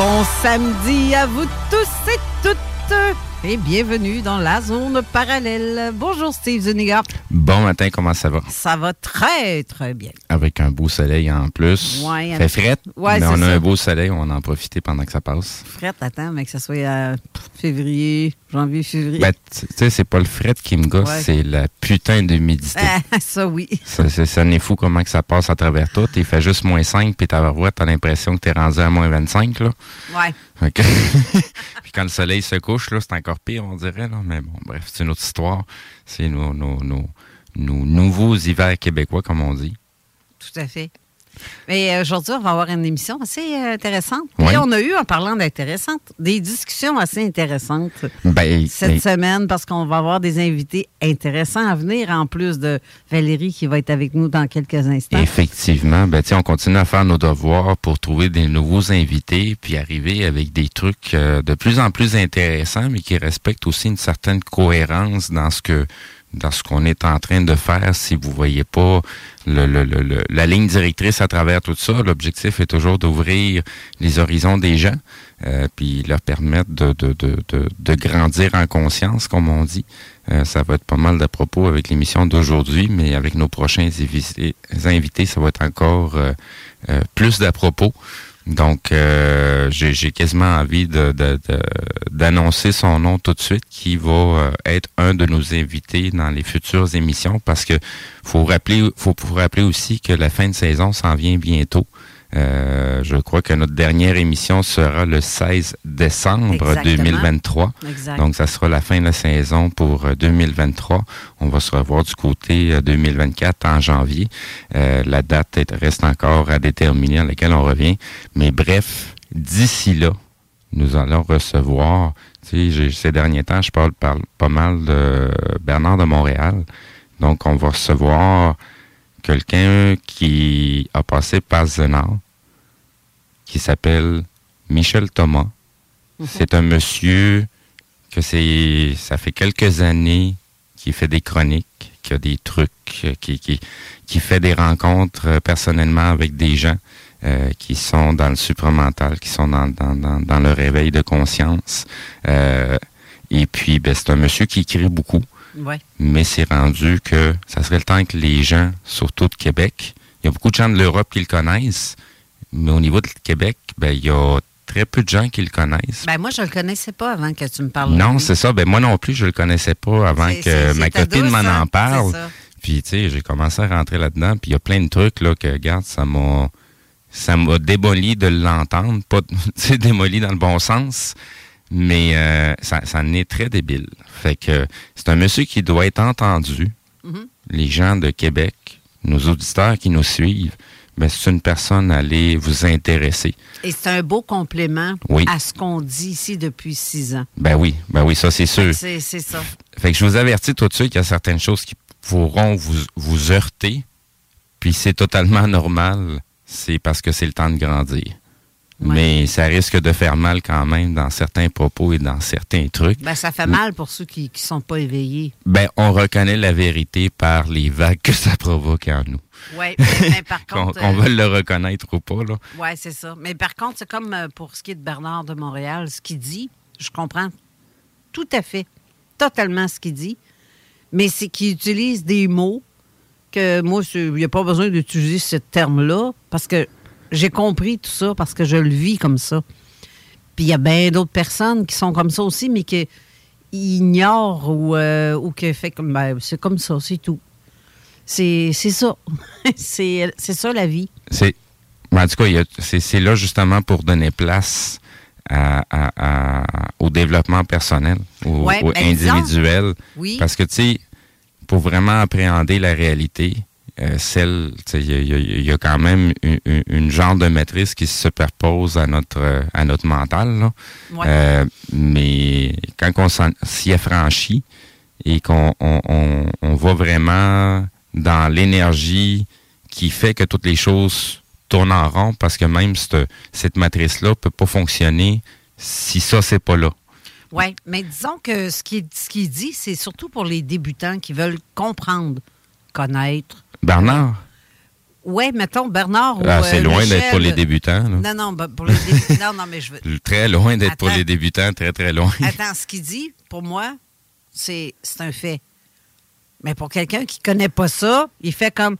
Bon samedi à vous tous et toutes et bienvenue dans la zone parallèle. Bonjour Steve Zuniga. Bon matin, comment ça va? Ça va très très bien. Avec un beau soleil en plus. Ouais, fait fret, Ouais, mais on a ça. un beau soleil, on va en profiter pendant que ça passe. Fret, attends, mais que ce soit euh, février, janvier, février. Ben, tu sais, c'est pas le fret qui me gosse, Ouais. c'est la putain d'humidité. Ah, ça oui. Ça, c'est- ça n'est fou comment que ça passe à travers tout. Il fait juste moins 5, puis t'as l'impression que t'es rendu à moins 25, là. Ouais. Puis quand le soleil se couche, là, c'est encore pire, on dirait, là. Mais bon, bref, c'est une autre histoire. C'est nos, nos, nos, nos nouveaux hivers québécois, comme on dit. Tout à fait. Mais euh, aujourd'hui, on va avoir une émission assez euh, intéressante. Et on a eu, en parlant d'intéressantes, des discussions assez intéressantes Ben, cette ben, semaine parce qu'on va avoir des invités intéressants à venir, en plus de Valérie qui va être avec nous dans quelques instants. Effectivement, ben, tiens, on continue à faire nos devoirs pour trouver des nouveaux invités, puis arriver avec des trucs euh, de plus en plus intéressants, mais qui respectent aussi une certaine cohérence dans ce que dans ce qu'on est en train de faire. Si vous voyez pas le, le- le- la ligne directrice à travers tout ça, l'objectif est toujours d'ouvrir les horizons des gens, euh, puis leur permettre de, de, de, de, grandir en conscience, comme on dit. Euh, ça va être pas mal de propos avec l'émission d'aujourd'hui, mais avec nos prochains invités, invités ça va être encore euh, euh, plus d'à propos. Donc, euh, j'ai quasiment envie de- de- de- d'annoncer son nom tout de suite, qui va euh, être un de nos invités dans les futures émissions, parce que faut rappeler, faut, faut rappeler aussi que la fin de saison s'en vient bientôt. Euh, je crois que notre dernière émission sera le 16 décembre Exactement. 2023. Exact. Donc, ça sera la fin de la saison pour euh, 2023. On va se revoir du côté euh, 2024 en janvier. Euh, la date est- reste encore à déterminer à laquelle on revient. Mais bref, d'ici là, nous allons recevoir, tu sais, j'ai- ces derniers temps, je parle, parle pas mal de Bernard de Montréal. Donc, on va recevoir quelqu'un qui a passé par Zenard, qui s'appelle Michel Thomas. C'est un monsieur que c'est ça fait quelques années qu'il fait des chroniques, qui a des trucs, qui, qui, qui fait des rencontres personnellement avec des gens euh, qui sont dans le supramental, qui sont dans, dans, dans, dans le réveil de conscience. Euh, et puis, ben, c'est un monsieur qui écrit beaucoup Ouais. mais c'est rendu que ça serait le temps que les gens, surtout de Québec, il y a beaucoup de gens de l'Europe qui le connaissent, mais au niveau de Québec, ben, il y a très peu de gens qui le connaissent. Ben, moi, je le connaissais pas avant que tu me parles. non, c'est ça. Ben, moi non plus, je le connaissais pas avant que ma copine m'en en parle. Puis, tu sais, j'ai commencé à rentrer là-dedans, puis il y a plein de trucs, là, que, regarde, ça m'a, ça m'a démoli de l'entendre. Pas, tu sais, démoli dans le bon sens, mais euh, ça, ça en est très débile. Fait que c'est un monsieur qui doit être entendu. Mhm. Les gens de Québec, nos auditeurs qui nous suivent, ben, c'est une personne à aller vous intéresser. Et c'est un beau complément Oui. à ce qu'on dit ici depuis six ans. Ben oui, ben oui, ça c'est sûr. C'est c'est ça. Fait que je vous avertis tout de suite qu'il y a certaines choses qui pourront vous, vous heurter, puis c'est totalement normal, c'est parce que c'est le temps de grandir. Ouais. Mais ça risque de faire mal quand même dans certains propos et dans certains trucs. Ben, ça fait mal pour ceux qui ne sont pas éveillés. Ben, on reconnaît la vérité par les vagues que ça provoque en nous. Oui, mais, par contre. qu'on euh, veuille le reconnaître ou pas, là. Oui, c'est ça. Mais par contre, c'est comme euh, pour ce qui est de Bernard de Montréal, ce qu'il dit, je comprends tout à fait, totalement ce qu'il dit, mais c'est qu'il utilise des mots que moi, il n'y a pas besoin d'utiliser ce terme-là, parce que j'ai compris tout ça, parce que je le vis comme ça. Puis il y a bien d'autres personnes qui sont comme ça aussi, mais qui ignorent ou, euh, ou qui fait comme, ben, c'est comme ça, c'est tout. C'est ça. c'est ça la vie. C'est, en tout cas, c'est, là justement pour donner place à- à- à- au développement personnel, au, Ouais, au ben, individuel. Oui. Parce que, tu sais, pour vraiment appréhender la réalité, euh, celle, il y, a- y y quand même une, genre de maîtrise qui se superpose à notre, euh, à notre mental. Là. Ouais. Euh, mais quand on s'y affranchit et qu'on on, on- on va vraiment dans l'énergie qui fait que toutes les choses tournent en rond, parce que même cette, cette matrice-là peut pas fonctionner si ça, c'est pas là. Oui, mais disons que ce qu'il ce qu'il dit, c'est surtout pour les débutants qui veulent comprendre, connaître. Bernard, Oui, mettons Bernard ou ah, c'est euh, loin d'être pour les débutants. là. Non, non, ben, pour les débutants. non, non, mais je veux. Très loin d'être pour les débutants, très, très loin. Attends, ce qu'il dit, pour moi, c'est un fait. Mais pour quelqu'un qui connaît pas ça, il fait comme.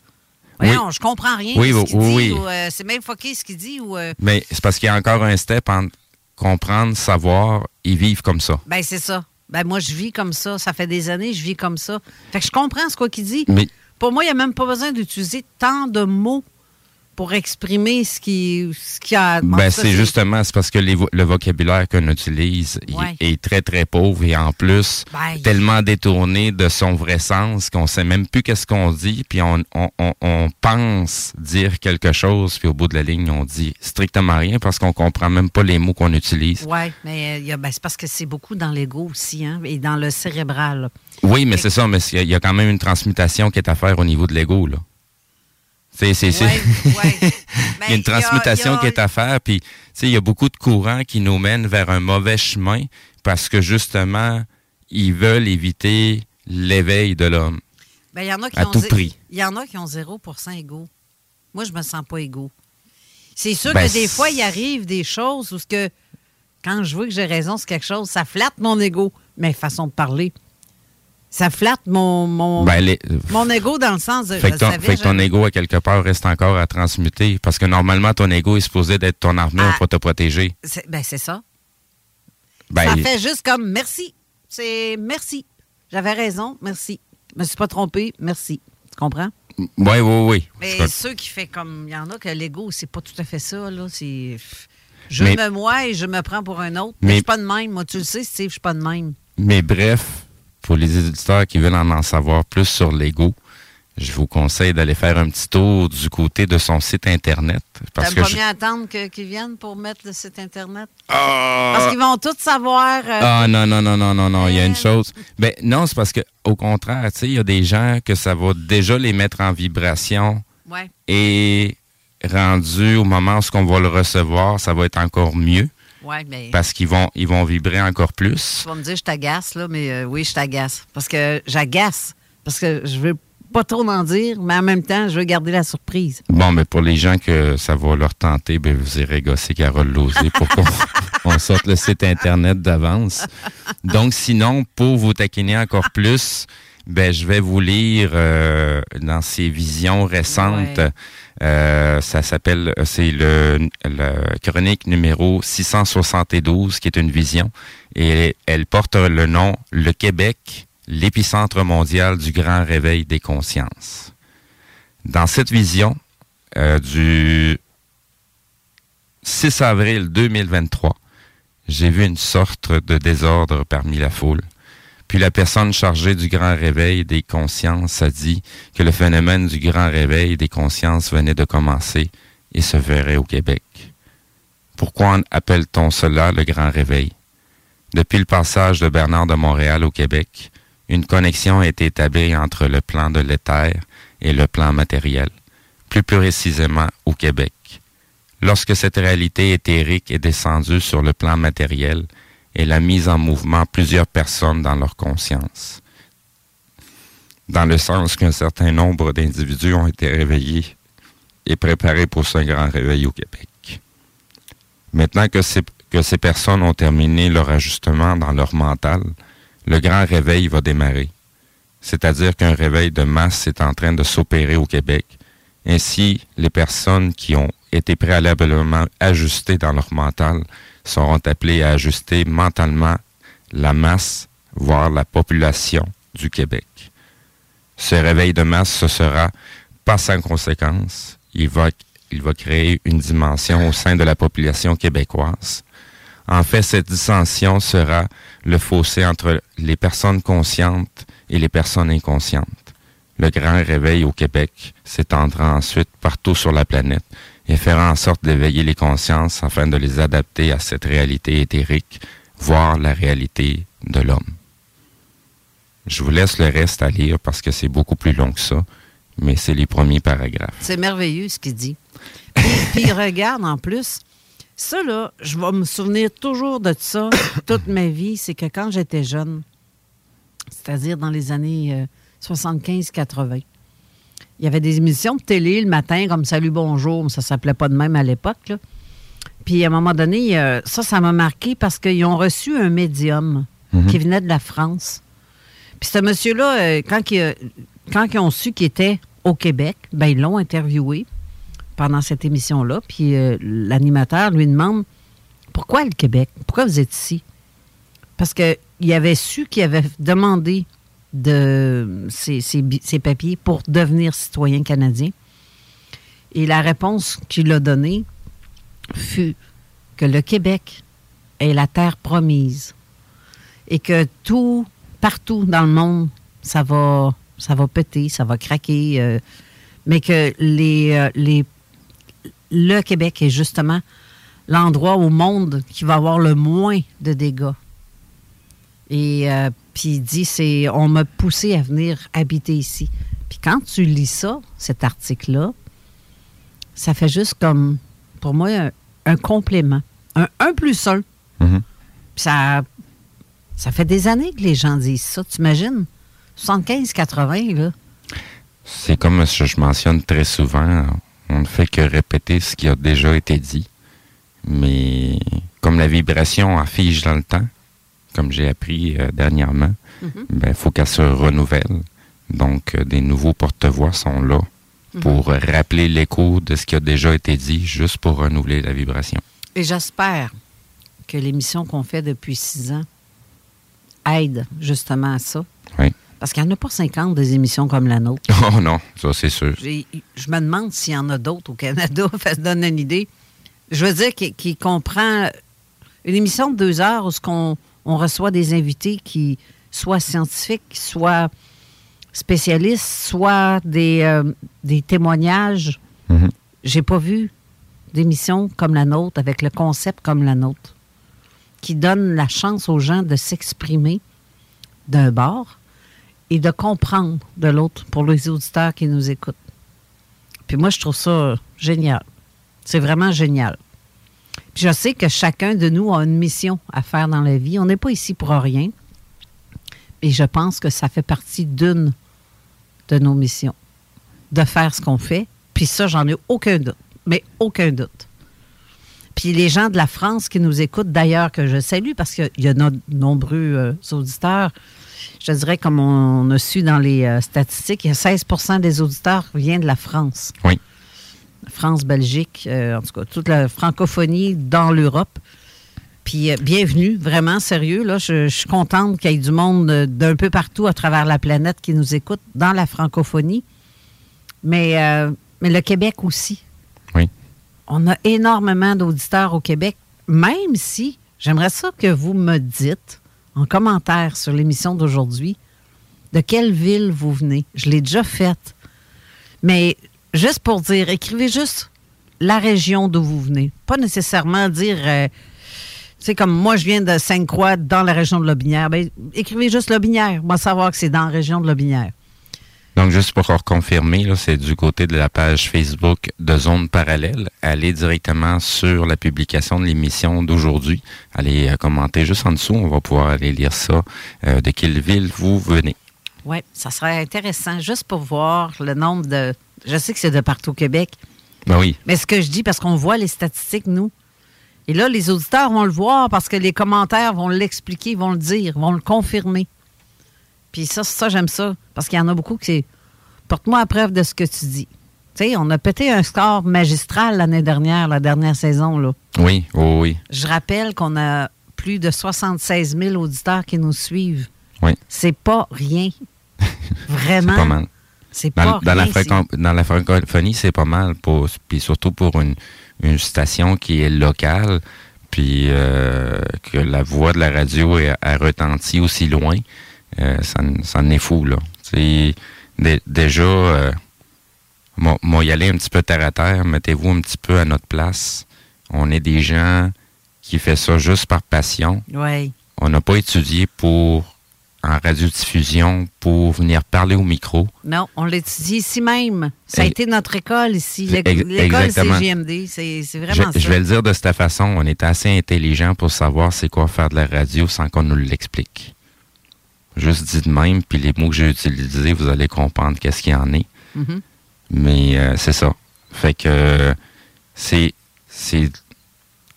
Voyons, je comprends rien Oui, ce oui, qu'il oui, dit. oui. euh, c'est même fucké ce qu'il dit. Ou, euh, Mais c'est parce qu'il y a encore un step entre comprendre, savoir et vivre comme ça. ben, c'est ça. Ben, moi, je vis comme ça. Ça fait des années, je vis comme ça. Fait que je comprends ce qu'il dit. Mais Pour moi, il n'y a même pas besoin d'utiliser tant de mots pour exprimer ce qui, ce qui a. Ben, c'est justement, c'est parce que les vo- le vocabulaire qu'on utilise il est très, très pauvre et en plus, Ben, tellement détourné de son vrai sens qu'on sait même plus qu'est-ce qu'on dit, puis on, on, on, on pense dire quelque chose, puis au bout de la ligne, on dit strictement rien parce qu'on comprend même pas les mots qu'on utilise. Oui, mais euh, ben, c'est parce que c'est beaucoup dans l'ego aussi, hein, et dans le cérébral. Oui, mais c'est ça, mais il y y a quand même une transmutation qui est à faire au niveau de l'ego, là. C'est, c'est, c'est- Ouais, ouais. il y a Ben, une transmutation il y a- qui est à faire, puis tu sais, il y a beaucoup de courants qui nous mènent vers un mauvais chemin parce que justement, ils veulent éviter l'éveil de l'homme. Ben, il y en a qui À ont tout prix. Il y en a qui ont 0% égaux. Moi, je me sens pas égaux. C'est sûr Ben, que des fois, il arrive des choses où ce que quand je veux que j'ai raison sur quelque chose, ça flatte mon ego. Mais façon de parler. Ça flatte mon mon, Ben, les- mon ego dans le sens de fait que ton, savais, fait que ton ego, à quelque part, reste encore à transmuter parce que normalement, ton ego est supposé d'être ton armure Ah. pour te protéger. c'est- Ben, c'est ça. Ben, ça il- fait juste comme merci. C'est merci. J'avais raison, merci. Je me suis pas trompé, merci. Tu comprends? oui, oui, oui. Mais ceux qui fait comme. Il y en a que l'ego, c'est pas tout à fait ça, là. C'est. Je Mais- me moi et je me prends pour un autre. Mais, Mais- je suis pas de même. Moi, tu le sais, Steve, je suis pas de même. Mais bref, pour les éditeurs qui veulent en, en savoir plus sur l'ego, je vous conseille d'aller faire un petit tour du côté de son site Internet. Parce que pas je- mieux attendre qu'ils viennent pour mettre le site Internet? Ah! Parce qu'ils vont tous savoir. euh, Ah non, non, non, non, non, non, il y a une chose. Ben non, c'est parce que au contraire, tu sais, il y a des gens que ça va déjà les mettre en vibration ouais. et rendu au moment où on va le recevoir, ça va être encore mieux Ouais, mais. parce qu'ils vont ils vont vibrer encore plus. Tu vas me dire, je t'agace, là, mais euh, oui, je t'agace. Parce que j'agace. Parce que je veux pas trop en dire, mais en même temps, je veux garder la surprise. Bon, mais pour les gens que ça va leur tenter, ben vous irez gosser Carole Lozé pour qu'on on sorte le site internet d'avance. Donc sinon, pour vous taquiner encore plus, ben je vais vous lire euh, dans ses visions récentes. Ouais. Euh, ça s'appelle, c'est le, le chronique numéro 672, qui est une vision, et elle porte le nom Le Québec, l'épicentre mondial du grand réveil des consciences. Dans cette vision euh, du 6 avril 2023, j'ai vu une sorte de désordre parmi la foule. Puis la personne chargée du grand réveil des consciences a dit que le phénomène du grand réveil des consciences venait de commencer et se verrait au Québec. Pourquoi appelle-t-on cela le grand réveil? Depuis le passage de Bernard de Montréal au Québec, une connexion a été établie entre le plan de l'éther et le plan matériel, plus précisément au Québec. Lorsque cette réalité éthérique est descendue sur le plan matériel, elle a mis en mouvement plusieurs personnes dans leur conscience, dans le sens qu'un certain nombre d'individus ont été réveillés et préparés pour ce grand réveil au Québec. Maintenant que ces, que ces personnes ont terminé leur ajustement dans leur mental, le grand réveil va démarrer. C'est-à-dire qu'un réveil de masse est en train de s'opérer au Québec. Ainsi, les personnes qui ont été préalablement ajustées dans leur mental seront appelés à ajuster mentalement la masse, voire la population du Québec. Ce réveil de masse, ce sera pas sans conséquence. Il va, il va créer une dimension au sein de la population québécoise. En fait, cette dissension sera le fossé entre les personnes conscientes et les personnes inconscientes. Le grand réveil au Québec s'étendra ensuite partout sur la planète et fera en sorte d'éveiller les consciences afin de les adapter à cette réalité éthérique, voire la réalité de l'homme. Je vous laisse le reste à lire parce que c'est beaucoup plus long que ça, mais c'est les premiers paragraphes. C'est merveilleux ce qu'il dit. Puis, regarde en plus, ça là, je vais me souvenir toujours de ça toute ma vie, c'est que quand j'étais jeune, c'est-à-dire dans les années 75-80, euh, il y avait des émissions de télé le matin, comme Salut, bonjour, mais ça s'appelait pas de même à l'époque. Puis à un moment donné, ça, ça m'a marqué parce qu'ils ont reçu un médium Mhm. qui venait de la France. Puis ce monsieur-là, euh, quand, il- quand ils ont su qu'il était au Québec, ben ils l'ont interviewé pendant cette émission-là. Puis euh, l'animateur lui demande Pourquoi le Québec? Pourquoi vous êtes ici Parce qu'il avait su qu'il avait demandé de ses papiers pour devenir citoyen canadien. Et la réponse qu'il a donnée fut que le Québec est la terre promise et que tout, partout dans le monde, ça va, ça va péter, ça va craquer, euh, mais que euh, le Québec est justement l'endroit au monde qui va avoir le moins de dégâts. Et euh, puis il dit, c'est, on m'a poussé à venir habiter ici. Puis quand tu lis ça, cet article-là, ça fait juste comme, pour moi, un, un complément. Un 1 plus 1. Mhm. Ça, ça fait des années que les gens disent ça, tu imagines? 75-80, là. C'est comme je je mentionne très souvent, on ne fait que répéter ce qui a déjà été dit. Mais comme la vibration fige dans le temps, comme j'ai appris euh, dernièrement, il faut qu'elle se renouvelle. Donc, euh, des nouveaux porte-voix sont là pour euh, rappeler l'écho de ce qui a déjà été dit, juste pour renouveler la vibration. Et j'espère que l'émission qu'on fait depuis six ans aide justement à ça. Oui. Parce qu'il n'y en a pas 50 des émissions comme la nôtre. Oh non, ça c'est sûr. Je me demande s'il y en a d'autres au Canada. Ça se donne une idée. Je veux dire qu'il qu'il comprend une émission de deux heures où ce qu'on- on reçoit des invités qui soient scientifiques, soient spécialistes, soit des, euh, des témoignages. Mhm. J'ai pas vu d'émission comme la nôtre, avec le concept comme la nôtre, qui donne la chance aux gens de s'exprimer d'un bord et de comprendre de l'autre pour les auditeurs qui nous écoutent. Puis moi, je trouve ça génial. C'est vraiment génial. Je sais que chacun de nous a une mission à faire dans la vie. On n'est pas ici pour rien. Et je pense que ça fait partie d'une de nos missions, de faire ce qu'on fait. Puis ça, j'en ai aucun doute, mais aucun doute. Puis les gens de la France qui nous écoutent, d'ailleurs, que je salue, parce qu'il y a de nombreux euh, auditeurs, je dirais, comme on a su dans les euh, statistiques, il y a 16% des auditeurs viennent de la France. Oui. France, Belgique, euh, en tout cas, toute la francophonie dans l'Europe. Puis euh, bienvenue, vraiment sérieux. Là, je, je suis contente qu'il y ait du monde euh, d'un peu partout à travers la planète qui nous écoute dans la francophonie. Mais, mais le Québec aussi. Oui. On a énormément d'auditeurs au Québec, même si j'aimerais ça que vous me dites en commentaire sur l'émission d'aujourd'hui de quelle ville vous venez. Je l'ai déjà faite. Mais juste pour dire, écrivez juste la région d'où vous venez. Pas nécessairement dire, euh, c'est comme moi, je viens de Sainte-Croix, dans la région de Lobinière. Ben, écrivez juste Lobinière. Moi, savoir que c'est dans la région de Lobinière. Donc, juste pour confirmer, c'est du côté de la page Facebook de Zone Parallèle. Allez directement sur la publication de l'émission d'aujourd'hui. Allez euh, commenter juste en dessous. On va pouvoir aller lire ça. Euh, de quelle ville vous venez? Oui, ça serait intéressant juste pour voir le nombre de. Je sais que c'est de partout au Québec. Ben oui. Mais ce que je dis, parce qu'on voit les statistiques, nous. Et là, les auditeurs vont le voir parce que les commentaires vont l'expliquer, vont le dire, vont le confirmer. Puis ça, ça j'aime ça. Parce qu'il y en a beaucoup qui porte-moi à preuve de ce que tu dis. Tu sais, on a pété un score magistral l'année dernière, la dernière saison. Là. Oui, oui, oui. Je rappelle qu'on a plus de 76 000 auditeurs qui nous suivent. Oui. C'est pas rien. Vraiment. c'est pas mal. C'est pas dans, rien. La dans la francophonie, c'est pas mal. Pour, puis surtout pour une, une station qui est locale, puis euh, que la voix de la radio a retenti aussi loin, euh, ça, ça en est fou, là. Déjà, euh, moi, y aller un petit peu terre à terre, mettez-vous un petit peu à notre place. On est des gens qui font ça juste par passion. Oui. On n'a pas étudié pour en radiodiffusion pour venir parler au micro. Non, on l'étudie ici même. Ça a été notre école ici, l'école CGMD. C'est vraiment je, ça. Je vais le dire de cette façon, on est assez intelligent pour savoir c'est quoi faire de la radio sans qu'on nous l'explique. Juste dit de même, puis les mots que j'ai utilisés, vous allez comprendre qu'est-ce qu'il y en est. Mm-hmm. Mais euh, c'est ça. Fait que c'est c'est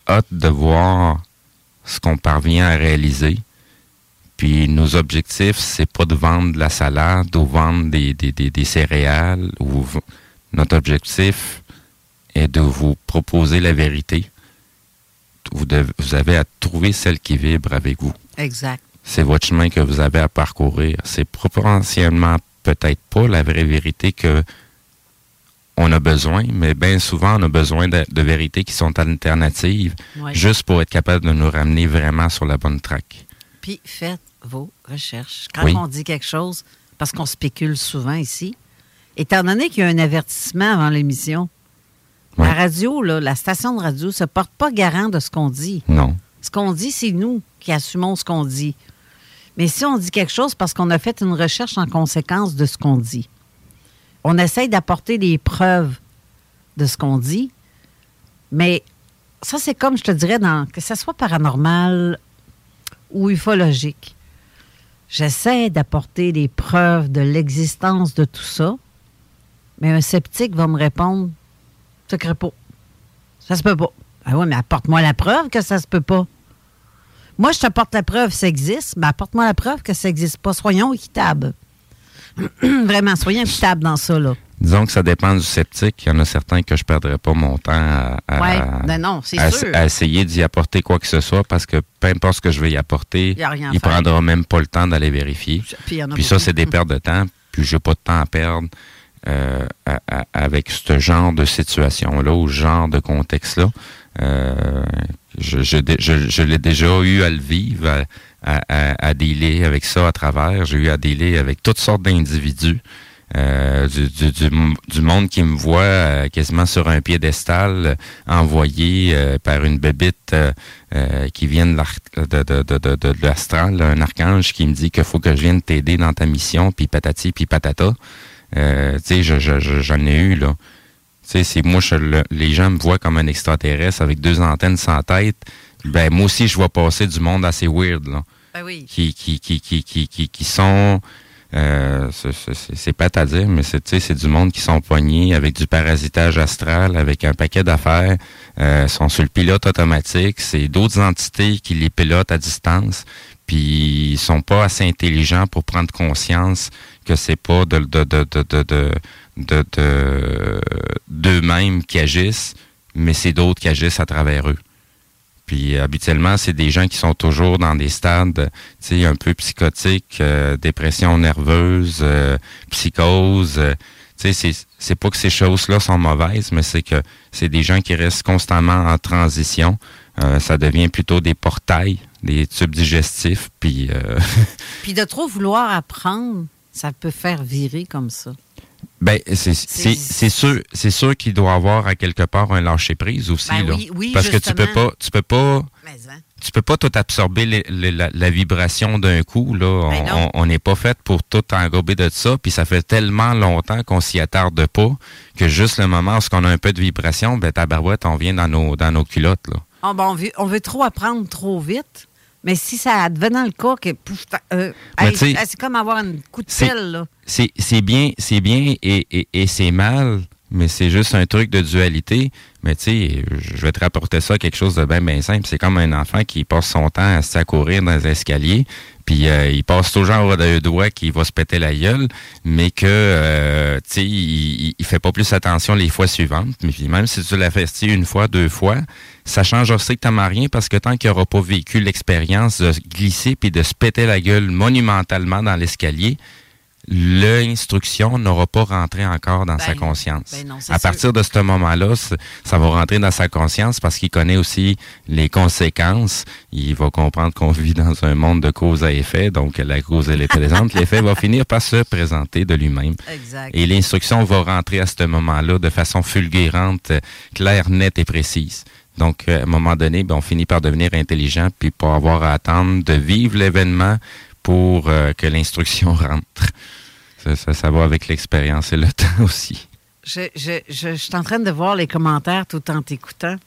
hâte de voir ce qu'on parvient à réaliser. Puis nos objectifs, c'est pas de vendre de la salade ou vendre des, des, des, céréales. Ou notre objectif est de vous proposer la vérité. Vous, vous avez à trouver celle qui vibre avec vous. Exact c'est votre chemin que vous avez à parcourir. C'est potentiellement peut-être pas la vraie vérité que on a besoin, mais bien souvent, on a besoin de, vérités qui sont alternatives, juste pour être capable de nous ramener vraiment sur la bonne traque. Puis faites vos recherches. Quand on dit quelque chose, parce qu'on spécule souvent ici, étant donné qu'il y a un avertissement avant l'émission, la radio, la station de radio, ne se porte pas garant de ce qu'on dit. Non. Ce qu'on dit, c'est nous qui assumons ce qu'on dit. Mais si on dit quelque chose parce qu'on a fait une recherche en conséquence de ce qu'on dit, on essaye d'apporter des preuves de ce qu'on dit, mais ça, c'est comme je te dirais, dans, que ce soit paranormal ou ufologique. J'essaie d'apporter des preuves de l'existence de tout ça, mais un sceptique va me répondre ne pas. Ça se peut pas. Ah oui, mais apporte-moi la preuve que ça se peut pas. Moi, je t'apporte la preuve que ça existe, mais apporte-moi la preuve que ça n'existe pas. Soyons équitables. Vraiment, soyons équitables dans ça, là. Disons que ça dépend du sceptique. Il y en a certains que je ne perdrai pas mon temps à, ben non, à, essayer d'y apporter quoi que ce soit parce que peu importe ce que je vais y apporter, il ne prendra même pas le temps d'aller vérifier. Puis, ça, c'est des pertes de temps. Puis j'ai pas de temps à perdre euh, avec ce genre de situation-là ou ce genre de contexte-là. Euh, je, je, je, l'ai déjà eu à le vivre, à, à, à, dealer avec ça à travers. J'ai eu à dealer avec toutes sortes d'individus. Euh, du, du, du, monde qui me voit euh, quasiment sur un piédestal envoyé euh, par une bébite qui vient de, de, de, de, de l'astral, un archange qui me dit qu'il faut que je vienne t'aider dans ta mission, puis patati, puis patata. tu sais, j'en ai eu, là si moi, les gens me voient comme un extraterrestre avec deux antennes sans tête, ben moi aussi, je vois passer du monde assez weird, là. Ben oui. Qui, qui, qui, qui, qui, qui, sont... Euh, c'est pas à dire, mais c'est du monde qui sont poignés avec du parasitage astral, avec un paquet d'affaires, euh, sont sur le pilote automatique. C'est d'autres entités qui les pilotent à distance, puis ils sont pas assez intelligents pour prendre conscience que c'est pas de, de, de, de, de de, d'eux-mêmes qui agissent, mais c'est d'autres qui agissent à travers eux. Puis habituellement, c'est des gens qui sont toujours dans des stades, tu sais, un peu psychotiques, euh, dépression nerveuse, euh, psychose. Euh, tu sais, c'est, pas que ces choses-là sont mauvaises, mais c'est que c'est des gens qui restent constamment en transition, euh, ça devient plutôt des portails, des tubes digestifs, puis... euh, Puis de trop vouloir apprendre, ça peut faire virer comme ça. Ben, c'est sûr, c'est sûr qu'il doit avoir à quelque part un lâcher prise aussi Ben là, oui, oui, parce que tu peux pas, tu peux pas, Mais, hein? tu peux pas tout absorber les- les- la, la vibration d'un coup là. On- Ben on n'est pas fait pour tout engober de ça, puis ça fait tellement longtemps qu'on s'y attarde pas que juste le moment où on a un peu de vibration, ben tabarouette, on vient dans nos dans nos culottes là. Ah, ben, on, veut, on veut trop apprendre trop vite. Mais si ça advenant le cas que euh, hey, c'est comme avoir un coup de pelle, là. c'est c'est bien, c'est bien et, et, et c'est mal, mais c'est juste un truc de dualité. Mais tu sais, je vais te rapporter ça quelque chose de bien bien simple. C'est comme un enfant qui passe son temps à, se- à courir dans les escaliers, puis euh, il passe toujours d'un doigt qui va se péter la gueule, mais que euh, il, il- fait pas plus attention les fois suivantes. Mais puis même si tu l'as une fois, deux fois, ça change strictement rien parce que tant qu'il n'aura pas vécu l'expérience de se glisser puis de se péter la gueule monumentalement dans l'escalier, l'instruction n'aura pas rentré encore dans Ben sa non. conscience. Ben non, à sûr. partir de ce moment-là, ça va rentrer dans sa conscience parce qu'il connaît aussi les conséquences. Il va comprendre qu'on vit dans un monde de cause à effet, donc la cause elle est présente, l'effet va finir par se présenter de lui-même. Et l'instruction va rentrer à ce moment-là de façon fulgurante, claire, nette et précise. Donc, euh, à un moment donné, ben, on finit par devenir intelligent, puis pas avoir à attendre de vivre l'événement pour euh, que l'instruction rentre. Ça, va avec l'expérience et le temps aussi. Je, je, je, je suis en train de voir les commentaires tout en t'écoutant.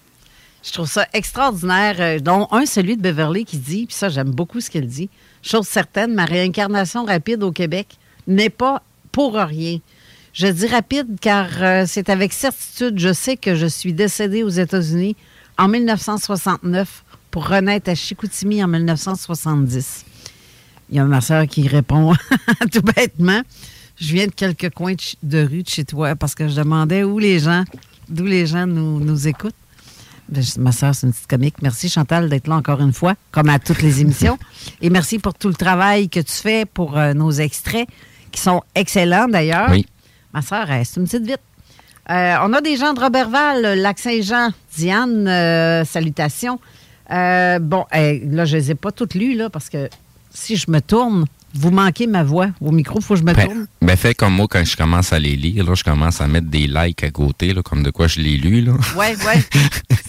Je trouve ça extraordinaire, euh, dont un, celui de Beverly qui dit, puis ça, j'aime beaucoup ce qu'elle dit, chose certaine, ma réincarnation rapide au Québec n'est pas pour rien. Je dis rapide car euh, c'est avec certitude, je sais que je suis décédée aux États-Unis en 1969 pour renaître à Chicoutimi en 1970. Il y a ma soeur qui répond tout bêtement. Je viens de quelques coins de, rue de chez toi parce que je demandais où les gens, d'où les gens nous, nous écoutent. Ben, je- ma soeur, c'est une petite comique. Merci Chantal d'être là encore une fois, comme à toutes les émissions. Et merci pour tout le travail que tu fais pour euh, nos extraits, qui sont excellents d'ailleurs. Oui. Ma soeur, c'est une petite vite. Euh, on a des gens de Robertval, Lac-Saint-Jean. Diane, euh, salutations. Euh, bon, eh, là, je ne les ai pas toutes lues, là, parce que si je me tourne, vous manquez ma voix. Au micro, il faut que je me tourne. Ben, ben, fais comme moi quand je commence à les lire, là, je commence à mettre des likes à côté, là, comme de quoi je l'ai lu.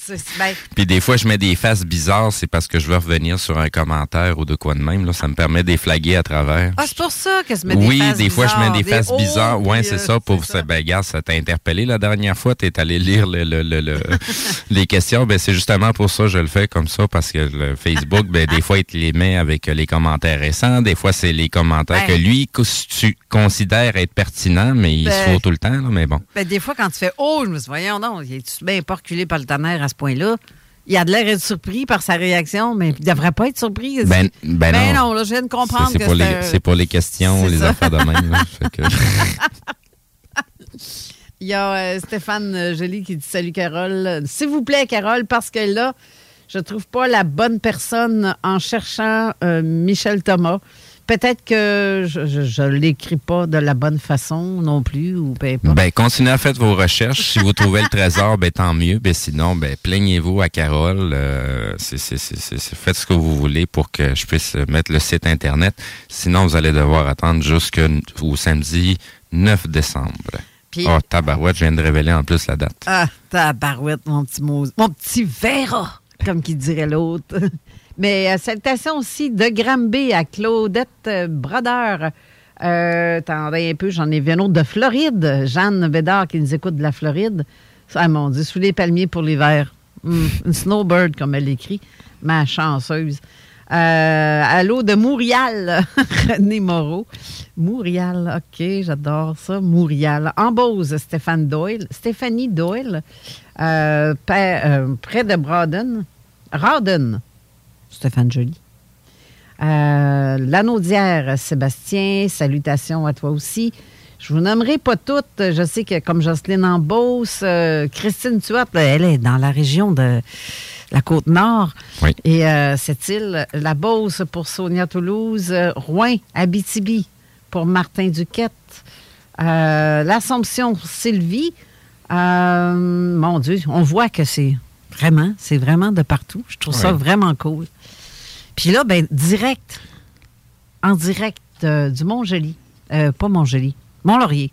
C'est- c'est- ben, Puis des fois, je mets des faces bizarres, c'est parce que je veux revenir sur un commentaire ou de quoi de même. Là. Ça me permet de les flaguer à travers. ah, c'est pour ça que je mets des oui, faces des fois, je mets des bizarres, faces bizarres. oh, ouais, puis, c'est euh, ça. Pour ça. Ben, regarde, ça t'a interpellé la dernière fois. Tu es allé lire le, le- le- le- les questions. Ben, c'est justement pour ça que je le fais comme ça, parce que le Facebook, ben, des fois, il te les met avec les commentaires récents. Des fois, c'est les commentaires Ben. que lui tu considères être pertinents, mais il se Ben. faut tout le temps. Là, mais bon. Ben, des fois, quand tu fais Oh, je me suis dit, voyons non, il est bien pas reculé par le tonnerre à ce point-là? Il a de l'air d'être surpris par sa réaction, mais il devrait pas être surpris. Ben, ben, Ben non. non, là, je viens de comprendre C'est que pour, les- un- c'est pour les questions, les ça. affaires de même. là. Que- Il y a euh, Stéphane euh, Joly qui dit Salut Carole. S'il vous plaît, Carole, parce que là, je trouve pas la bonne personne en cherchant euh, Michel Thomas. Peut-être que je ne l'écris pas de la bonne façon non plus, ou peu importe. Ben, continuez à faire vos recherches. Si vous trouvez le trésor, ben, tant mieux. Ben, sinon, ben, plaignez-vous à Carole. Euh, c'est, faites ce que vous voulez pour que je puisse mettre le site Internet. Sinon, vous allez devoir attendre jusqu'au samedi 9 décembre. Puis- oh, tabarouette, je viens de révéler en plus la date. Ah, tabarouette, mon petit mot. Mon petit verra, comme qui dirait l'autre. Mais euh, salutations aussi de Granby à Claudette Brodeur. Euh, attendez un peu, j'en ai vu un autre de Floride. Jeanne Bédard qui nous écoute de la Floride. Ah mon Dieu, sous les palmiers pour l'hiver. Hum, une snowbird, comme elle écrit. Ma chanceuse. Euh, allô de Montréal, René Moreau. Montréal, OK, j'adore ça. Montréal. En Beauce, Stéphane Doyle. Stéphanie Doyle, euh, euh, près de Braden. Rawdon, Stéphane Joly. Euh, Lanaudière, Sébastien, salutations à toi aussi. Je vous nommerai pas toutes. Je sais que comme Jocelyne en Beauce, euh, Christine Tuat, elle est dans la région de la Côte-Nord. Oui. Et euh, cette île, la Beauce pour Sonia Toulouse, Rouen, Abitibi pour Martin Duquette, euh, l'Assomption Sylvie. Euh, mon Dieu, on voit que c'est Vraiment, c'est vraiment de partout. Je trouve ça vraiment cool. Puis là, ben, direct, en direct euh, du Mont-Joli, euh, pas Mont-Joli, Mont-Laurier.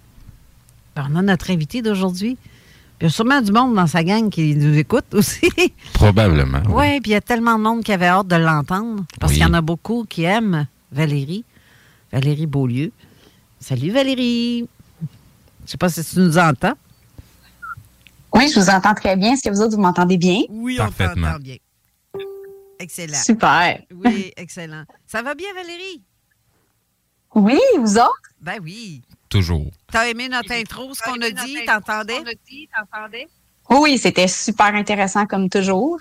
Ben, on a notre invité d'aujourd'hui. Puis il y a sûrement du monde dans sa gang qui nous écoute aussi. Probablement. Oui, puis il y a tellement de monde qui avait hâte de l'entendre. Parce Oui. qu'il y en a beaucoup qui aiment Valérie. Valérie Beaulieu. Salut Valérie. Je sais pas si tu nous entends. Oui, je vous entends très bien. Est-ce que vous autres, vous m'entendez bien? Oui, on Parfaitement. t'entend bien. Excellent. Super. Oui, excellent. Ça va bien, Valérie? Oui, vous autres? Ben oui. Toujours. T'as aimé notre intro, ce qu'on a dit? T'entendais? Oui, c'était super intéressant comme toujours.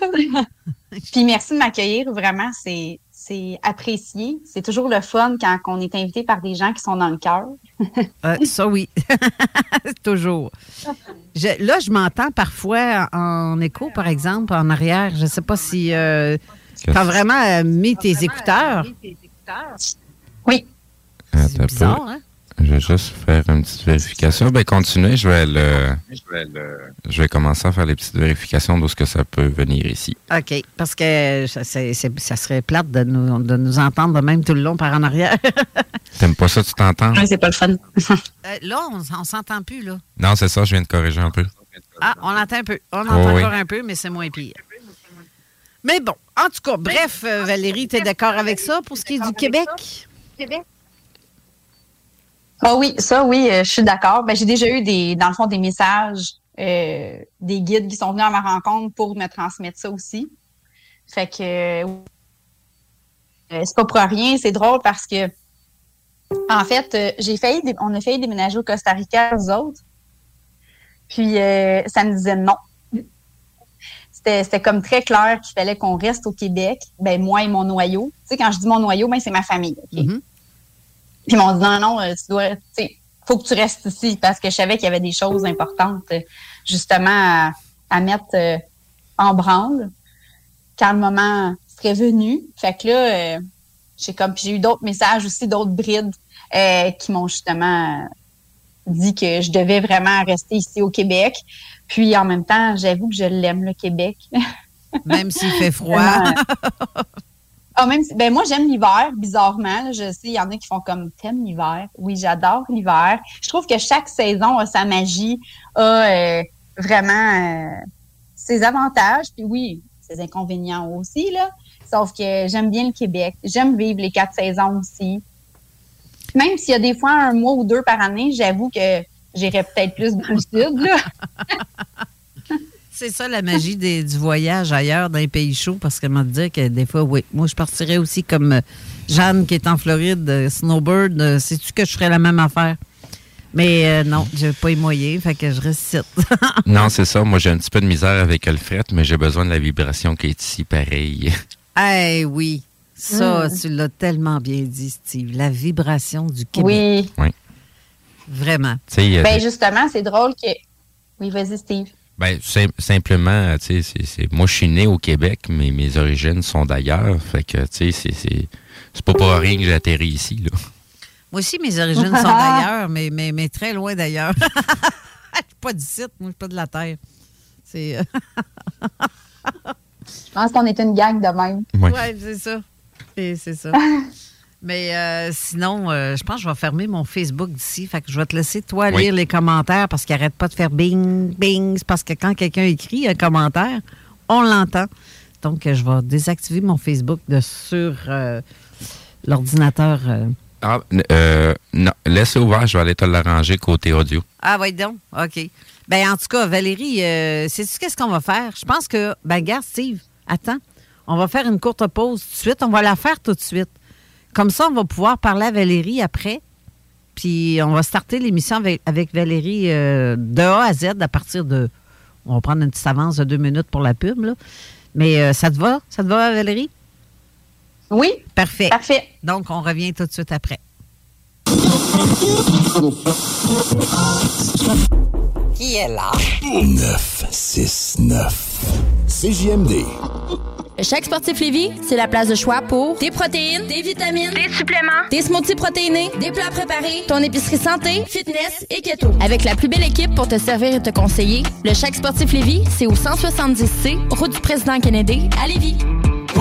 Puis merci de m'accueillir. Vraiment, c'est c'est apprécié. C'est toujours le fun quand on est invité par des gens qui sont dans le cœur. Euh, ça, oui. Toujours. Je- là, je m'entends parfois en écho, par exemple, en arrière. Je ne sais pas si euh, tu as vraiment euh, mis tes écouteurs? Oui. Un C'est bizarre, hein? Je vais juste faire une petite vérification. Ben, continuez. Je vais le, je vais commencer à faire les petites vérifications d'où ce que ça peut venir ici. OK. Parce que ça, serait plate de nous, de nous entendre de même tout le long par en arrière. T'aimes pas ça, tu t'entends? Ouais, c'est pas le fun. Euh, là, on, on s'entend plus, là. Non, c'est ça, je viens de corriger un peu. Ah, on entend un peu. On entend Oh, oui. encore un peu, mais c'est moins pire. Mais bon, en tout cas, bref, euh, Valérie, tu es d'accord avec ça pour ce qui est du Québec? Ah oui, ça, oui, euh, je suis d'accord. Ben, j'ai déjà eu des, dans le fond, des messages, euh, des guides qui sont venus à ma rencontre pour me transmettre ça aussi. Fait que euh, c'est pas pour rien, c'est drôle parce que en fait, j'ai failli, on a failli déménager au Costa Rica, nous autres. Puis euh, ça me disait non. C'était comme très clair qu'il fallait qu'on reste au Québec. Ben moi et mon noyau. Tu sais, quand je dis mon noyau, ben c'est ma famille. Mhm. Puis ils m'ont dit non, non, euh, tu dois, tu sais, faut que tu restes ici parce que je savais qu'il y avait des choses importantes, euh, justement, à, à mettre euh, en branle quand le moment serait venu. Fait que là, euh, j'ai comme, j'ai eu d'autres messages aussi, d'autres brides euh, qui m'ont justement dit que je devais vraiment rester ici au Québec. Puis en même temps, j'avoue que je l'aime, le Québec. Même s'il fait froid. Ah, même si- ben moi j'aime l'hiver, bizarrement. là. je sais, il y en a qui font comme t'aimes l'hiver? Oui, j'adore l'hiver. Je trouve que chaque saison a sa magie, a euh, vraiment euh, ses avantages, puis oui, ses inconvénients aussi, là. Sauf que j'aime bien le Québec. J'aime vivre les quatre saisons aussi. Même s'il y a des fois un mois ou deux par année, j'avoue que j'irais peut-être plus dans le sud, là. C'est ça la magie des- du voyage ailleurs dans les pays chauds, parce qu'elle m'a dit que des fois, oui, moi je partirais aussi comme euh, Jeanne qui est en Floride, euh, Snowbird, euh, sais-tu que je ferais la même affaire? Mais euh, non, j'ai pas les moyens, fait que je ici. Non, c'est ça. Moi, j'ai un petit peu de misère avec le fret, mais j'ai besoin de la vibration qui est ici pareil. Eh oui, ça, tu l'as tellement bien dit, Steve. La vibration du Québec. Oui. Vraiment. Tu sais, il y a Ben justement, c'est drôle que. Oui, vas-y, Steve. Ben, sim- simplement, tu sais, c'est- c'est- moi, je suis né au Québec, mais mes origines sont d'ailleurs. Fait que, tu sais, c'est- c'est c'est pas pour rien que j'ai atterri ici, là. Moi aussi, mes origines sont d'ailleurs, mais, mais, mais très loin d'ailleurs. Je suis pas d'ici, moi, je suis pas de la Terre. C'est. euh, Je pense qu'on est une gang de même. Ouais. Ouais, c'est ça. C'est ça. Mais euh, sinon, euh, je pense que je vais fermer mon Facebook d'ici. Fait que je vais te laisser, toi, Oui. lire les commentaires parce qu'il n'arrête pas de faire bing, bing. C'est parce que quand quelqu'un écrit un commentaire, on l'entend. Donc, je vais désactiver mon Facebook de sur euh, l'ordinateur. Ah, euh, non, laisse ouvert, je vais aller te l'arranger côté audio. Ah, oui, donc. OK. Ben, en tout cas, Valérie, sais-tu qu'est-ce qu'on va faire? Je pense que, ben, regarde, Steve, attends. On va faire une courte pause tout de suite. On va la faire tout de suite. Comme ça, on va pouvoir parler à Valérie après. Puis, on va starter l'émission avec, avec Valérie euh, de A à Z à partir de. On va prendre une petite avance de deux minutes pour la pub, là. Mais euh, ça te va? Ça te va, Valérie? Oui, Parfait. parfait. Donc, on revient tout de suite après. Qui est là? 969. CJMD. Le Chèque Sportif Lévis, c'est la place de choix pour des protéines, des vitamines, des suppléments, des smoothies protéinés, des plats préparés, ton épicerie santé, fitness et keto. Avec la plus belle équipe pour te servir et te conseiller, le Chèque Sportif Lévis, c'est au 170C, route du président Kennedy, à Lévis.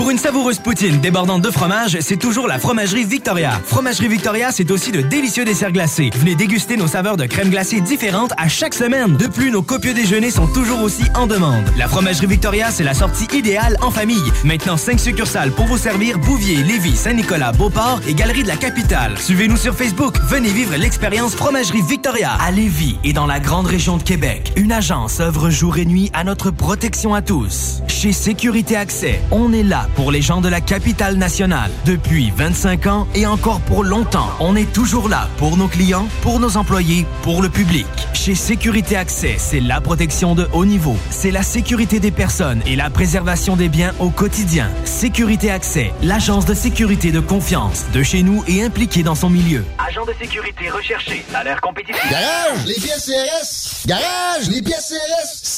Pour une savoureuse poutine débordante de fromage, c'est toujours la Fromagerie Victoria. Fromagerie Victoria, c'est aussi de délicieux desserts glacés. Venez déguster nos saveurs de crème glacée différentes à chaque semaine. De plus, nos copieux déjeuners sont toujours aussi en demande. La Fromagerie Victoria, c'est la sortie idéale en famille. Maintenant, 5 succursales pour vous servir Bouvier, Lévis, Saint-Nicolas, Beauport et Galerie de la Capitale. Suivez-nous sur Facebook. Venez vivre l'expérience Fromagerie Victoria à Lévis et dans la grande région de Québec. Une agence œuvre jour et nuit à notre protection à tous. Chez Sécurité Accès, on est là pour les gens de la capitale nationale. Depuis 25 ans et encore pour longtemps, on est toujours là pour nos clients, pour nos employés, pour le public. Chez Sécurité Accès, c'est la protection de haut niveau. C'est la sécurité des personnes et la préservation des biens au quotidien. Sécurité Accès, l'agence de sécurité de confiance de chez nous et impliquée dans son milieu. Agent de sécurité recherché, salaire compétitif. Garage, les pièces CRS. Garage, les pièces CRS.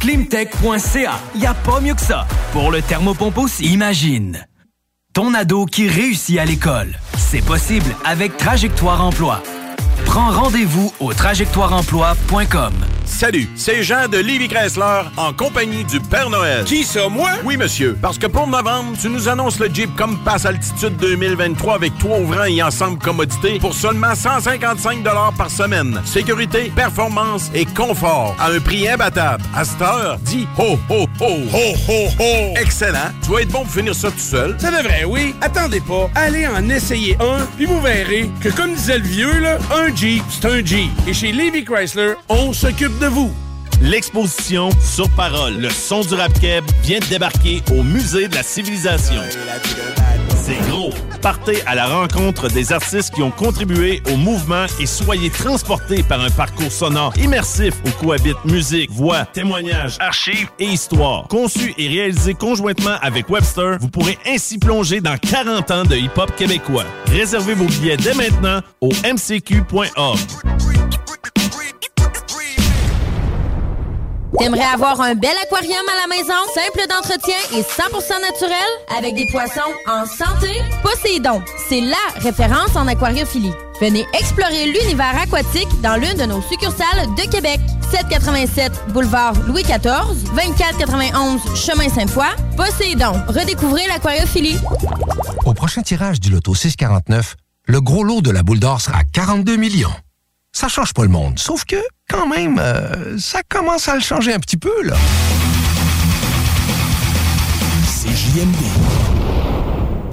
Climtech.ca. Y a pas mieux que ça. Pour le thermopompe. Imagine. Ton ado qui réussit à l'école. C'est possible avec Trajectoire Emploi. Prends rendez-vous au trajectoireemploi.com. Salut, c'est Jean de Livy Chrysler en compagnie du Père Noël. Qui ça, moi? Oui, monsieur. Parce que pour novembre, tu nous annonces le Jeep Compass Altitude 2023 avec trois ouvrants et ensemble commodité pour seulement 155 par semaine. Sécurité, performance et confort à un prix imbattable. À cette heure, dis ho, ho, ho. Ho, ho, ho. Excellent. Tu vas être bon pour finir ça tout seul. Ça devrait, oui. Attendez pas. Allez en essayer un, puis vous verrez que, comme disait le vieux, là, un Jeep, c'est un Jeep. Et chez Livy Chrysler, on s'occupe de vous. L'exposition Sur Parole, le son du rap keb vient de débarquer au Musée de la Civilisation. C'est gros. Partez à la rencontre des artistes qui ont contribué au mouvement et soyez transportés par un parcours sonore immersif où cohabitent musique, voix, témoignages, archives et histoire. Conçu et réalisé conjointement avec Webster, vous pourrez ainsi plonger dans 40 ans de hip-hop québécois. Réservez vos billets dès maintenant au mcq.org. T'aimerais avoir un bel aquarium à la maison, simple d'entretien et 100% naturel, avec des poissons en santé? Poséidon, c'est LA référence en aquariophilie. Venez explorer l'univers aquatique dans l'une de nos succursales de Québec. 787 boulevard Louis XIV, 2491 chemin Sainte-Foy. Poséidon, redécouvrez l'aquariophilie. Au prochain tirage du loto 649, le gros lot de la boule d'or sera 42 millions. Ça change pas le monde, sauf que, quand même, euh, ça commence à le changer un petit peu, là. C'est JMD.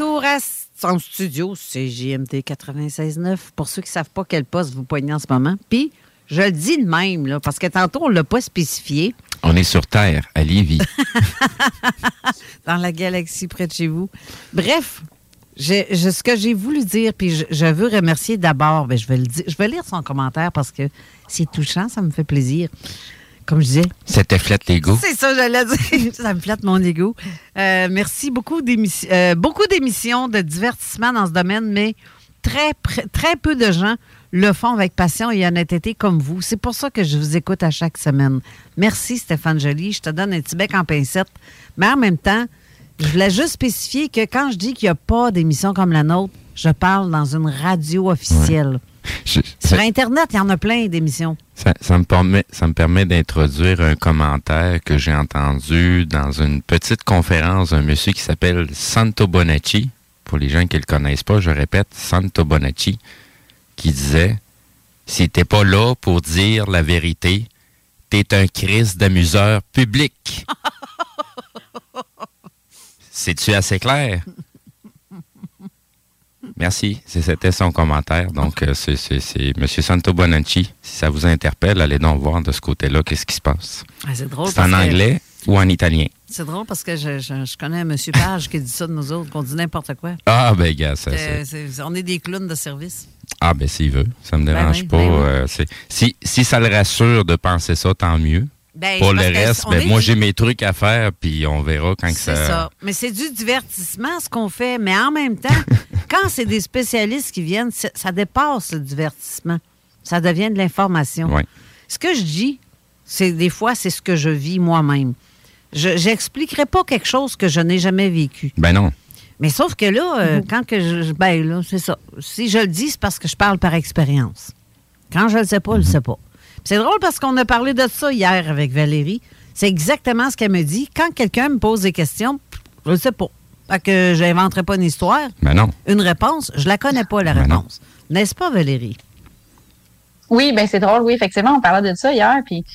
Retour à son studio, c'est JMD 96.9. Pour ceux qui ne savent pas quel poste vous poignez en ce moment. Puis, je le dis de même, là, parce que tantôt, on ne l'a pas spécifié. On est sur Terre, à Lévis. dans la galaxie près de chez vous. Bref, je, je- ce que j'ai voulu dire, puis je, je veux remercier d'abord, ben, je, vais le dire, je vais lire son commentaire parce que c'est touchant, ça me fait plaisir. Comme je disais, Ça te flatte l'ego. c'est ça, j'allais dire. ça me flatte mon ego. Euh, merci beaucoup d'émissions, euh, beaucoup d'émissions de divertissement dans ce domaine, mais très, peu de gens le font avec passion et honnêteté comme vous. C'est pour ça que je vous écoute à chaque semaine. Merci, Stéphane Joly. Je te donne un petit bec en pincette. Mais en même temps, je voulais juste spécifier que quand je dis qu'il n'y a pas d'émission comme la nôtre, je parle dans une radio officielle. Je- Sur Internet, il y en a plein d'émissions. Ça, ça me permet, ça me permet d'introduire un commentaire que j'ai entendu dans une petite conférence d'un monsieur qui s'appelle Santo Bonacci. Pour les gens qui ne le connaissent pas, je répète, Santo Bonacci, qui disait Si t'es pas là pour dire la vérité, t'es un Christ d'amuseur public. C'est-tu assez clair? Merci. C'était son commentaire. Donc, euh, c'est M. Santo Bonacci. Si ça vous interpelle, allez donc voir de ce côté-là qu'est-ce qui se passe. Ah, c'est drôle. C'est en que- anglais ou en italien? C'est drôle parce que je, je- je connais monsieur Page qui dit ça de nous autres, qu'on dit n'importe quoi. Ah, ben, gars, ça, Euh, c'est... on est des clowns de service. Ah, ben, s'il veut. Ça me Ben dérange pas. ben euh, si, si ça le rassure de penser ça, tant mieux. Ben, Pour le reste, ben, moi, du- j'ai mes trucs à faire, puis on verra quand que C'est ça... ça. Mais c'est du divertissement, ce qu'on fait. Mais en même temps, quand c'est des spécialistes qui viennent, ça dépasse le divertissement. Ça devient de l'information. Ouais. Ce que je dis, c'est des fois, c'est ce que je vis moi-même. Je n'expliquerai pas quelque chose que je n'ai jamais vécu. Ben non. Mais sauf que là, euh, quand que je. Ben là, c'est ça. Si je le dis, c'est parce que je parle par expérience. Quand je le sais pas, je le sais pas. C'est drôle parce qu'on a parlé de ça hier avec Valérie. C'est exactement ce qu'elle me dit. Quand quelqu'un me pose des questions, je le sais pas. Fait que j'inventerai pas une histoire. Ben non. Une réponse, je la connais pas, la Ben réponse. N'est-ce pas, Valérie? Oui, ben c'est drôle, oui, effectivement, on parlait de ça hier. Puis, tu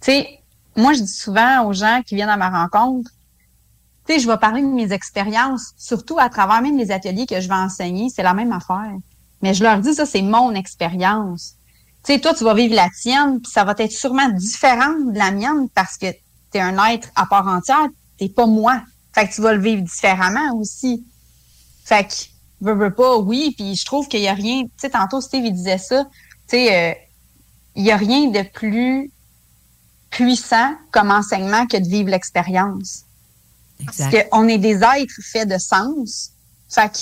sais, moi, je dis souvent aux gens qui viennent à ma rencontre, tu sais, je vais parler de mes expériences, surtout à travers même les ateliers que je vais enseigner, c'est la même affaire. Mais je leur dis, ça, c'est mon expérience. Tu sais, toi, tu vas vivre la tienne, puis ça va être sûrement différent de la mienne parce que tu es un être à part entière, t'es pas moi. Fait que tu vas le vivre différemment aussi. Fait que, veux, veux pas, oui, puis je trouve qu'il y a rien, tu sais, tantôt Steve, il disait ça, tu sais, euh, il y a rien de plus puissant comme enseignement que de vivre l'expérience. Parce qu'on est des êtres faits de sens. Fait que,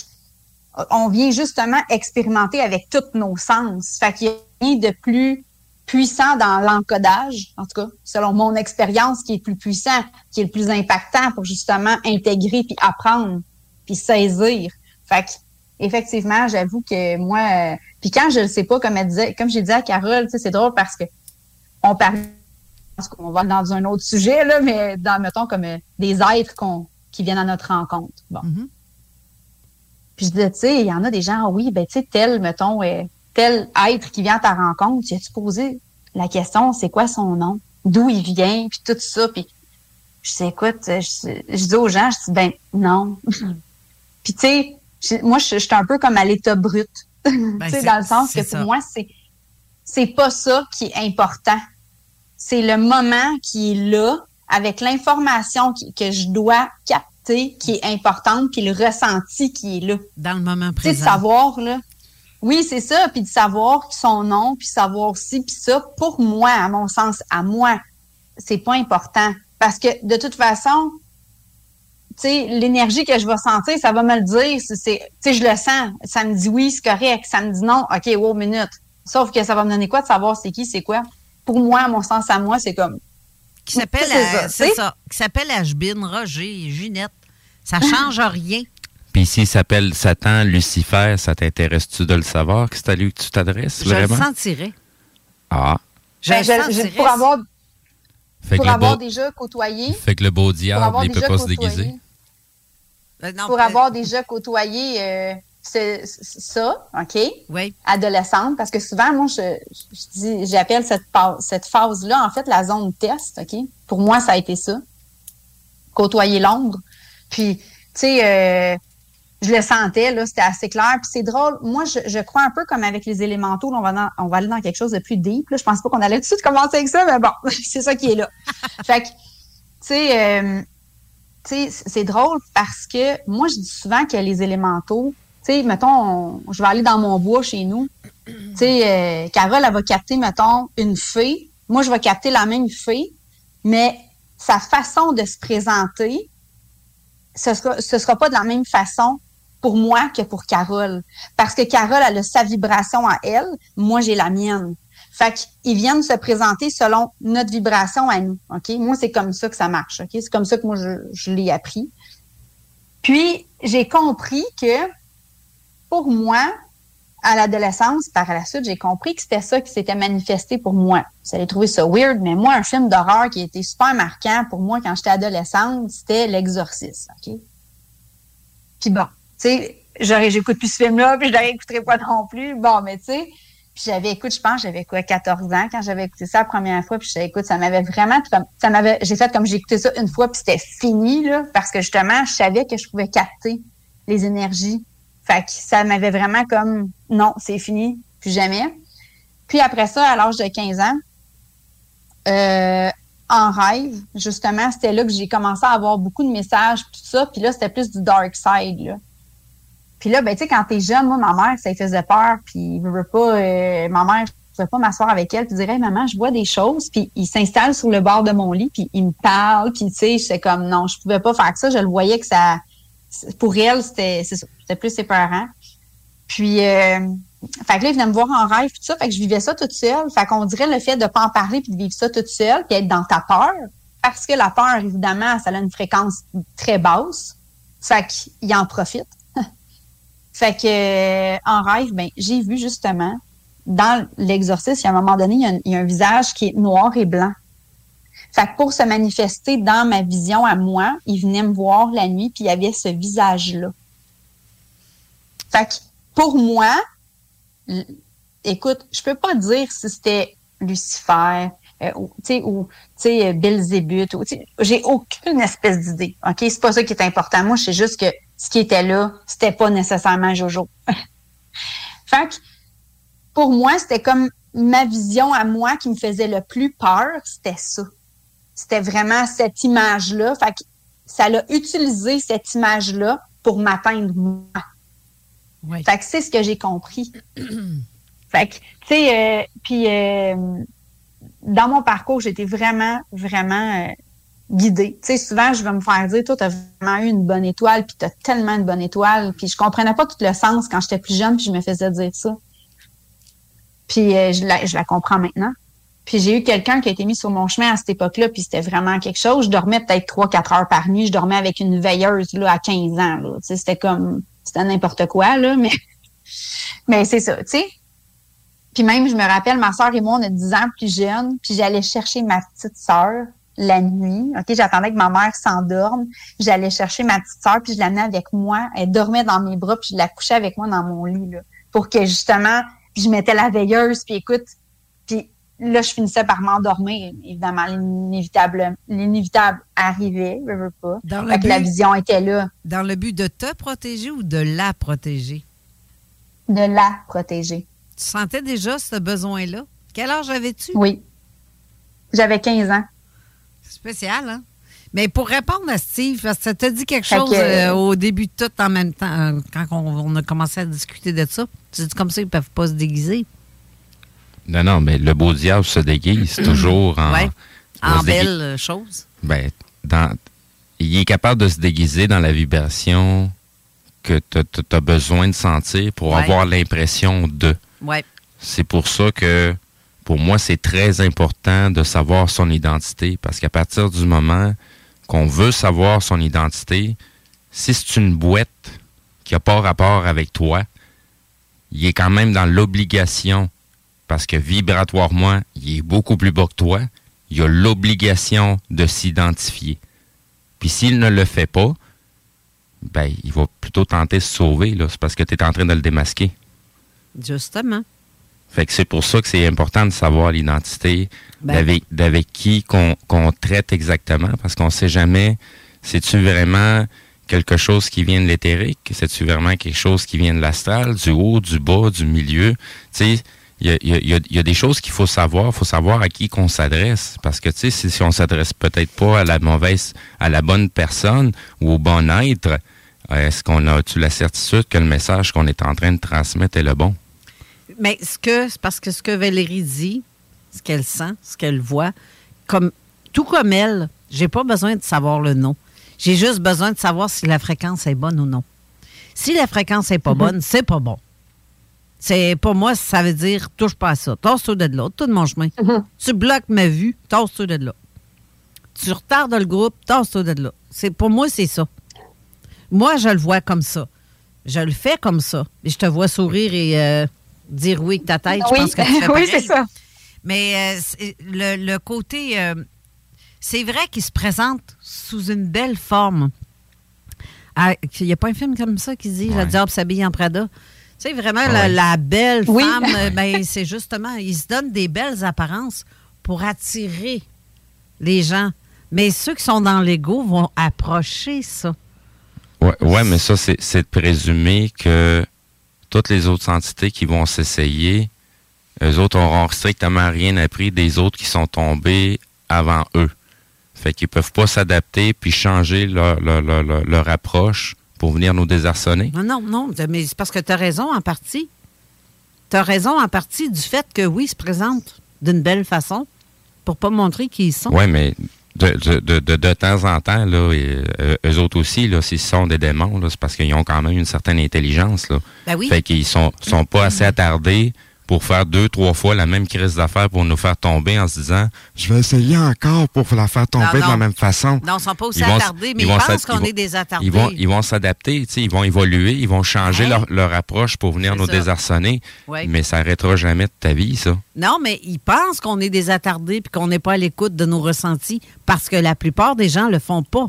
on vient justement expérimenter avec tous nos sens. Fait qu'il y a rien de plus puissant dans l'encodage, en tout cas, selon mon expérience, qui est le plus puissant, qui est le plus impactant pour justement intégrer puis apprendre puis saisir. Fait que, effectivement, j'avoue que moi, euh, puis quand je le sais pas, comme elle disait, comme j'ai dit à Carole, c'est drôle parce que on parle, je pense qu'on va dans un autre sujet, là, mais dans, mettons, comme euh, des êtres qu'on, qui viennent à notre rencontre. Bon. Puis je disais, tu sais, il y en a des gens, ah oui, ben, tu sais, tel, mettons, euh, tel être qui vient à ta rencontre, tu as-tu posé? La question, c'est quoi son nom? D'où il vient? Puis tout ça. Puis je dis, écoute, je, je dis aux gens, je dis, ben, non. puis tu sais, moi, je, je suis un peu comme à l'état brut. tu sais, Ben, dans le sens que pour ça. moi, c'est, c'est pas ça qui est important. C'est le moment qui est là, avec l'information que je dois capter, qui est importante, puis le ressenti qui est là. Dans le moment Tu sais, présent. savoir, là. Oui, c'est ça. Puis de savoir son nom, puis savoir ci, puis ça, pour moi, à mon sens, à moi, c'est pas important. Parce que de toute façon, tu sais, l'énergie que je vais sentir, ça va me le dire. Tu sais, je le sens. Ça me dit oui, c'est correct. Ça me dit non, OK, wow, minute. Sauf que ça va me donner quoi de savoir c'est qui, c'est quoi? Pour moi, à mon sens, à moi, c'est comme. Qui s'appelle, C'est ça, qui s'appelle Ashbin, Roger, Ginette. Ça change rien. Puis s'il s'appelle Satan, Lucifer, ça t'intéresse-tu de le savoir que c'est à lui que tu t'adresses, Je le vraiment? sentirais. Ah. Je Ben, je- je- pour avoir, Fait pour avoir beau, déjà côtoyé. fait que le beau diable, il peut déjà pas se déguiser. Euh, non, pour euh, avoir déjà côtoyé euh, ce- ce- ça, OK? Oui. Adolescente, parce que souvent, moi, je, je dis, j'appelle cette, cette phase-là, en fait, la zone test, OK? Pour moi, ça a été ça. Côtoyer l'ombre. Puis, tu sais, euh, je le sentais, là, c'était assez clair. Puis c'est drôle. Moi, je, je crois un peu comme avec les élémentaux, là, on va, dans- on va aller dans quelque chose de plus deep. Là. Je pense pas qu'on allait tout de suite commencer avec ça, mais bon, c'est ça qui est là. fait que, tu sais, euh, tu sais, c- c'est drôle parce que moi, je dis souvent que les élémentaux, tu sais, mettons, on- je vais aller dans mon bois chez nous. Tu sais, euh, Carole, elle va capter, mettons, une fée. Moi, je vais capter la même fée, mais sa façon de se présenter, ce sera, ce sera pas de la même façon pour moi que pour Carole. Parce que Carole, elle a sa vibration à elle, moi, j'ai la mienne. Fait qu'ils viennent se présenter selon notre vibration à nous. OK? Moi, c'est comme ça que ça marche. OK? C'est comme ça que moi, je, l'ai appris. Puis, j'ai compris que pour moi, à l'adolescence, par la suite, j'ai compris que c'était ça qui s'était manifesté pour moi. Vous allez trouver ça weird, mais moi, un film d'horreur qui était super marquant pour moi quand j'étais adolescente, c'était L'Exorciste. OK? Puis bon, sais, j'écoute plus ce film-là, puis je ne réécouterai pas non plus. Bon, mais tu sais, puis j'avais, écoute, je pense, j'avais quoi, 14 ans quand j'avais écouté ça la première fois, puis je écoute, ça m'avait vraiment, ça m'avait, j'ai fait comme j'ai écouté ça une fois, puis c'était fini, là, parce que justement, je savais que je pouvais capter les énergies. Fait que ça m'avait vraiment comme, non, c'est fini, plus jamais. Puis après ça, à l'âge de 15 ans, euh, en rêve, justement, c'était là que j'ai commencé à avoir beaucoup de messages, tout ça. Puis là, c'était plus du dark side, là. Puis là, ben, tu sais, quand t'es jeune, moi, ma mère, ça lui faisait peur. Puis, je veux pas, euh, ma mère, je pouvais pas m'asseoir avec elle. Puis, hey, maman, je vois des choses. Puis, il s'installe sur le bord de mon lit. Puis, il me parle. Puis, tu sais, c'est comme, non, je pouvais pas faire ça. Je le voyais que ça, pour elle, c'était, c'était plus séparant. Puis, euh, fait que là, il venait me voir en rêve, tout ça. Fait que je vivais ça toute seule. Fait qu'on dirait le fait de pas en parler puis de vivre ça toute seule, puis être dans ta peur. Parce que la peur, évidemment, ça a une fréquence très basse. Fait qu'il en profite. Fait que, euh, en rêve, ben, j'ai vu justement, dans l'exorcisme, à un moment il y, a un, il y, a un, visage qui est noir et blanc. Fait que pour se manifester dans ma vision à moi, il venait me voir la nuit, puis il y avait ce visage-là. Fait que, pour moi, écoute, je peux pas dire si c'était Lucifer euh, ou, ou Belzébuth. J'ai aucune espèce d'idée. OK? C'est pas ça qui est important. Moi, je juste que ce qui était là, c'était pas nécessairement Jojo. fait que, pour moi, c'était comme ma vision à moi qui me faisait le plus peur, c'était ça. C'était vraiment cette image-là. Fait que ça l'a utilisé cette image-là pour m'atteindre moi. Oui. Fait que c'est ce que j'ai compris. fait que, tu sais, euh, puis euh, dans mon parcours, j'étais vraiment, vraiment euh, guidée. Tu sais, souvent, je vais me faire dire, toi, t'as vraiment eu une bonne étoile, puis t'as tellement une bonne étoile. Puis je comprenais pas tout le sens quand j'étais plus jeune, puis je me faisais dire ça. Puis euh, je, la, comprends maintenant. Puis j'ai eu quelqu'un qui a été mis sur mon chemin à cette époque-là, puis c'était vraiment quelque chose. Je dormais peut-être trois, quatre heures par nuit. Je dormais avec une veilleuse là, à 15 ans. Tu sais, c'était comme c'était n'importe quoi, là, mais, mais c'est ça, tu sais. Puis même, je me rappelle, ma soeur et moi, on est 10 ans plus jeunes, puis j'allais chercher ma petite sœur la nuit. OK, j'attendais que ma mère s'endorme. J'allais chercher ma petite sœur, puis je l'amenais avec moi. Elle dormait dans mes bras, puis je la couchais avec moi dans mon lit, là, pour que justement, puis je mettais la veilleuse, puis écoute, puis là, je finissais par m'endormir. Évidemment, l'inévitable, l'inévitable arrivait, je veux pas. Dans la vision était là. Dans le but de te protéger ou de la protéger? De la protéger. Tu sentais déjà ce besoin-là? Quel âge avais-tu? Oui. J'avais 15 ans. C'est spécial, hein? Mais pour répondre à Steve, parce que ça t'a dit quelque chose que, euh, au début de tout en même temps, euh, quand on, on, a commencé à discuter de ça. Tu dis comme ça, ils peuvent pas se déguiser. Non, non, mais le beau diable se déguise toujours en, ouais, en belle chose. Ben, dans, il est capable de se déguiser dans la vibration que tu as besoin de sentir pour ouais. avoir l'impression de. Ouais. C'est pour ça que, pour moi, c'est très important de savoir son identité, parce qu'à partir du moment qu'on veut savoir son identité, si c'est une boîte qui n'a pas rapport avec toi, il est quand même dans l'obligation parce que vibratoirement, il est beaucoup plus bas que toi, il a l'obligation de s'identifier. Puis s'il ne le fait pas, ben, il va plutôt tenter de se sauver. C'est parce que tu es en train de le démasquer. Justement. Fait que c'est pour ça que c'est important de savoir l'identité, ben. d'avec, d'avec qui qu'on, qu'on traite exactement, parce qu'on sait jamais, c'est-tu vraiment quelque chose qui vient de l'éthérique, c'est-tu vraiment quelque chose qui vient de l'astral, du haut, du bas, du milieu, tu sais, il y a, y, a, y a, des choses qu'il faut savoir. Il faut savoir à qui qu'on s'adresse. Parce que, tu sais, si, si on s'adresse peut-être pas à la mauvaise, à la bonne personne ou au bon être, est-ce qu'on a-tu la certitude que le message qu'on est en train de transmettre est le bon? Mais ce que, c'est parce que ce que Valérie dit, ce qu'elle sent, ce qu'elle voit, comme, tout comme elle, j'ai pas besoin de savoir le nom. J'ai juste besoin de savoir si la fréquence est bonne ou non. Si la fréquence n'est pas Mhm. bonne, c'est pas bon. C'est pour moi, ça veut dire touche pas à ça. Tasse-toi de là, tout de mon chemin. Mhm. Tu bloques ma vue, tasse-toi de là. Tu retardes le groupe, tasse-toi de là. C'est pour moi, c'est ça. Moi, je le vois comme ça. Je le fais comme ça. Et je te vois sourire et euh, dire oui avec ta tête. Oui. Je pense que tu fais Oui, pareil. c'est ça. Mais euh, c'est- le, le côté, euh, c'est vrai qu'il se présente sous une belle forme. Ah, Il n'y a pas un film comme ça qui dit La diable s'habille en Prada. Tu sais, vraiment, la, Ouais. la belle Oui. femme, ben, c'est justement, il se donne des belles apparences pour attirer les gens. Mais ceux qui sont dans l'ego vont approcher ça. Ouais, ouais, mais ça, c'est c'est de présumer que toutes les autres entités qui vont s'essayer, eux autres auront strictement rien appris des autres qui sont tombés avant eux. Fait qu'ils peuvent pas s'adapter puis changer leur, leur, leur, leur- leur approche pour venir nous désarçonner. Non, non, non, mais c'est parce que tu as raison en partie. Tu as raison en partie du fait que oui, ils se présentent d'une belle façon pour pas montrer qui ils sont. Oui, mais de, de, de, de, de temps en temps, là, et, euh, eux autres aussi, là, s'ils sont des démons, là, c'est parce qu'ils ont quand même une certaine intelligence. Là. Ben oui. Fait qu'ils sont, sont pas assez attardés pour faire deux, trois fois la même crise d'affaires pour nous faire tomber en se disant Je vais essayer encore pour la faire tomber Non, de la même façon. Non, ils sont pas aussi Ils vont s- attardés, mais ils pensent qu'on ils est vont- des attardés. Ils vont, ils vont s'adapter, tu sais, ils vont évoluer, ils vont changer Ouais. leur, leur approche pour venir nous ça. désarçonner. Ouais. Mais ça arrêtera jamais de ta vie, ça. Non, mais ils pensent qu'on est des attardés puis qu'on n'est pas à l'écoute de nos ressentis parce que la plupart des gens le font pas.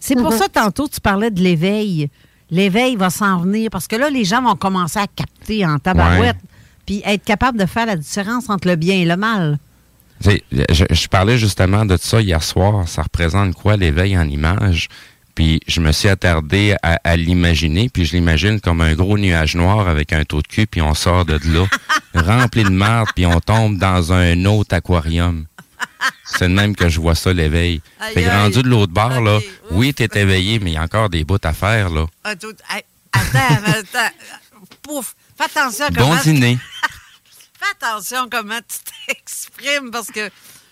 C'est pour Mhm. ça, tantôt, tu parlais de l'éveil. L'éveil va s'en venir parce que là, les gens vont commencer à capter en tabarouette puis être capable de faire la différence entre le bien et le mal. Je, je parlais justement de ça hier soir. Ça représente quoi l'éveil en image? Puis je me suis attardé à, à l'imaginer, puis je l'imagine comme un gros nuage noir avec un taux de cul, puis on sort de là, rempli de marde, puis on tombe dans un autre aquarium. C'est de même que je vois ça l'éveil. Fait rendu de l'autre bord, là, oui, t'es éveillé, mais il y a encore des bouts à faire, là. Attends, attends. Pouf. Fais attention à comment... Bon dîner. Fais attention comment tu t'exprimes parce que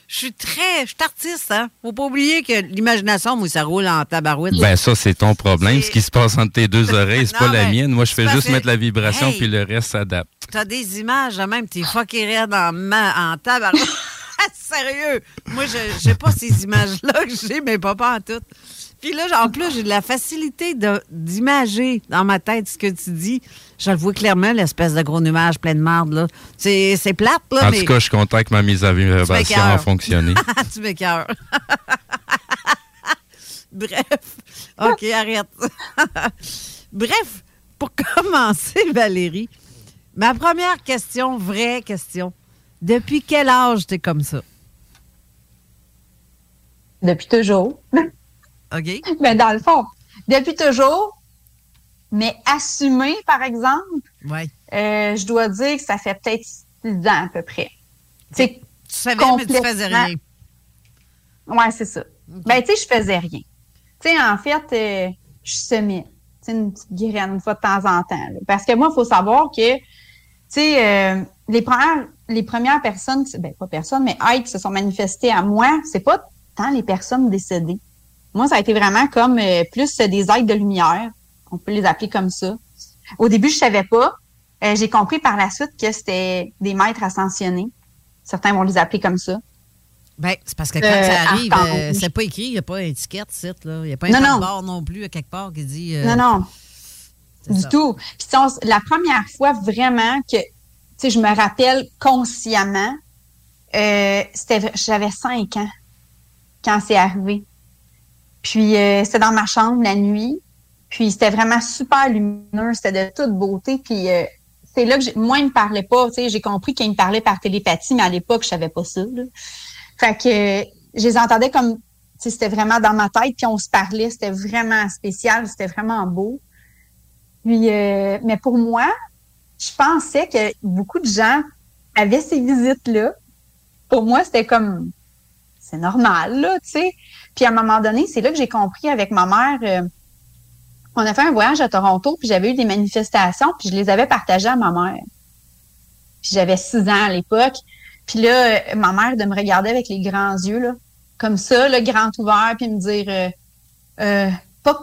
je suis très... Je suis artiste, hein? Faut pas oublier que l'imagination, moi, ça roule en tabarouette. Ben ça, c'est ton problème. Ce qui se passe entre tes deux oreilles, c'est pas la mienne. Moi, je fais juste mettre la vibration, Hey. puis le reste s'adapte. T'as des images, même, t'es fucké raide en, ma- en tabarouette. Sérieux! Moi, je sais pas ces images-là que j'ai, mais pas pas en tout. Puis là, en plus, j'ai de la facilité d'imager dans ma tête ce que tu dis. Je le vois clairement, l'espèce de gros nuage plein de marde, là. C'est c'est plate, là, En mais... tout cas, je suis content que ma mise à vibration a fonctionné. tu m'écoeures. Bref. OK, arrête. Bref, pour commencer, Valérie, ma première question, vraie question. Depuis quel âge t'es comme ça? Depuis toujours. OK? Mais dans le fond, depuis toujours, mais assumé, par exemple, euh, je dois dire que ça fait peut-être six ans à peu près. Tu savais, mais tu faisais rien. Oui, c'est ça. Ben, tu sais, je faisais rien. Tu sais, en fait, euh, je semais. Une petite graine une fois de temps en temps. là. Parce que moi, il faut savoir que, tu sais, euh, les premières, les premières personnes, ben, pas personnes, mais êtres qui se sont manifestées à moi, c'est pas tant les personnes décédées. Moi, ça a été vraiment comme euh, plus des êtres de lumière. On peut les appeler comme ça. Au début, je savais pas. Euh, J'ai compris par la suite que c'était des maîtres ascensionnés. Certains vont les appeler comme ça. Ben, c'est parce que quand Euh, ça arrive, Archange. euh, c'est pas écrit, il n'y a pas d'étiquette, site, là. Il n'y a pas Non, un non. bord non plus, à quelque part, qui dit. Non, non. c'est Du ça. tout. Puis la première fois vraiment que, je me rappelle consciemment, c'était, j'avais cinq ans quand c'est arrivé. Puis euh, c'était dans ma chambre la nuit. Puis c'était vraiment super lumineux, c'était de toute beauté. Puis euh, c'est là que moi il me parlait pas. Tu sais, j'ai compris qu'il me parlait par télépathie, mais à l'époque je savais pas ça. Fait que je les entendais comme, c'était vraiment dans ma tête. Puis on se parlait, c'était vraiment spécial, c'était vraiment beau. Puis, euh, mais pour moi, je pensais que beaucoup de gens avaient ces visites-là. Pour moi, c'était comme, c'est normal, là, tu sais. Puis à un moment donné, c'est là que j'ai compris avec ma mère. euh, on a fait un voyage à Toronto, puis j'avais eu des manifestations, puis je les avais partagées à ma mère. Puis j'avais six ans à l'époque. Puis là, euh, ma mère de me regarder avec les grands yeux, là, comme ça, le grand ouvert, puis me dire, euh, euh,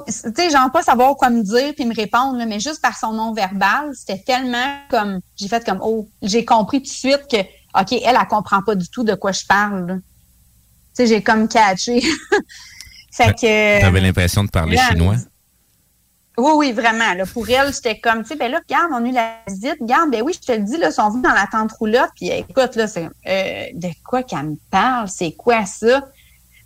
tu sais, genre pas savoir quoi me dire puis me répondre, mais juste par son nom verbal, c'était tellement comme, j'ai fait comme, oh, j'ai compris tout de suite que, OK, elle, elle comprend pas du tout de quoi je parle. Sais, j'ai comme catché. fait que. T'avais l'impression de parler là, chinois? Oui, oui, vraiment. Là, pour elle, c'était comme, tu sais, ben là, regarde, on a eu la visite. Regarde, ben oui, je te le dis, là, ils sont venus dans la tente roulotte. Puis écoute, là, c'est euh, de quoi qu'elle me parle? C'est quoi ça?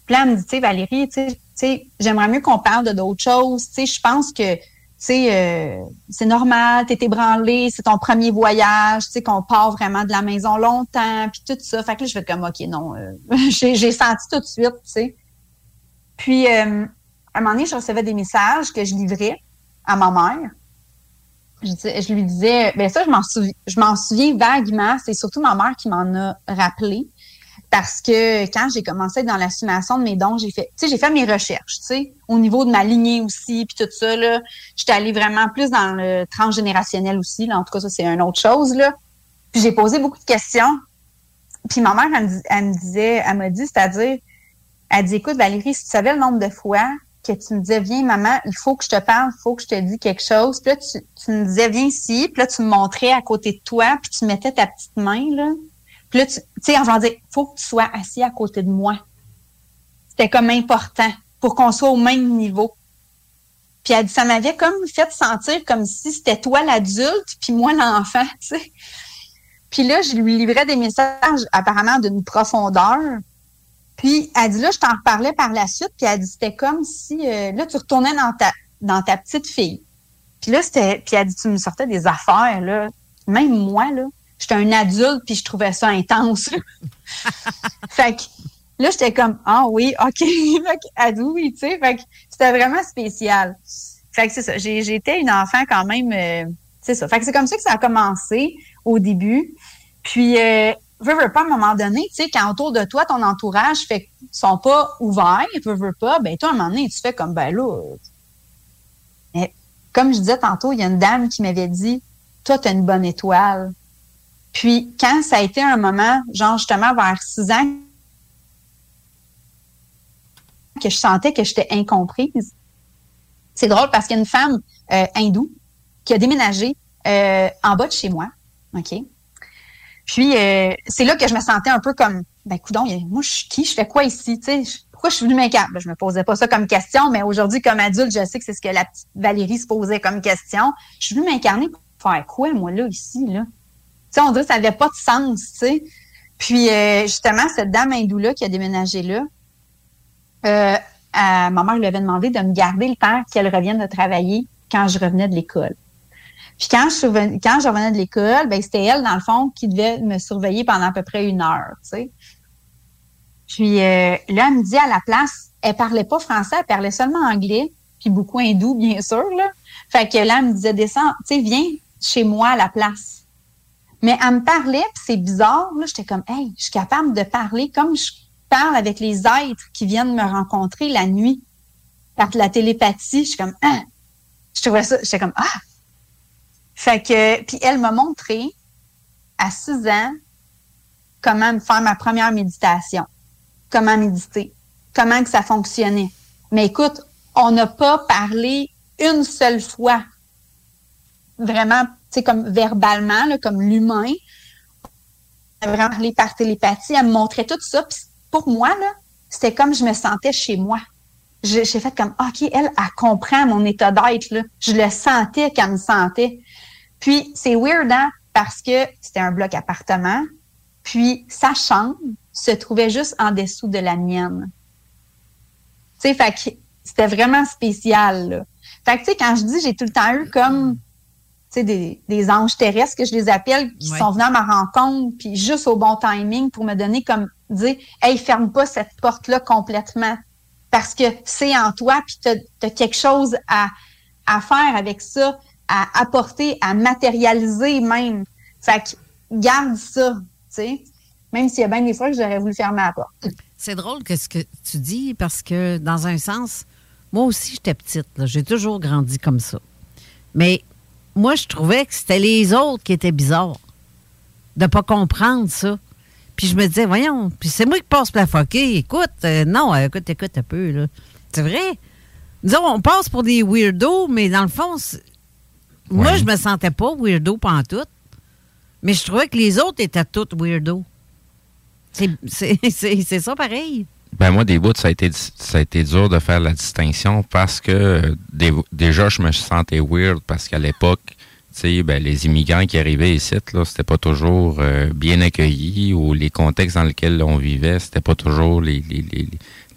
Puis là, elle me dit, tu sais, Valérie, tu sais, j'aimerais mieux qu'on parle de d'autres choses. Tu sais, je pense que, sais, euh, c'est normal, t'es ébranlé, c'est ton premier voyage, tu sais, qu'on part vraiment de la maison longtemps, puis tout ça. Fait que là, je fais comme, OK, non, euh, j'ai senti tout de suite, tu sais. Puis, euh, à un moment donné, je recevais des messages que je livrais à ma mère. Je, je lui disais, ben ça, je m'en souviens, je m'en souviens vaguement. C'est surtout ma mère qui m'en a rappelé. Parce que quand j'ai commencé dans l'assumation de mes dons, j'ai fait, j'ai fait mes recherches, tu sais, au niveau de ma lignée aussi, puis tout ça, là. J'étais allée vraiment plus dans le transgénérationnel aussi, là. En tout cas, ça, c'est une autre chose, là. Puis j'ai posé beaucoup de questions. Puis ma mère, elle me, elle me disait, elle m'a dit, c'est-à-dire, elle dit, écoute, Valérie, si tu savais le nombre de fois que tu me disais, viens, maman, il faut que je te parle, il faut que je te dise quelque chose. Puis là, tu, tu me disais, viens ici. Puis là, tu me montrais à côté de toi, puis tu mettais ta petite main, là. Puis là, tu sais, en voulant dire, faut que tu sois assis à côté de moi. C'était comme important pour qu'on soit au même niveau. Puis elle dit, ça m'avait comme fait sentir comme si c'était toi l'adulte, puis moi l'enfant, tu sais. Puis là, je lui livrais des messages apparemment d'une profondeur. Puis elle dit là, je t'en reparlais par la suite, puis elle dit c'était comme si euh, là tu retournais dans ta dans ta petite fille. Puis là c'était puis elle dit tu me sortais des affaires là, même moi là, j'étais un adulte puis je trouvais ça intense. fait que là j'étais comme ah oui, OK, fait que, elle dit oui, tu sais, fait que c'était vraiment spécial. Fait que c'est ça, j'ai j'étais une enfant quand même euh, c'est ça. Fait que c'est comme ça que ça a commencé au début. Puis euh, veux, veux pas, à un moment donné, tu sais, quand autour de toi, ton entourage fait sont pas ouverts, veux, veux pas, ben toi, à un moment donné, tu fais comme, ben là, mais comme je disais tantôt, il y a une dame qui m'avait dit, toi, tu as une bonne étoile. Puis, quand ça a été un moment, genre justement vers six ans, que je sentais que j'étais incomprise, c'est drôle parce qu'il y a une femme euh, hindoue qui a déménagé euh, en bas de chez moi, OK? Puis euh, c'est là que je me sentais un peu comme ben coudon, moi je suis qui, je fais quoi ici, tu sais, pourquoi je suis venue m'incarner? Je me posais pas ça comme question, mais aujourd'hui comme adulte, je sais que c'est ce que la petite Valérie se posait comme question. Je suis venue m'incarner pour faire quoi moi là ici là? Sais, on dirait que ça avait pas de sens, tu sais. Puis euh, justement cette dame hindoue là qui a déménagé là, euh, ma mère lui avait demandé de me garder le temps qu'elle revienne de travailler quand je revenais de l'école. Puis quand je revenais de l'école, ben c'était elle, dans le fond, qui devait me surveiller pendant à peu près une heure, tu sais. Puis euh, là, elle me dit à la place, elle parlait pas français, elle parlait seulement anglais, puis beaucoup hindou, bien sûr, là. Fait que là, elle me disait, descends, tu sais, viens chez moi à la place. Mais elle me parlait, c'est bizarre, là, j'étais comme, hey, je suis capable de parler comme je parle avec les êtres qui viennent me rencontrer la nuit. Par la télépathie, je suis comme, ah! Je trouvais ça, j'étais comme, ah! Fait que, puis elle m'a montré à six ans comment me faire ma première méditation, comment méditer, comment que ça fonctionnait. Mais écoute, on n'a pas parlé une seule fois, vraiment, sais, comme verbalement, comme l'humain. A vraiment parlé par télépathie. Elle me montrait tout ça. Puis pour moi, là, c'était comme je me sentais chez moi. J'ai fait comme, OK, elle, elle comprend mon état d'être. Je le sentais qu'elle me sentait. Puis c'est weird, hein, parce que c'était un bloc appartement. Puis sa chambre se trouvait juste en dessous de la mienne. Tu sais, c'était vraiment spécial. Là. Fait que tu sais, quand je dis j'ai tout le temps eu comme des, des anges terrestres que je les appelle, qui Ouais. sont venus à ma rencontre, puis juste au bon timing pour me donner comme dire Hey, ferme pas cette porte-là complètement. Parce que c'est en toi, puis tu as, quelque chose à, à faire avec ça, à apporter, à matérialiser même. Fait que garde ça, tu sais. Même s'il y a bien des fois que j'aurais voulu fermer la porte. C'est drôle que ce que tu dis parce que, dans un sens, moi aussi, j'étais petite. J'ai toujours grandi comme ça. Mais moi, je trouvais que c'était les autres qui étaient bizarres de pas comprendre ça. Puis je me disais, voyons, puis c'est moi qui passe la foquée. Écoute, euh, non, écoute, écoute un peu, là. C'est vrai? Disons, on passe pour des weirdos, mais dans le fond, moi, je me sentais pas weirdo pantoute. Mais je trouvais que les autres étaient tous weirdos. C'est ça pareil. Ben moi, des bouts, ça a été ça a été dur de faire la distinction parce que euh, des- déjà, je me sentais weird parce qu'à l'époque, tu sais, ben, les immigrants qui arrivaient ici, là, c'était pas toujours euh, bien accueilli ou les contextes dans lesquels on vivait, c'était pas toujours les, les, les,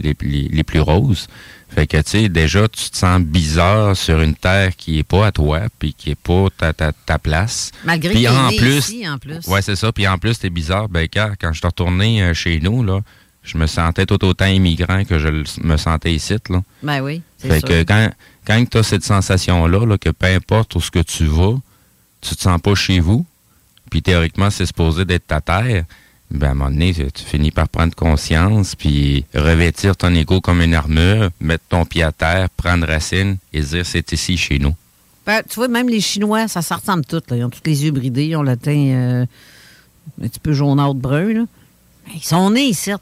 les, les- les plus roses. Fait que, tu sais, déjà, tu te sens bizarre sur une terre qui est pas à toi, puis qui est pas ta, ta, ta place. Malgré Puis en plus, ici, en plus. Ouais, c'est ça. Puis en plus, t'es bizarre. Ben, quand, quand je suis retourné euh, chez nous, là, je me sentais tout autant immigrant que je me sentais ici, là. Ben oui, c'est Fait sûr. que quand, quand tu as cette sensation-là, là, que peu importe où ce que tu vas, tu te sens pas chez vous, puis théoriquement, c'est supposé d'être ta terre, ben, à un moment donné, tu, finis par prendre conscience, puis revêtir ton ego comme une armure, mettre ton pied à terre, prendre racine et se dire c'est ici chez nous. Ben, tu vois, même les Chinois, ça se ressemble tout. Là. Ils ont tous les yeux bridés, ils ont le teint euh, un petit peu jaunâtre brun. Là. Ils sont nés ici.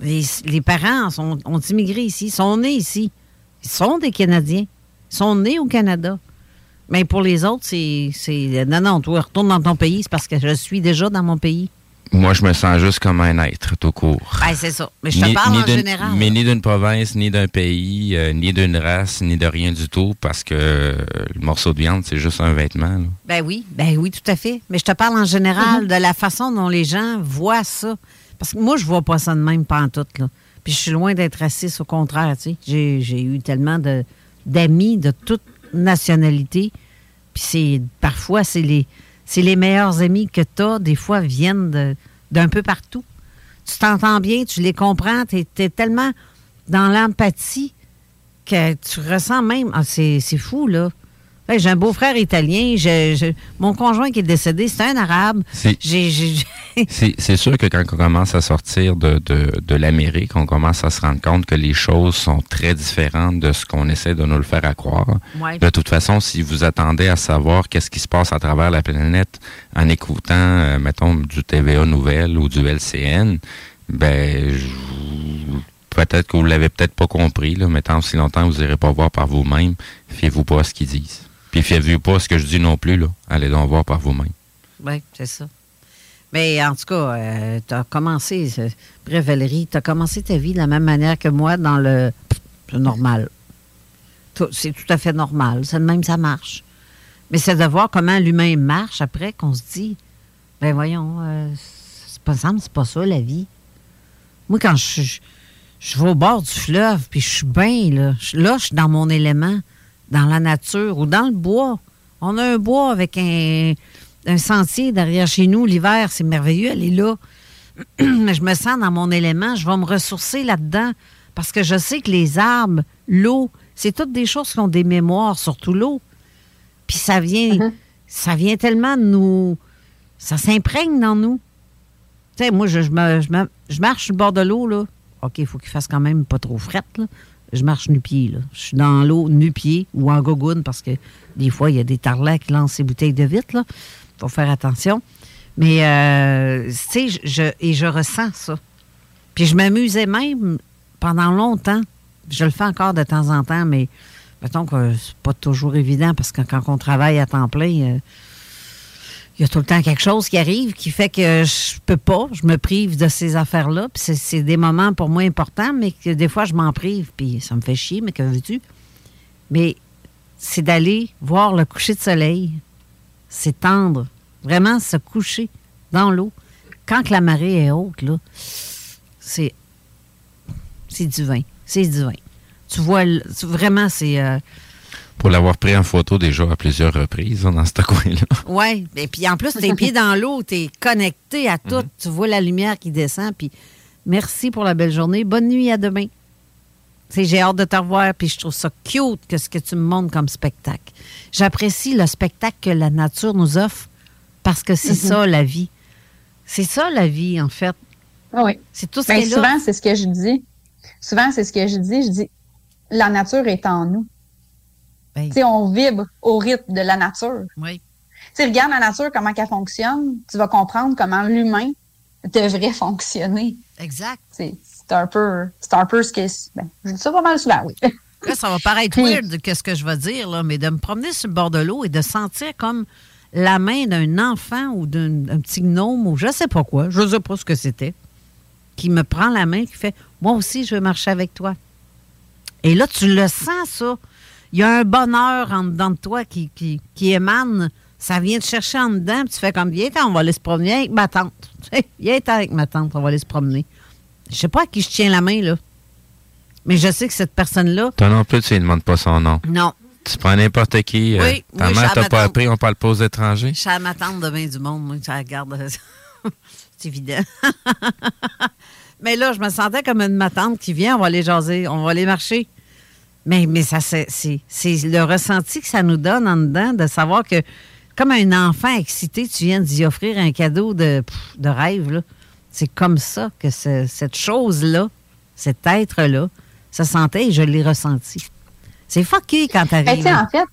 Les, les parents sont, ont immigré ici. Ils sont nés ici. Ils sont des Canadiens. Ils sont nés au Canada. Mais pour les autres, c'est. Non, non, toi, retourne dans ton pays, c'est parce que je suis déjà dans mon pays. Moi, je me sens juste comme un être, tout court. Ben, c'est ça. Mais je te Ni- parle ni en d'une- général. Mais ni d'une province, ni d'un pays, euh, ni d'une race, ni de rien du tout, parce que euh, le morceau de viande, c'est juste un vêtement. là. Ben oui, ben oui, tout à fait. Mais je te parle en général de la façon dont les gens voient ça. Parce que moi, je vois pas ça de même pantoute, là. Puis je suis loin d'être raciste, au contraire, tu sais. J'ai, eu tellement de, d'amis de toute nationalité. Puis c'est, parfois, c'est les, les meilleurs amis que tu as, des fois, viennent de- d'un peu partout. Tu t'entends bien, tu les comprends, tu es, tellement dans l'empathie que tu ressens même. Ah, c'est fou, là. J'ai un beau-frère italien. je- je- mon conjoint qui est décédé, c'est un arabe. C'est- sûr que quand on commence à sortir de, de, de l'Amérique, on commence à se rendre compte que les choses sont très différentes de ce qu'on essaie de nous le faire à croire. Ouais. De toute façon, si vous attendez à savoir qu'est-ce qui se passe à travers la planète en écoutant, euh, mettons, du TVA Nouvelle ou du LCN, ben, peut-être que vous l'avez peut-être pas compris, là, mais tant aussi longtemps vous n'irez pas voir par vous-même, fiez-vous pas à ce qu'ils disent. Puis fiez-vous pas ce que je dis non plus, là. Allez donc voir par vous-même. Oui, c'est ça. Mais en tout cas, tu as commencé, c'est- bref, Valérie, tu as commencé ta vie de la même manière que moi dans le. Normal. C'est tout à fait normal. C'est même, ça marche. Mais c'est de voir comment l'humain marche après qu'on se dit ben voyons, euh, c'est pas ça, c'est pas ça la vie. Moi, quand je, je, je vais au bord du fleuve, puis je suis bien, là, là, je suis dans mon élément, dans la nature ou dans le bois. On a un bois avec un, un sentier derrière chez nous. L'hiver, c'est merveilleux, elle est là. Mais je me sens dans mon élément. Je vais me ressourcer là-dedans parce que je sais que les arbres, l'eau, c'est toutes des choses qui ont des mémoires, surtout l'eau. Puis ça vient, ça vient tellement de nous. Ça s'imprègne dans nous. Tu sais, moi, je, je me- je me- je marche sur le bord de l'eau, là. OK, il faut qu'il fasse quand même pas trop frette, là. Je marche nu-pied, là. Je suis dans l'eau nu-pied ou en gogoune parce que des fois, il y a des tarlats qui lancent ces bouteilles de vitre, là. faut faire attention. Mais, euh, tu sais, je, et je ressens ça. Puis je m'amusais même pendant longtemps. Je le fais encore de temps en temps, mais mettons que c'est pas toujours évident parce que quand on travaille à temps plein, euh, il y a tout le temps quelque chose qui arrive qui fait que je peux pas, je me prive de ces affaires-là. C'est- des moments pour moi importants, mais que des fois je m'en prive, puis ça me fait chier, mais que veux-tu? Mais c'est d'aller voir le coucher de soleil. C'est tendre. Vraiment se coucher dans l'eau. Quand que la marée est haute, là, c'est. C'est divin. C'est divin. Tu vois, vraiment, c'est. euh, Pour l'avoir pris en photo déjà à plusieurs reprises hein, dans ce coin-là. Oui, et puis en plus, tes pieds dans l'eau, tu es connecté à tout. Tu vois la lumière qui descend. Puis merci pour la belle journée. Bonne nuit, à demain. J'ai hâte de te revoir, puis je trouve ça cute que ce que tu me montres comme spectacle. J'apprécie le spectacle que la nature nous offre parce que c'est Mhm. ça la vie. C'est ça la vie, en fait. Ah oui. C'est tout ce Ben, qui est là. souvent, c'est ce que je dis. Souvent, c'est ce que je dis. Je dis, la nature est en nous. Ben. Tu sais, on vibre au rythme de la nature. Oui. Tu sais, regarde la nature, comment elle fonctionne, tu vas comprendre comment l'humain devrait fonctionner. Exact. C'est un peu, c'est un peu ce que, ben, je dis ça pas mal souvent, oui. Là, ça va paraître weird, qu'est-ce que je vais dire, là, mais de me promener sur le bord de l'eau et de sentir comme la main d'un enfant ou d'un d'un petit gnome ou je sais pas quoi, je sais pas ce que c'était, qui me prend la main, qui fait Moi aussi, je veux marcher avec toi. Et là, tu le sens, ça. Il y a un bonheur en dedans de toi qui, qui, qui émane. Ça vient te chercher en dedans, puis tu fais comme Viens, on va aller se promener avec ma tante. Tu Viens avec ma tante, on va aller se promener. Je sais pas à qui je tiens la main, là. Mais je sais que cette personne-là, Toi non plus, tu ne demandes pas son nom. non, Tu prends n'importe qui. euh, Oui, ta oui, mère t'a pas appris, on parle pas aux étrangers. Je suis à ma tante de bien du monde, moi, ça regarde. c'est évident. mais là, je me sentais comme une ma tante qui vient, on va aller jaser, on va aller marcher. Mais, mais ça, c'est, le ressenti que ça nous donne en dedans de savoir que, comme un enfant excité, tu viens d'y offrir un cadeau de, de rêve. là. C'est comme ça que ce- cette chose-là, cet être-là, se sentait et je l'ai ressenti. C'est fucké quand Ben, t'arrives. tu sais, en fait,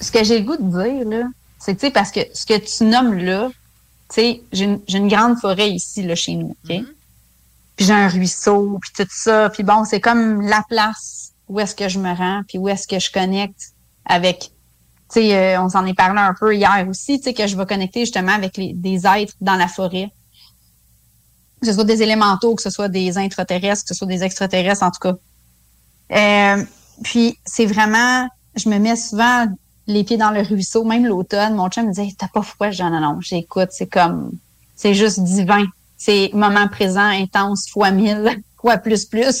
ce que j'ai le goût de dire, là, c'est que, parce que ce que tu nommes là, tu sais, j'ai une, j'ai une grande forêt ici, là, chez nous, OK? Puis j'ai un ruisseau, puis tout ça. Puis bon, c'est comme la place où est-ce que je me rends, puis où est-ce que je connecte avec... Tu sais, euh, on s'en est parlé un peu hier aussi, tu sais, que je vais connecter justement avec les, des êtres dans la forêt. Que ce soit des élémentaux, que ce soit des intraterrestres, que ce soit des extraterrestres, en tout cas. Euh, puis c'est vraiment, je me mets souvent les pieds dans le ruisseau, même l'automne. Mon chum me disait, t'as pas froid? Je dis, non, j'écoute, c'est comme, c'est juste divin. C'est moment présent, intense, fois mille, fois plus plus.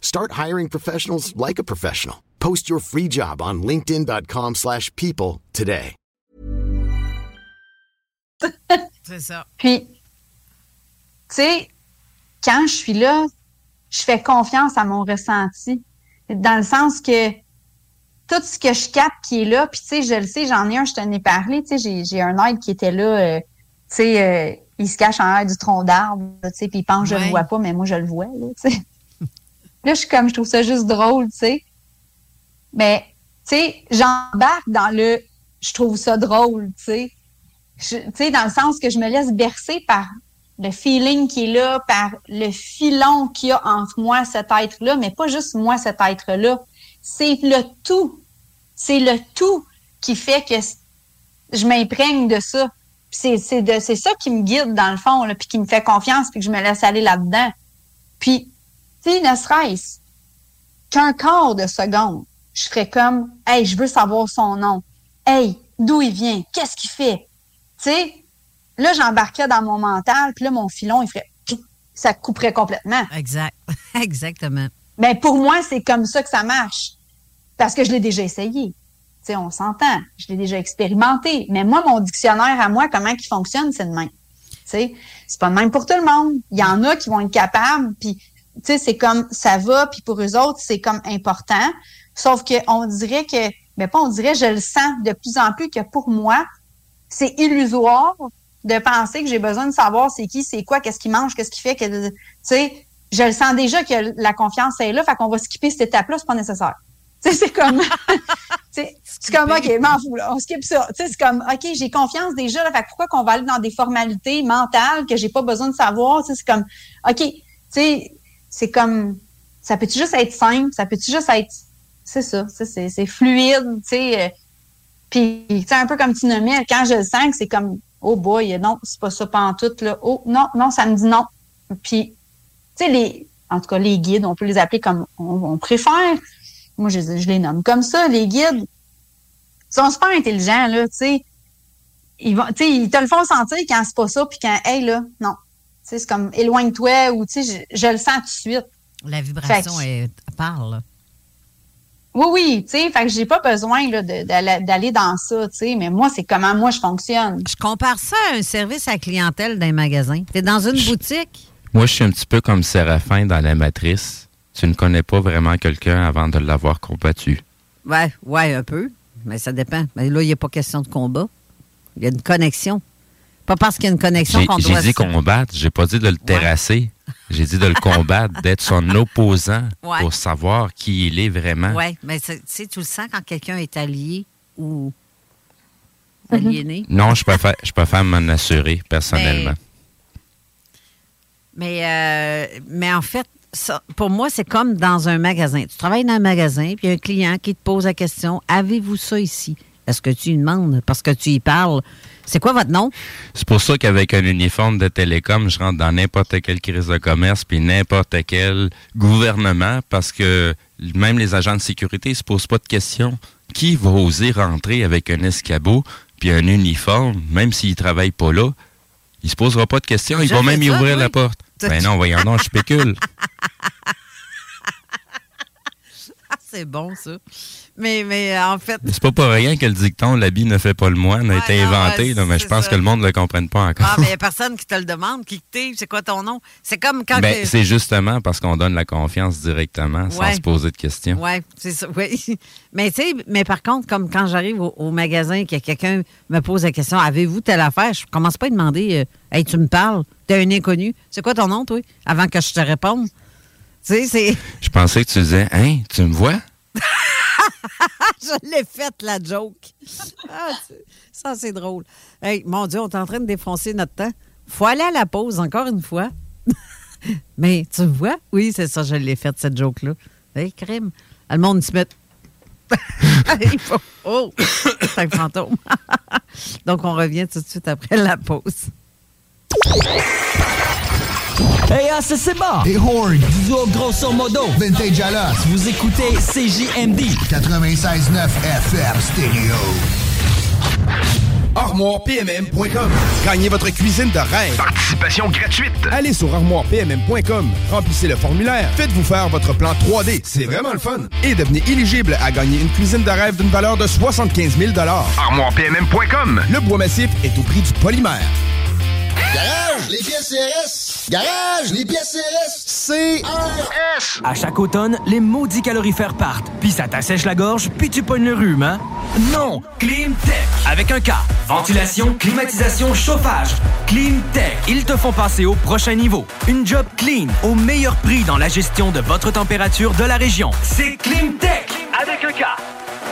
Start hiring professionals like a professional. Post your free job on linkedin.com/people slash people today. C'est ça. Puis, tu sais, quand je suis là, je fais confiance à mon ressenti. Dans le sens que tout ce que je capte qui est là, puis tu sais, je le sais, j'en ai un, je t'en ai parlé, tu sais, j'ai- j'ai un aide qui était là, euh, tu sais, euh, il se cache en l'air du tronc d'arbre, tu sais, puis il pense que je Ouais. le vois pas, mais moi, je le vois, là, tu sais. Là, je suis comme, je trouve ça juste drôle, tu sais. Mais, tu sais, j'embarque dans le, je trouve ça drôle, tu sais. Tu sais, dans le sens que je me laisse bercer par le feeling qui est là, par le filon qu'il y a entre moi, cet être-là, mais pas juste moi, cet être-là. C'est le tout. C'est le tout qui fait que je m'imprègne de ça. C'est ça qui me guide, dans le fond, puis qui me fait confiance, puis que je me laisse aller là-dedans. Puis, sais, ne serait-ce qu'un quart de seconde, je ferais comme, hey, je veux savoir son nom. Hey, d'où il vient? Qu'est-ce qu'il fait? Tu sais, là, j'embarquais dans mon mental, puis là, mon filon, il ferait, ça couperait complètement. Exact. Exactement. Ben, pour moi, c'est comme ça que ça marche. Parce que je l'ai déjà essayé. Tu sais, on s'entend. Je l'ai déjà expérimenté. Mais moi, mon dictionnaire à moi, comment il fonctionne, c'est de même. Tu sais, c'est pas de même pour tout le monde. Il y en a qui vont être capables, puis sais, c'est comme ça va, puis pour eux autres, c'est comme important. Sauf que on dirait que, mais pas on dirait, je le sens de plus en plus que pour moi, c'est illusoire de penser que j'ai besoin de savoir c'est qui, c'est quoi, qu'est-ce qu'il mange, qu'est-ce qu'il fait, que, tu sais, je le sens déjà que la confiance est là, fait qu'on va skipper cette étape-là, c'est pas nécessaire. Tu sais, c'est comme, tu sais, c'est comme, OK, m'en fous, là, on skip ça. Tu sais, c'est comme, OK, j'ai confiance déjà, là, fait que pourquoi qu'on va aller dans des formalités mentales que j'ai pas besoin de savoir, tu sais, c'est comme, OK, tu sais, c'est comme, ça peut-tu juste être simple, ça peut-tu juste être, c'est ça, c'est- fluide, tu sais, euh, puis, tu sais, un peu comme tu nommais, quand je le sens c'est comme, oh boy, non, c'est pas ça pantoute, là. Oh, non, non, ça me dit non. Puis, tu sais, les, en tout cas, les guides, on peut les appeler comme on, on préfère. Moi, je, je les nomme comme ça, les guides. Ils sont super intelligents, là, tu sais. Ils, vont, tu sais, ils te le font sentir quand c'est pas ça, puis quand, hey, là, non. C'est comme éloigne-toi ou, tu sais, je, je le sens tout de suite. La vibration parle. là. Oui, oui, tu sais, fait que j'ai pas besoin d'aller dans ça, tu sais, mais moi, c'est comment moi je fonctionne. Je compare ça à un service à la clientèle d'un magasin. Tu es dans une boutique, Moi, je suis un petit peu comme Séraphin dans la matrice. Tu ne connais pas vraiment quelqu'un avant de l'avoir combattu. ouais, ouais, un peu, mais ça dépend. Mais là, il n'y a pas question de combat. Il y a une connexion. Pas parce qu'il y a une connexion J'ai qu'on j'ai doit... dit se- combattre, j'ai pas dit de le terrasser. J'ai dit de le combattre, d'être son opposant Ouais. pour savoir qui il est vraiment. Oui, mais c'est- tu sais, tu le sens quand quelqu'un est allié ou aliéné. Non, je préfère, je préfère m'en assurer personnellement. Mais, euh, mais en fait, ça, pour moi, c'est comme dans un magasin. Tu travailles dans un magasin, puis il y a un client qui te pose la question Avez-vous ça ici Est-ce que tu lui demandes? Parce que tu y parles C'est quoi votre nom? C'est pour ça qu'avec un uniforme de télécom, je rentre dans n'importe quelle crise de commerce puis n'importe quel gouvernement parce que même les agents de sécurité ne se posent pas de questions. Qui va oser rentrer avec un escabeau puis un uniforme, même s'il ne travaille pas là? Il se posera pas de questions. Il Je va même y ouvrir oui. la porte. Ben non, voyons donc, je spécule. C'est bon, ça. Mais, mais en fait. C'est pas pour rien que le dicton l'habit ne fait pas le moine a été non, inventé, là, mais je pense ça. que le monde ne le comprenne pas encore. Ah, mais il n'y a personne qui te le demande. Qui t'es C'est quoi ton nom? C'est comme quand. Ben, c'est justement parce qu'on donne la confiance directement sans se poser de questions. Oui, c'est ça. Oui. Mais tu sais, mais par contre, comme quand j'arrive au, au magasin, que quelqu'un me pose la question Avez-vous telle affaire? Je commence pas à demander euh, Hey, tu me parles, t'es un inconnu. C'est quoi ton nom, toi? Avant que je te réponde. Tu sais, c'est. Je pensais que tu disais, hein, tu me vois? je l'ai faite, la joke. Ah, ça, c'est drôle. Hey, mon Dieu, on est en train de défoncer notre temps. faut aller à la pause, encore une fois. Mais tu me vois? Oui, c'est ça, je l'ai faite, cette joke-là. Hey, crime. Ah, Le monde se met. Oh! C'est un fantôme. Donc, on revient tout de suite après la pause. Hey, ah, c'est c'est bon! Des horns. Duo grosso modo. Vintage Alas. Vous écoutez CJMD. 96.9 FM stéréo. ArmoirePMM.com. Gagnez votre cuisine de rêve. Participation gratuite. Allez sur ArmoirePMM.com. Remplissez le formulaire. Faites-vous faire votre plan 3D. C'est vraiment le fun. Et devenez éligible à gagner une cuisine de rêve d'une valeur de 75 000 ArmoirePMM.com. Le bois massif est au prix du polymère. Garage, les pièces CRS. Garage, les pièces CRS. CRS. À chaque automne, les maudits calorifères partent, puis ça t'assèche la gorge, puis tu pognes le rhume, hein? Non! Climtech! Avec un K. Ventilation, climatisation, chauffage. Climtech. Ils te font passer au prochain niveau. Une job clean, au meilleur prix dans la gestion de votre température de la région. C'est Climtech! Avec un K.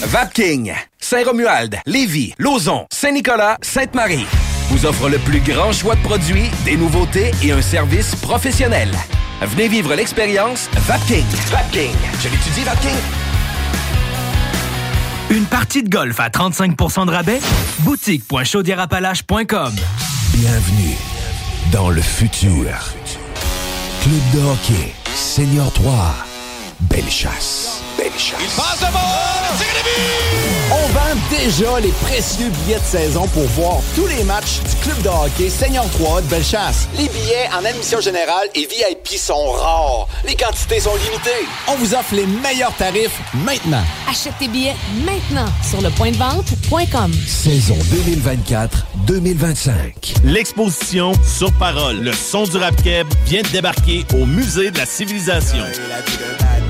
Vapking, Saint-Romuald, Lévis, Lauson, Saint-Nicolas, Sainte-Marie vous offre le plus grand choix de produits, des nouveautés et un service professionnel. Venez vivre l'expérience Vapking. Vapking. Je l'étudie, Vapking. Une partie de golf à 35% de rabais? Boutique.chaudierapalache.com Bienvenue dans le futur. Club de hockey, Senior 3, Belle chasse. Belle chasse. passe de On vend déjà les précieux billets de saison pour voir tous les matchs du club de hockey Seigneur 3 de Bellechasse. Les billets en admission générale et VIP sont rares. Les quantités sont limitées. On vous offre les meilleurs tarifs maintenant. Achète tes billets maintenant sur le point de vente.com. Saison 2024-2025. L'exposition Sur Parole, le son du rap keb vient de débarquer au Musée de la Civilisation.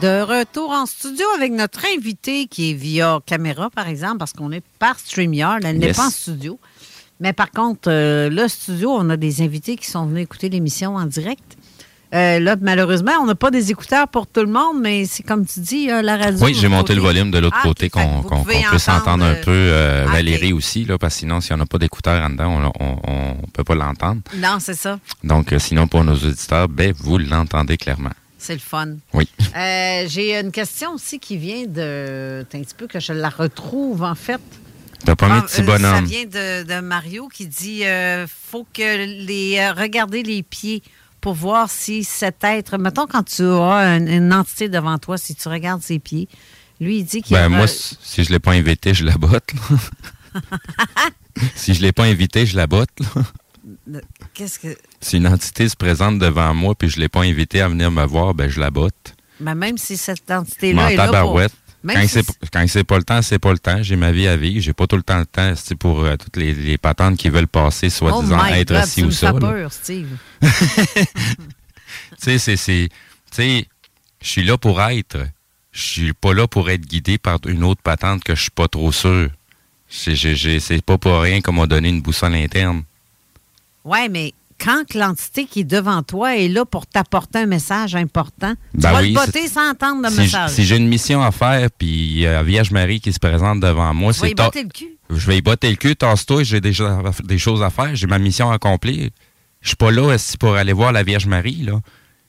De retour en studio avec notre invité qui est via caméra, par exemple, parce qu'on est par StreamYard. Elle n'est pas en studio. Mais par contre, euh, le studio, on a des invités qui sont venus écouter l'émission en direct. Euh, là, malheureusement, on n'a pas des écouteurs pour tout le monde, mais c'est comme tu dis, euh, la radio. Oui, j'ai monté le volume de l'autre Ah, côté, qu'on puisse entendre un peu euh. Valérie aussi, là, parce que sinon, si on n'a pas d'écouteurs en dedans, on ne peut pas l'entendre. Non, c'est ça. Donc, sinon, pour nos auditeurs, ben, vous l'entendez clairement. C'est le fun. Oui. Euh, j'ai une question aussi qui vient de. Un petit peu que je la retrouve, en fait. T'as pas mis Ah, de petit euh, Ça bonhomme. vient de, de Mario qui dit euh, faut que les euh, regarder les pieds pour voir si cet être. Mettons quand tu as une, une entité devant toi, si tu regardes ses pieds, lui il dit qu'il Ben, a- moi, si je l'ai pas invité, je la botte. là. si je l'ai pas invité, je la botte. Qu'est-ce que. Si une entité se présente devant moi puis je l'ai pas invité à venir me voir, ben, je la botte. Ben, même si cette entité-là est là pour. Même Quand si c'est quand c'est pas le temps, c'est pas le temps. J'ai ma vie à vivre. J'ai pas tout le temps le temps c'est pour euh, toutes les, les patentes qui veulent passer, Oh soi-disant my être God, ci tu ou me ça. peur, Steve. Tu sais, c'est. c'est- Tu sais, je suis là pour être. Je suis pas là pour être guidé par une autre patente que je suis pas trop sûr. C'est c'est pas pour rien qu'on m'a donné une boussole interne. Ouais, mais quand que l'entité qui est devant toi est là pour t'apporter un message important, tu Ben vas oui, le botter sans entendre le Si message. si j'ai une mission à faire, puis il y a Vierge Marie qui se présente devant moi, c'est y ta- botter le cul. Je vais y botter le cul, tasse-toi, j'ai des, choses à- des choses à faire, j'ai ma mission à accomplir. Je suis pas là pour aller voir la Vierge Marie, là?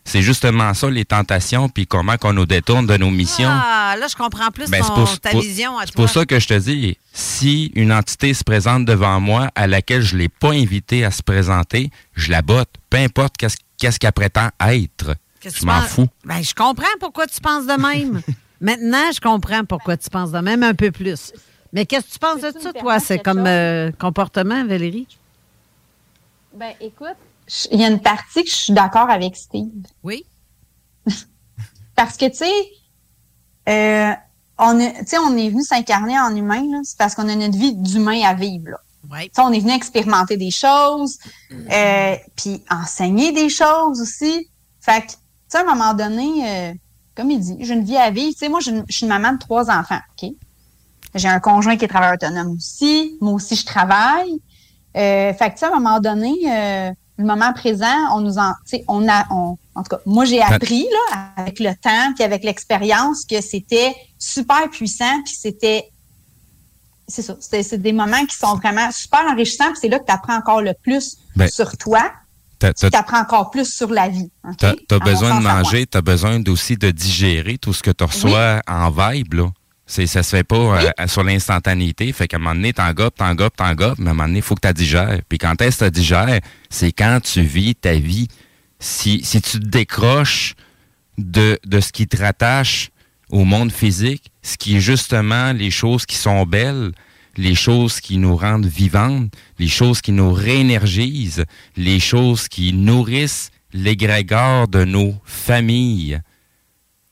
C'est justement ça, les tentations, puis comment qu'on nous détourne de nos missions. Ah, là, je comprends plus Ben, ton- c'est pour, ta pour- vision à c'est pour ça que je te dis, si une entité se présente devant moi à laquelle je ne l'ai pas invitée à se présenter, je la botte. Peu importe qu'est-ce qu'elle prétend être. Je tu m'en fous. Ben, je comprends pourquoi tu penses de même. Maintenant, je comprends pourquoi tu penses de même un peu plus. Mais qu'est-ce que tu penses de ça, toi? C'est comme euh, comportement, Valérie? Ben, écoute, il y a une partie que je suis d'accord avec Steve. Oui. Parce que, tu sais, euh, on, est- tu sais, on est venu s'incarner en humain, là, c'est parce qu'on a notre vie d'humain à vivre. Là. Ouais. On est venu expérimenter des choses, euh, puis enseigner des choses aussi. Fait que, tu sais, à un moment donné, euh, comme il dit, j'ai une vie à vivre. Tu sais, moi, je suis une maman de trois enfants, OK? J'ai un conjoint qui est travailleur autonome aussi. Moi aussi, je travaille. Euh, fait que, tu sais, à un moment donné, le moment présent, on nous en, tu sais, on a, on, en tout cas, moi, j'ai appris, là, avec le temps puis avec l'expérience que c'était super puissant puis c'était, c'est ça, c'est c'est des moments qui sont vraiment super enrichissants puis c'est là que tu apprends encore le plus Ben, sur toi tu apprends encore plus sur la vie. OK? T'as as besoin de manger, t'as besoin aussi de digérer tout ce que tu reçois en vibe, là. C'est, ça se fait pas euh, sur l'instantanéité. Fait qu'à un moment donné, t'en gobes, t'en gobes, t'en gobes, mais à un moment donné, il faut que tu digères. Puis quand est-ce que tu digères, c'est quand tu vis ta vie. Si, si tu te décroches de, de ce qui te rattache au monde physique, ce qui est justement les choses qui sont belles, les choses qui nous rendent vivantes, les choses qui nous réénergisent, les choses qui nourrissent l'égrégore de nos familles.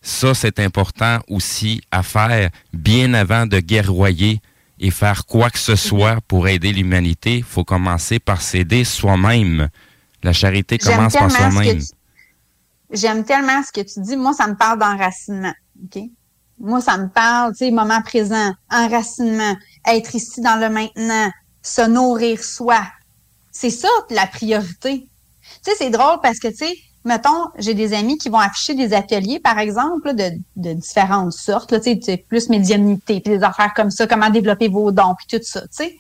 Ça, c'est important aussi à faire bien avant de guerroyer et faire quoi que ce soit pour aider l'humanité. Il faut commencer par s'aider soi-même. La charité commence par soi-même. tu- J'aime tellement ce que tu dis. Moi, ça me parle d'enracinement. OK? Moi, ça me parle, tu sais, moment présent, enracinement, être ici dans le maintenant, se nourrir soi. C'est ça la priorité. Tu sais, c'est drôle parce que, tu sais, mettons, j'ai des amis qui vont afficher des ateliers, par exemple, de, différentes sortes, plus médiumnité, puis des affaires comme ça, comment développer vos dons, puis tout ça, tu sais.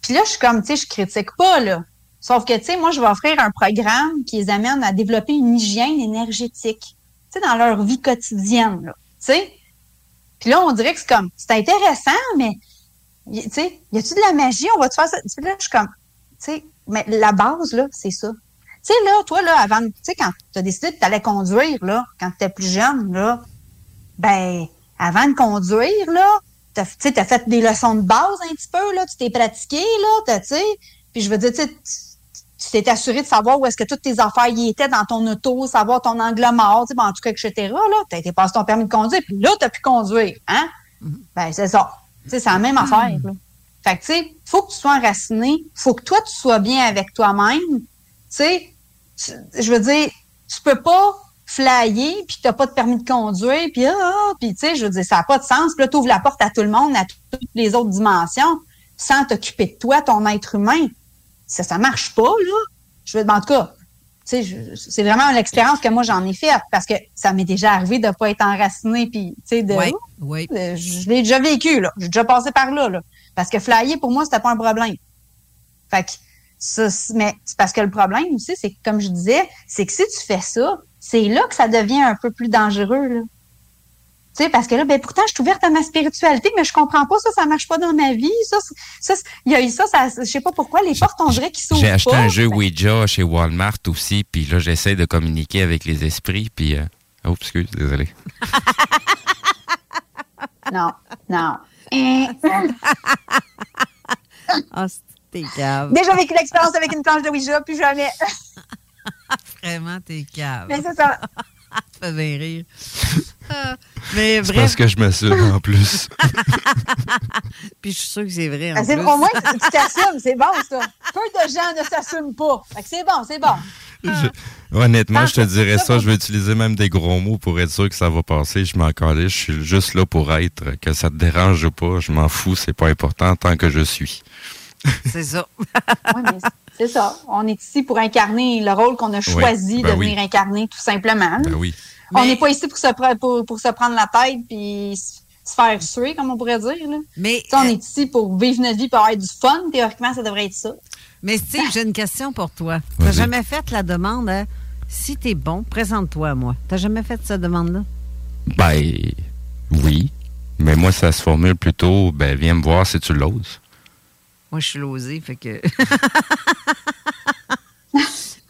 Puis là, je suis comme, tu sais, je critique pas, là. Sauf que, tu sais, moi, je vais offrir un programme qui les amène à développer une hygiène énergétique, tu sais, dans leur vie quotidienne, là, tu sais. Puis là, on dirait que c'est comme, c'est intéressant, mais, tu sais, y a-tu de la magie? On va te faire ça? Puis là, je suis comme, tu sais, mais la base, là, c'est ça. Tu sais, là, toi, là, avant, tu sais, quand tu as décidé que tu allais conduire, là, quand tu étais plus jeune, là, ben, avant de conduire, là, tu sais, tu as fait des leçons de base un petit peu, là, tu t'es pratiqué, là, tu sais, puis je veux dire, tu tu- t'es assuré de savoir où est-ce que toutes tes affaires y étaient dans ton auto, savoir ton angle mort, tu sais, ben, en tout cas, etc., là, t'as été passé ton permis de conduire, puis là, t'as pu conduire, hein? Ben, c'est ça. Tu sais, c'est la même affaire, là. Fait que, tu sais, faut que tu sois enraciné, faut que toi, tu sois bien avec toi-même, tu sais, je veux dire, tu peux pas flyer puis t'as pas de permis de conduire puis ah, ah, puis tu sais je veux dire ça n'a pas de sens. Puis là t'ouvres la porte à tout le monde à toutes les autres dimensions sans t'occuper de toi ton être humain. Ça ça marche pas là. Je veux en tout cas tu c'est vraiment l'expérience que moi j'en ai faite parce que ça m'est déjà arrivé de pas être enraciné puis tu sais de Oui, oui. de- je l'ai déjà vécu là. J'ai déjà passé par là là. Parce que flyer pour moi c'était pas un problème. Fait que ça, mais c'est parce que le problème aussi, c'est que, comme je disais, c'est que si tu fais ça, c'est là que ça devient un peu plus dangereux, là. Tu sais, parce que là, ben, pourtant, je suis ouverte à ma spiritualité, mais je comprends pas ça, ça marche pas dans ma vie. Ça, ça, il y a eu ça, ça, je sais pas pourquoi, les portes, on dirait qu'ils s'ouvrent J'ai acheté pas. un jeu Ouija chez Walmart aussi, puis là, j'essaie de communiquer avec les esprits, puis... euh, Oh, excuse, désolé. Non, non. Eh. Ah, t'es cave. Déjà vécu l'expérience avec une planche de Ouija, puis jamais. Vraiment, t'es cave. Mais c'est ça. Ça fait bien rire. Ah, Mais C'est parce que je m'assure en plus. Puis je suis sûre que c'est vrai. en Ah, c'est- plus. au moins, tu tu t'assumes, c'est bon, ça. Peu de gens ne s'assument pas. Fait que c'est bon, c'est bon. Je- honnêtement, je te dirais ça. Je vais utiliser même des gros mots pour être sûr que ça va passer. Je m'en calais. Je suis juste là pour être. Que ça te dérange ou pas, je m'en fous. C'est pas important tant que je suis. C'est ça. Oui, mais c'est ça. On est ici pour incarner le rôle qu'on a choisi ben de oui. venir incarner, tout simplement. Ben oui. On n'est pas ici pour se, pre- pour, pour se prendre la tête puis se faire suer, comme on pourrait dire. Là. Mais, Tu on est ici pour vivre notre vie, pour avoir du fun. Théoriquement, ça devrait être ça. Mais Steve, j'ai une question pour toi. T'as Vas-y. jamais fait la demande à si t'es bon, présente-toi à moi. T'as jamais fait cette demande-là? Ben, oui. Mais moi, ça se formule plutôt, ben, viens me voir si tu l'oses. Moi, je suis losée, fait que.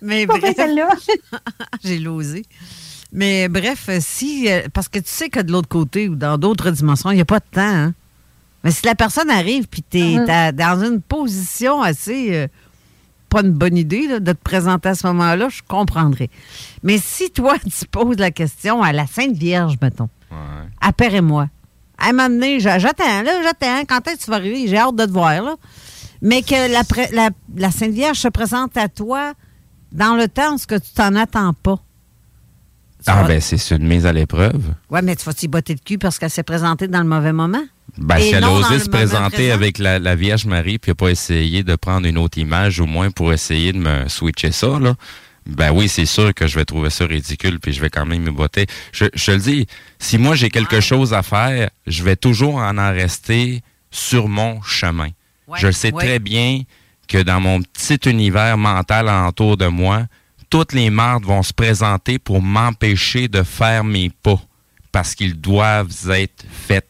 Mais Pas bref. J'ai losé. Mais bref, si. euh, Parce que tu sais que de l'autre côté ou dans d'autres dimensions, il n'y a pas de temps. hein. Mais si la personne arrive puis tu es Mhm. dans une position assez. euh, pas une bonne idée là, de te présenter à ce moment-là, je comprendrais. Mais si toi, tu poses la question à la Sainte Vierge, mettons, apparaît-moi. À un moment donné, j'a- j'attends, là, j'attends. Quand est-ce que tu vas arriver? J'ai hâte de te voir, là. Mais que la, pré- la, la Sainte Vierge se présente à toi dans le temps ce que tu t'en attends pas. Ah, ben, c'est une mise à l'épreuve. Ouais, mais tu vas t'y botter le cul parce qu'elle s'est présentée dans le mauvais moment? Ben, si elle a osé se présenter présent? avec la, la Vierge Marie, puis n'a pas essayé de prendre une autre image, au moins pour essayer de me switcher ça, là, ben oui, c'est sûr que je vais trouver ça ridicule, puis je vais quand même me botter. Je, le dis, si moi j'ai quelque chose à faire, je vais toujours en en rester sur mon chemin. Ouais, je sais ouais. très bien que dans mon petit univers mental alentour de moi, toutes les mardes vont se présenter pour m'empêcher de faire mes pas, parce qu'ils doivent être faits.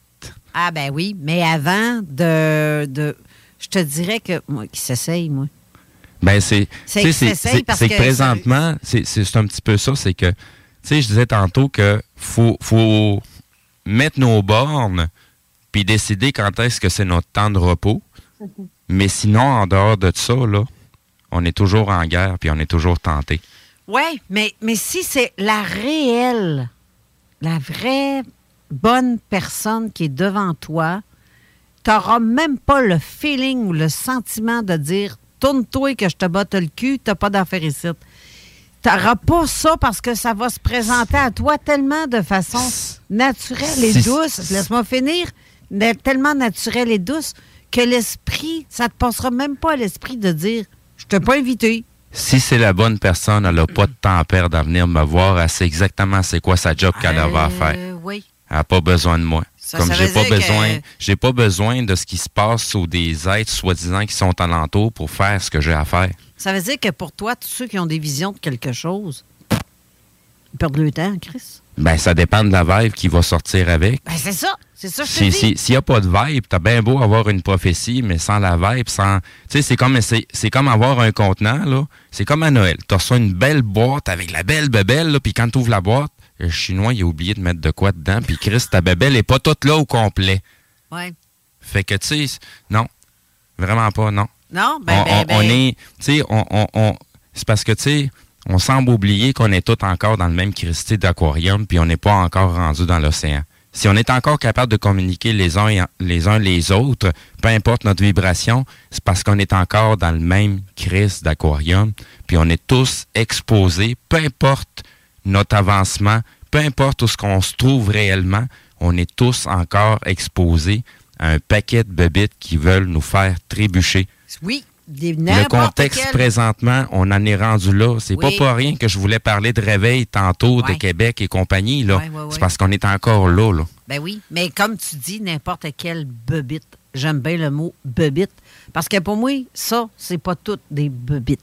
Ah, ben oui, mais avant de. de je te dirais que. Moi, qui s'essaye, moi. Ben c'est C'est c'est que présentement c'est c'est c'est un petit peu ça c'est que tu sais je disais tantôt que faut faut mettre nos bornes puis décider quand est-ce que c'est notre temps de repos mais sinon en dehors de ça là on est toujours en guerre puis on est toujours tenté Oui, mais, mais si c'est la réelle, la vraie bonne personne qui est devant toi, tu n'auras même pas le feeling ou le sentiment de dire tourne-toi que je te botte le cul, t'as pas d'affaire ici. n'auras pas ça parce que ça va se présenter à toi tellement de façon naturelle et douce. Laisse-moi finir. Tellement naturelle et douce que l'esprit, ça te passera même pas à l'esprit de dire Je t'ai pas invité. Si c'est la bonne personne, elle n'a pas de temps à perdre à venir me voir. Elle sait exactement c'est quoi sa job qu'elle va faire. Euh, oui. Elle n'a pas besoin de moi. Ça, Comme ça j'ai pas que- besoin, j'ai pas besoin de ce qui se passe ou des êtres soi-disant qui sont alentour pour faire ce que j'ai à faire. Ça veut dire que pour toi, tous ceux qui ont des visions de quelque chose, ils perdent le temps, Chris. Ben, ça dépend de la vibe qui va sortir avec. Ben, c'est ça. C'est ça, je Si- si- S'il n'y a pas de vibe, t'as bien beau avoir une prophétie, mais sans la vibe, sans. Tu sais, c'est comme, c'est, c'est comme avoir un contenant, là. C'est comme à Noël. Tu reçois une belle boîte avec la belle bebelle, là, puis quand tu ouvres la boîte, le Chinois, il a oublié de mettre de quoi dedans, puis Chris, ta bebelle est pas toute là au complet. Ouais. Fait que, tu sais, non. Vraiment pas, non. Non, ben, on, ben, on- ben, on est. Tu sais, on, on- on- c'est parce que, tu sais, on semble oublier qu'on est tous encore dans le même Christie d'aquarium, puis on n'est pas encore rendu dans l'océan. Si on est encore capable de communiquer les uns, les autres, peu importe notre vibration, c'est parce qu'on est encore dans le même Christ d'aquarium, puis on est tous exposés, peu importe notre avancement, peu importe où ce qu'on se trouve réellement, on est tous encore exposés à un paquet de bébites qui veulent nous faire trébucher. oui, des Le contexte quel- présentement, on en est rendu là. C'est Oui. pas pour rien que je voulais parler de réveil tantôt de. Québec et compagnie. là. Ouais, ouais, ouais. C'est parce qu'on est encore là. là. Ben oui, mais comme tu dis, n'importe quelle bebite. J'aime bien le mot bebite. Parce que pour moi, ça, c'est pas toutes des bebites.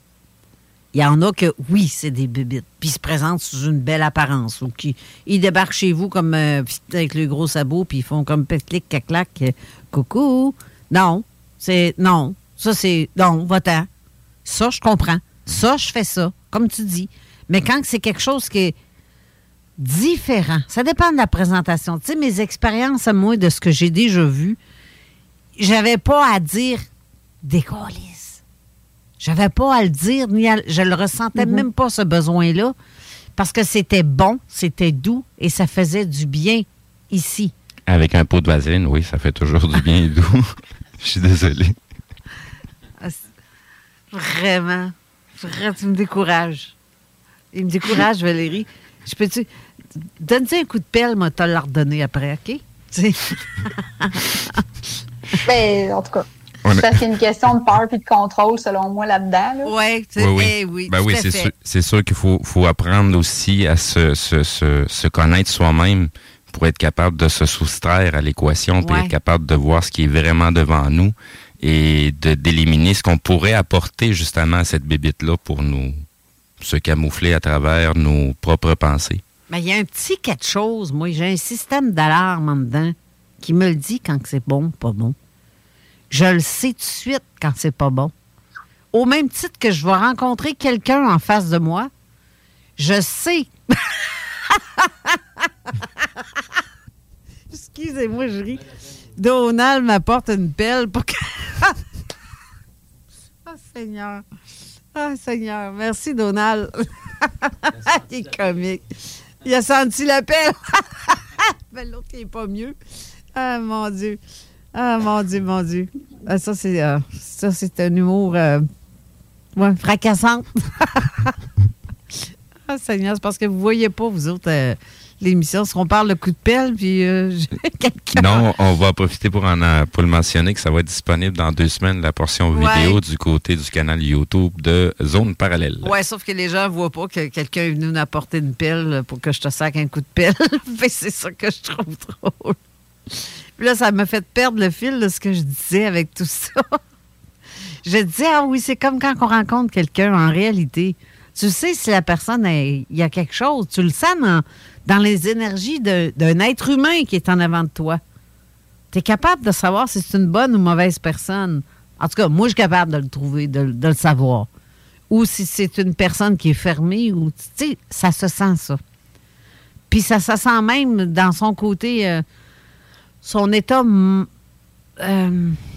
Il y en a que, oui, c'est des bebites. Puis ils se présentent sous une belle apparence. Ou qui, ils débarquent chez vous comme euh, avec le gros sabot, puis ils font comme clic clac clac euh, Coucou. Non. C'est. Non. Ça, c'est. Non, va-t'en. Ça, je comprends. Ça, je fais ça, comme tu dis. Mais quand c'est quelque chose qui est différent. Ça dépend de la présentation. Tu sais, mes expériences à moi de ce que j'ai déjà vu, j'avais pas à dire décollisse. J'avais pas à le dire, ni à- je le ressentais Mhm. même pas ce besoin-là, parce que c'était bon, c'était doux et ça faisait du bien ici. Avec un pot de vaseline, oui, ça fait toujours du bien et doux. Je suis désolé. C'est- Vraiment, vraiment, tu me décourages. Il me décourage, Valérie. Je peux-tu. Donne-tu un coup de pelle, moi, t'as leur donné après, OK? Tu sais. Ben, en tout cas. A- Parce qu'il y a une question de peur et de contrôle, selon moi, là-dedans. là. Ouais, Oui, oui. Ben oui, c'est sûr, c'est sûr qu'il faut, faut apprendre aussi à se, se, se, se connaître soi-même pour être capable de se soustraire à l'équation, Ouais. être capable de voir ce qui est vraiment devant nous et d'éliminer ce qu'on pourrait apporter justement à cette bébite-là pour nous se camoufler à travers nos propres pensées. Mais il y a un petit quelque chose, moi, j'ai un système d'alarme en dedans qui me le dit quand c'est bon, pas bon. Je le sais tout de suite quand c'est pas bon. Au même titre que je vais rencontrer quelqu'un en face de moi, je sais. Excusez-moi, je ris. Donald m'apporte une pelle pour que. oh, Seigneur. Ah, Seigneur. Merci, Donald. il est comique. Il a senti la pelle. Mais l'autre, il n'est pas mieux. Ah, mon Dieu. Ah, mon Dieu, mon Dieu. Ah, ça, c'est euh, un humour euh, ouais, fracassant. ah, Seigneur, c'est parce que vous ne voyez pas, vous autres, euh, l'émission. Parce qu'on parle de coup de pelle, puis euh. Non, on va profiter pour, en, euh, pour le mentionner que ça va être disponible dans deux semaines, la portion Ouais. vidéo du côté du canal YouTube de Zone Parallèle. Ouais, sauf que les gens ne voient pas que quelqu'un est venu nous apporter une pelle pour que je te sac un coup de pelle. C'est ça que je trouve drôle. Puis là, ça m'a fait perdre le fil de ce que je disais avec tout ça. Je disais, ah oui, c'est comme quand on rencontre quelqu'un en réalité. Tu sais si la personne, il y a quelque chose. Tu le sens dans, les énergies d'un être humain qui est en avant de toi. Tu es capable de savoir si c'est une bonne ou mauvaise personne. En tout cas, moi, je suis capable de le trouver, de, le- savoir. Ou si c'est une personne qui est fermée, ou tu sais, ça se sent ça. Puis ça se sent même dans son côté, euh, son état. euh, son état-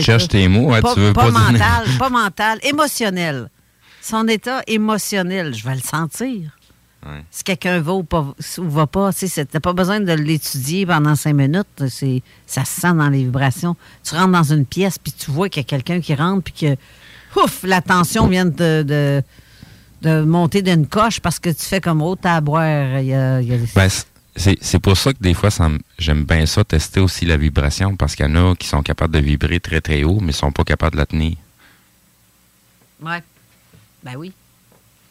Cherche tes mots, hein, tu veux pas donner- mental, pas mental, émotionnel. Son état émotionnel, je vais le sentir. Si quelqu'un va ou, pas, ou va pas, tu sais, t'as pas besoin de l'étudier pendant cinq minutes. C'est, ça se sent dans les vibrations. Tu rentres dans une pièce, puis tu vois qu'il y a quelqu'un qui rentre, puis que ouf, la tension vient de, de, de monter d'une coche parce que tu fais comme oh, t'as à boire. Y a, y a Ben, c'est pour ça que des fois, j'aime bien ça, tester aussi la vibration, parce qu'il y en a qui sont capables de vibrer très très haut, mais sont pas capables de la tenir. Ouais. Ben oui.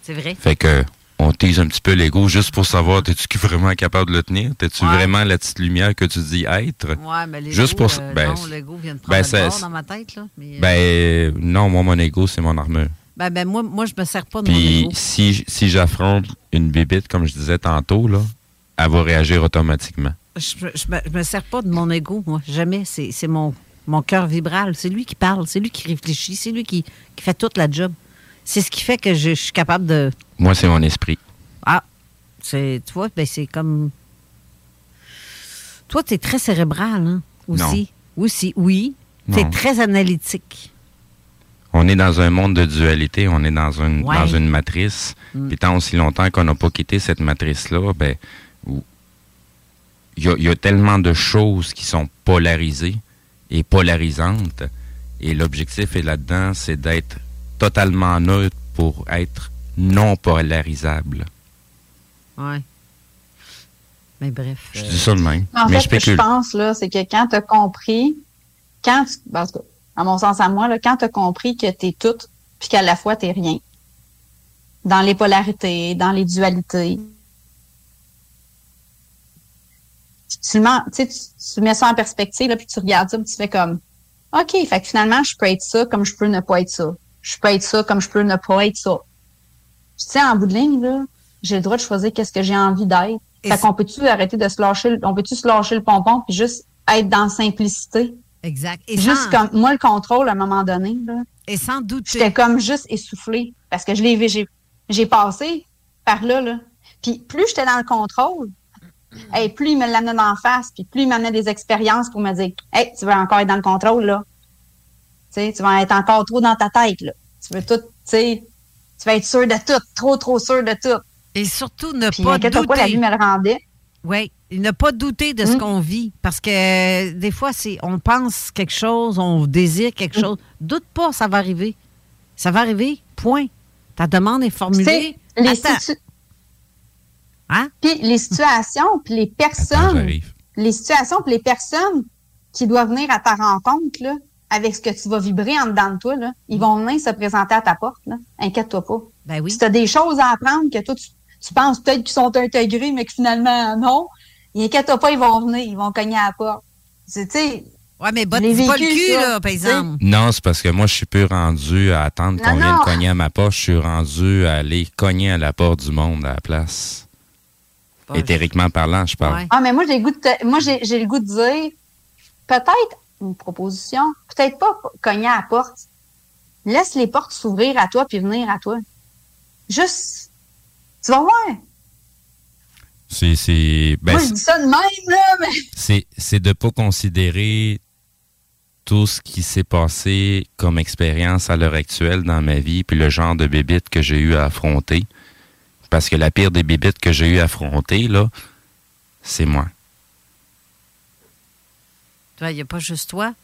C'est vrai. Fait que on tease un petit peu l'ego juste pour savoir, t'es-tu vraiment capable de le tenir? T'es-tu Ouais. vraiment la petite lumière que tu dis être? Ouais, mais l'ego, Juste pour euh, ben, non, l'ego vient de ben, prendre le ça- bord dans ma tête, là. Mais, euh, Ben, non, moi, mon ego, c'est mon armure. ben, ben, moi, moi, je me sers pas de mon Puis ego. si, si j'affronte une bébite, comme je disais tantôt, là, elle va réagir automatiquement. Je, je, me, sers pas de mon ego, moi. Jamais. C'est mon, mon cœur vibral. C'est lui qui parle, c'est lui qui réfléchit, c'est lui qui, qui fait toute la job. C'est ce qui fait que je, je suis capable de. Moi, c'est mon esprit. Ah, c'est, tu vois, ben c'est comme. Toi, tu es très cérébral, hein, aussi. Aussi, oui. Tu es Non. très analytique. On est dans un monde de dualité, on est dans une, Ouais. dans une matrice. Mm. Puis tant aussi longtemps qu'on n'a pas quitté cette matrice-là, ben, il y a, il y a tellement de choses qui sont polarisées et polarisantes. Et l'objectif est là-dedans, c'est d'être totalement neutre pour être non polarisable. Ouais. Mais bref. Je dis ça de même, En mais fait, je ce que je pense, là, c'est que quand tu as compris, quand tu, parce que, à mon sens à moi, là, quand tu as compris que tu es tout, puis qu'à la fois tu rien, dans les polarités, dans les dualités, tu, tu, tu- mets ça en perspective, là, puis tu regardes ça, puis tu fais comme, OK, fait que finalement, je peux être ça comme je peux ne pas être ça. Je peux être ça comme je peux ne pas être ça. Tu sais, en bout de ligne, là, j'ai le droit de choisir qu'est-ce que j'ai envie d'être. Fait qu'on peut-tu arrêter de se lâcher, le- on peut-tu se lâcher le pompon puis juste être dans la simplicité? Exact. Et juste sans- comme, moi, le contrôle, à un moment donné, là. Et sans doute. J'étais comme juste essoufflée parce que je l'ai, j'ai, j'ai passé par là, là. Puis plus j'étais dans le contrôle, hey, plus il me l'amenait d'en face, puis plus il m'amenait des expériences pour me dire, hey, tu veux encore être dans le contrôle, là. Tu vas être encore trop dans ta tête, là. Tu veux tout, tu sais, tu vas être sûr de tout, trop, trop sûr de tout. Et surtout, ne Puis, pas pas, la vie douter. me le rendait. Oui, ne pas douter de ce Mm. qu'on vit. Parce que euh, des fois, c'est on pense quelque chose, on désire quelque Mm. chose. Doute pas, ça va arriver. Ça va arriver, point. Ta demande est formulée. Les situ- Hein? Puis les situations, puis les personnes, les situations, puis les personnes qui doivent venir à ta rencontre, là, avec ce que tu vas vibrer en dedans de toi, là, ils vont venir se présenter à ta porte. Inquiète-toi pas. Ben oui. Si tu as des choses à apprendre que toi, tu, tu penses peut-être qu'ils sont intégrés, mais que finalement, non, inquiète-toi pas, ils vont venir, ils vont cogner à la porte. C'est, tu sais, Ouais, mais botte l'ai pas le cul, ça, là, par exemple. Non, c'est parce que moi, je suis plus rendu à attendre qu'on vienne cogner à ma porte. Je suis rendu à aller cogner à la porte du monde à la place. Éthériquement parlant, je parle. Ah, mais moi, j'ai le goût de te- moi, j'ai, j'ai le goût de dire, peut-être une proposition, peut-être pas cogner à la porte. Laisse les portes s'ouvrir à toi puis venir à toi. Juste, tu vas voir. C'est, c'est, ben, moi, je dis ça de même, là, mais. c'est, c'est de pas considérer tout ce qui s'est passé comme expérience à l'heure actuelle dans ma vie, puis le genre de bébite que j'ai eu à affronter. Parce que la pire des bébites que j'ai eu à affronter, là, c'est moi. Tu vois, il n'y a pas juste toi?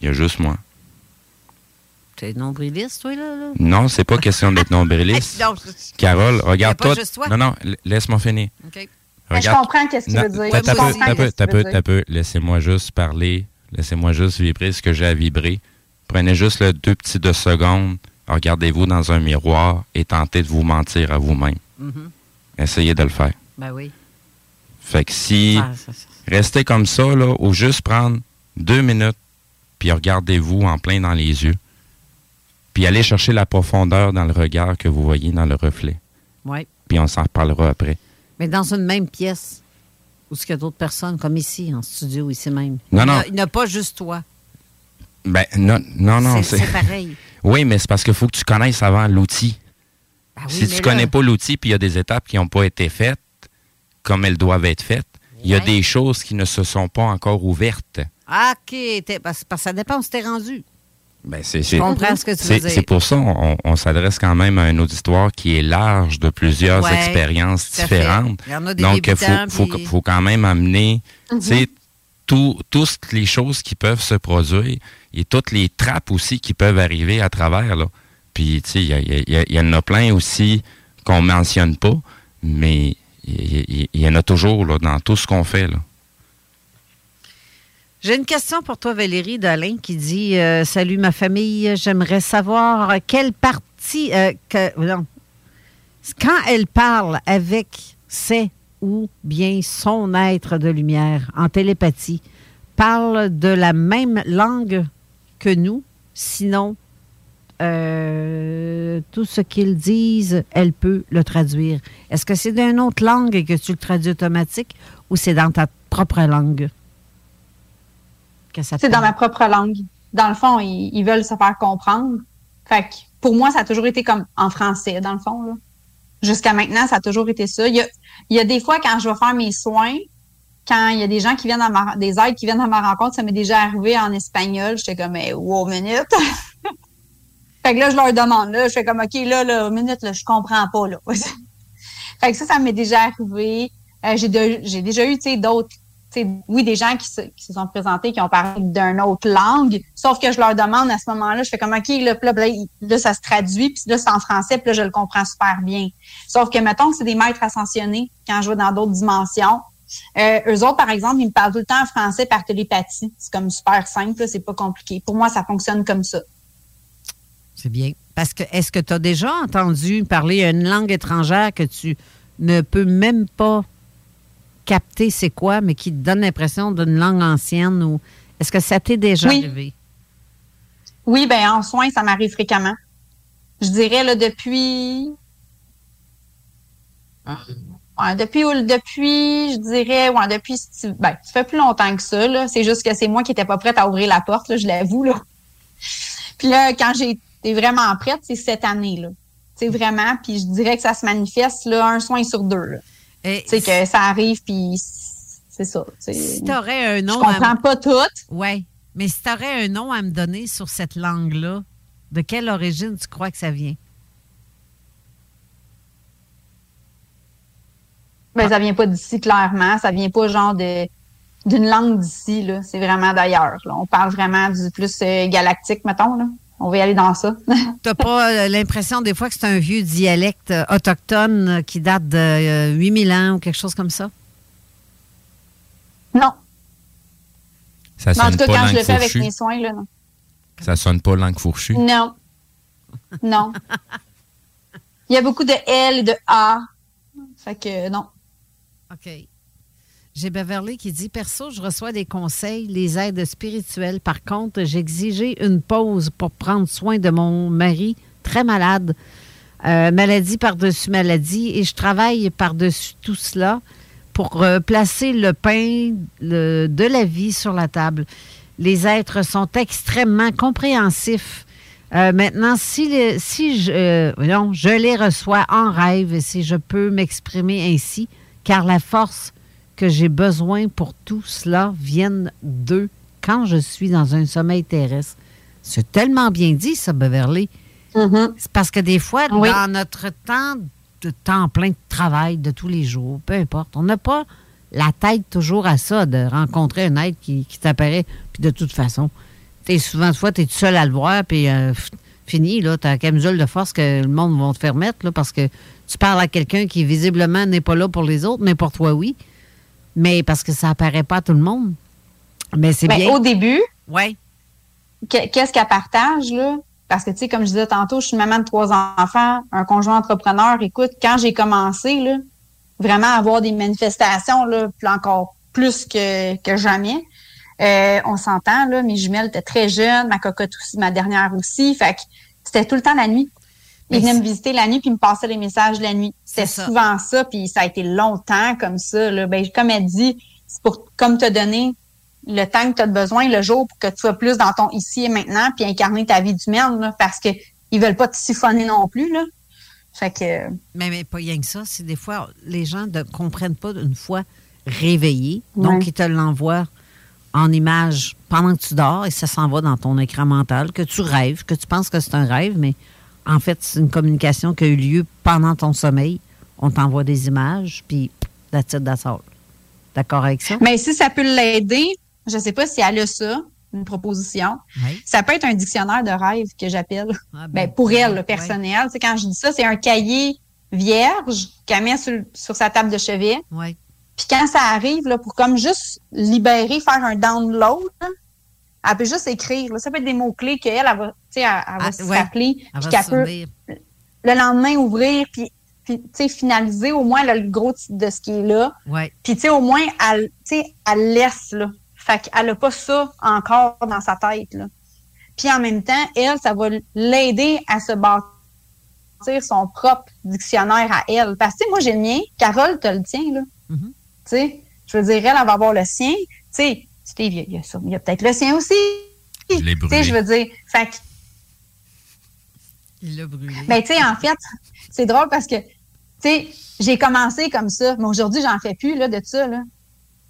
Il y a juste moi. Tu es nombriliste, toi, là? là? Non, c'est pas question d'être nombriliste. Non, je- Carole, regarde toi. toi. Non, non, laisse-moi finir. OK. Mais je comprends qu'est-ce qu'il Non, veut dire. t'as- peu, t'as peu, t'as peu. Laissez-moi juste parler. Laissez-moi juste vibrer ce que j'ai à vibrer. Prenez juste le deux petits deux secondes. Regardez-vous dans un miroir et tentez de vous mentir à vous-même. Mhm. Essayez de le faire. Ben oui. Fait que si Ah, ça, ça. restez comme ça, là, ou juste prendre deux minutes, puis regardez-vous en plein dans les yeux, puis allez chercher la profondeur dans le regard que vous voyez dans le reflet. Ouais. Puis on s'en reparlera après. Mais dans une même pièce, où est-ce qu'il y a d'autres personnes, comme ici, en studio, ici même. Non, non. Il n'y a pas juste toi. Ben, non, non, non. C'est- c'est pareil. Oui, mais c'est parce qu'il faut que tu connaisses avant l'outil. Ah oui, si tu là- connais pas l'outil, puis il y a des étapes qui n'ont pas été faites comme elles doivent être faites, il y a des choses qui ne se sont pas encore ouvertes. Ah, OK. Parce, parce que ça dépend où t'es rendu. Ben, c'est, Je comprends ce que tu veux c'est- dire. C'est pour ça on, on s'adresse quand même à un auditoire qui est large de plusieurs Ouais, expériences différentes. Il y en a des Donc, il faut, faut, puis- faut quand même amener Mhm. tu toutes les choses qui peuvent se produire. Et toutes les trappes aussi qui peuvent arriver à travers. Là. Puis, tu sais, il y, en a plein aussi qu'on mentionne pas, mais il y, en a toujours dans tout ce qu'on fait. J'ai une question pour toi, Valérie Dalin, qui dit euh, Salut ma famille, j'aimerais savoir quelle partie. euh, non. Quand elle parle avec ses ou bien son être de lumière en télépathie, parle de la même langue que nous, sinon euh, tout ce qu'ils disent, elle peut le traduire. Est-ce que c'est d'une autre langue et que tu le traduis automatique ou c'est dans ta propre langue? C'est dans ma propre langue. Dans le fond, ils, ils veulent se faire comprendre. Fait que pour moi, ça a toujours été comme en français, dans le fond. Jusqu'à maintenant, ça a toujours été ça. Il y a, il y a des fois, quand je vais faire mes soins, quand il y a des gens qui viennent à ma, des aides qui viennent à ma rencontre, ça m'est déjà arrivé en espagnol. J'étais comme, hey, wow, minute. fait que là, je leur demande, là, je fais comme, OK, là, là, minute, là, je comprends pas, là. fait que ça, ça m'est déjà arrivé. Euh, j'ai, j'ai déjà eu, tu sais, d'autres, tu sais, oui, des gens qui se, qui se sont présentés, qui ont parlé d'une autre langue, sauf que je leur demande à ce moment-là, je fais comme, OK, là, là, là, là, ça se traduit, puis là, c'est en français, puis là, je le comprends super bien. Sauf que, mettons que c'est des maîtres ascensionnés, quand je vais dans d'autres dimensions, euh, eux autres, par exemple, ils me parlent tout le temps en français par télépathie. C'est comme super simple, c'est pas compliqué. Pour moi, ça fonctionne comme ça. C'est bien. Parce que est-ce que tu as déjà entendu parler une langue étrangère que tu ne peux même pas capter c'est quoi, mais qui te donne l'impression d'une langue ancienne ou est-ce que ça t'est déjà Oui. arrivé? Oui, ben en soins, ça m'arrive fréquemment. Je dirais là depuis ouais, depuis depuis je dirais ouais, depuis ben, ça fait plus longtemps que ça là, c'est juste que c'est moi qui étais pas prête à ouvrir la porte là, je l'avoue là. Puis là quand été vraiment prête, c'est cette année là. C'est vraiment puis je dirais que ça se manifeste là un soin sur deux là. Tu sais que ça arrive puis c'est ça, c'est- Si tu aurais un nom. Je comprends à... pas tout. Oui. Mais si tu aurais un nom à me donner sur cette langue-là, de quelle origine tu crois que ça vient? Ben, ça vient pas d'ici clairement, ça vient pas genre de d'une langue d'ici là, c'est vraiment d'ailleurs. là. On parle vraiment du plus euh, galactique mettons là. On va y aller dans ça. T'as pas euh, l'impression des fois que c'est un vieux dialecte euh, autochtone qui date de euh, 8000 ans ou quelque chose comme ça? non. Ça Mais en sonne tout cas pas quand je langue le fais avec fourchue. mes soins là, non. Ça sonne pas langue fourchue? Non. Non. Il y a beaucoup de L et de A. Fait que non. OK. J'ai Beverly qui dit Perso, je reçois des conseils, les aides spirituelles. Par contre, exigé une pause pour prendre soin de mon mari très malade. Euh, maladie par-dessus maladie. Et je travaille par-dessus tout cela pour placer le pain de la vie sur la table. Les êtres sont extrêmement compréhensifs. Euh, maintenant, si, si je, euh, voyons, je les reçois en rêve, si je peux m'exprimer ainsi, car la force que j'ai besoin pour tout cela viennent d'eux quand je suis dans un sommeil terrestre. C'est tellement bien dit, ça, Beverly. C'est parce que des fois, Oui. dans notre temps de temps plein de travail de tous les jours, peu importe, on n'a pas la tête toujours à ça, de rencontrer un être qui, qui t'apparaît. Puis de toute façon, es souvent de fois, tu es tout seul à le voir, puis euh, fini, là, tu as la camisole de force que le monde va te faire mettre, là, parce que tu parles à quelqu'un qui visiblement n'est pas là pour les autres, mais pour toi, oui. Mais parce que ça apparaît pas à tout le monde. Mais c'est Ben, bien. au début, ouais. que- qu'est-ce qu'elle partage, là? Parce que, tu sais, comme je disais tantôt, je suis maman de trois enfants, un conjoint entrepreneur. Écoute, quand j'ai commencé, là, vraiment à avoir des manifestations, là, encore plus que, que jamais, euh, on s'entend, là, mes jumelles étaient très jeunes, ma cocotte aussi, ma dernière aussi. Fait que c'était tout le temps la nuit. Ils venaient me visiter la nuit puis ils me passaient les messages la nuit. C'est souvent ça, puis ça a été longtemps comme ça. Là. Ben, comme elle dit, c'est pour comme te donner le temps que tu as besoin le jour pour que tu sois plus dans ton ici et maintenant puis incarner ta vie d'humaine là, parce que ils veulent pas te siphonner non plus là. Fait que Mais, mais pas rien que ça. C'est des fois, les gens ne comprennent pas une fois réveillés. Donc, ils te l'envoient en image pendant que tu dors et ça s'en va dans ton écran mental, que tu rêves, que tu penses que c'est un rêve, mais en fait, c'est une communication qui a eu lieu pendant ton sommeil. On t'envoie des images, puis that's it, that's all. D'accord avec ça? Mais si ça peut l'aider, je sais pas si elle a ça, une proposition. Ça peut être un dictionnaire de rêve que j'appelle. ben, pour elle, le personnel. C'est quand je dis ça, c'est un cahier vierge qu'elle met sur, sur, sa table de chevet. Ouais. Puis quand ça arrive, là, pour comme juste libérer, faire un download, elle peut juste écrire. Là. Ça peut être des mots-clés qu'elle, elle va, elle, elle va Ah, s'appeler. Elle Puis va qu'elle se peut le lendemain ouvrir, puis, puis finaliser au moins là, le gros titre de ce qui est là. Ouais. Puis, au moins, elle, elle laisse, là. Fait qu'elle n'a pas ça encore dans sa tête, là. Puis, en même temps, elle, ça va l'aider à se bâtir son propre dictionnaire à elle. Parce que, moi, j'ai le mien. Carole, tu le tien, là. Mm-hmm. Je veux dire, elle, elle va avoir le sien. Sais, Steve, il y a- il y a, ça. Il y a peut-être le sien aussi. l'ai Tu sais, brûlé. je veux dire, fait que Il l'a brûlé. ben, tu sais, en fait, c'est drôle parce que, tu sais, j'ai commencé comme ça, mais aujourd'hui, j'en fais plus, là, de ça, là.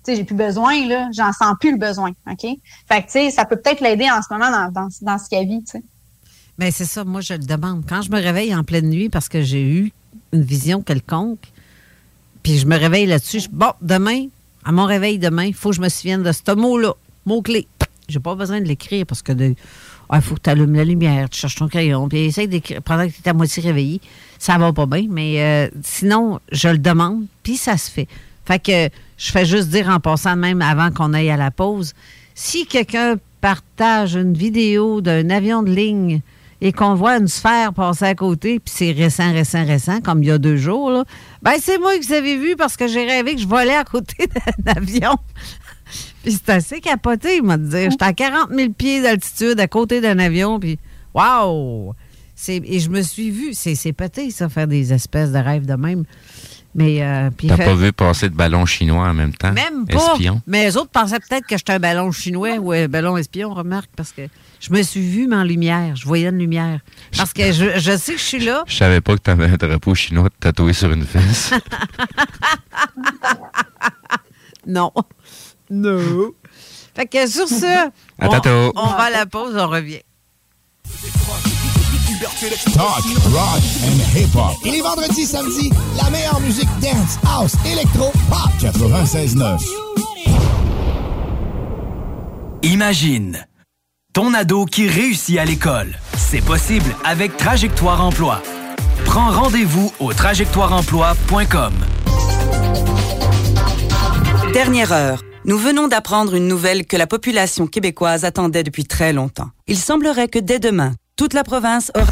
Tu sais, j'ai plus besoin, là. J'en sens plus le besoin, OK? Fait que, tu sais, ça peut peut-être l'aider en ce moment dans, dans, dans ce qu'elle vit, tu sais. Mais c'est ça, moi, je le demande. Quand je me réveille en pleine nuit parce que j'ai eu une vision quelconque, puis je me réveille là-dessus, je- bon, demain, à mon réveil demain, il faut que je me souvienne de ce mot-là, mot-clé. J'ai pas besoin de l'écrire parce que. Ah, il faut que tu allumes la lumière, tu cherches ton crayon, puis essaye d'écrire pendant que tu es à moitié réveillé. Ça va pas bien, mais euh, sinon, je le demande, puis ça se fait. Fait que je fais juste dire en passant, même avant qu'on aille à la pause, si quelqu'un partage une vidéo d'un avion de ligne et qu'on voit une sphère passer à côté, puis c'est récent, récent, récent, comme il y a deux jours, là, ben c'est moi que vous avez vu parce que j'ai rêvé que je volais à côté d'un avion. puis c'est assez capoté, il m'a dit. J'étais à 40 000 pieds d'altitude à côté d'un avion, puis waouh! C'est- Et je me suis vu, c'est c'est pété, ça, faire des espèces de rêves de même. Mais, euh, T'as fait- pas vu passer de ballon chinois en même temps? même pas. Espion? Mais les autres pensaient peut-être que j'étais un ballon chinois ou un ballon espion, remarque, parce que je me suis vue, mais en lumière. Je voyais une lumière. Parce que je, je sais que je suis là. Je savais pas que t'avais un drapeau chinois tatoué sur une fesse. non. Non. Fait que sur ce, À on, on va à la pause, on revient. Talk, rock and hip-hop. Et les vendredis, samedis, la meilleure musique dance, house, électro, pop. 96.9. Imagine ton ado qui réussit à l'école. C'est possible avec Trajectoire Emploi. Prends rendez-vous au trajectoireemploi.com. Dernière heure. Nous venons d'apprendre une nouvelle que la population québécoise attendait depuis très longtemps. Il semblerait que dès demain, toute la province aura...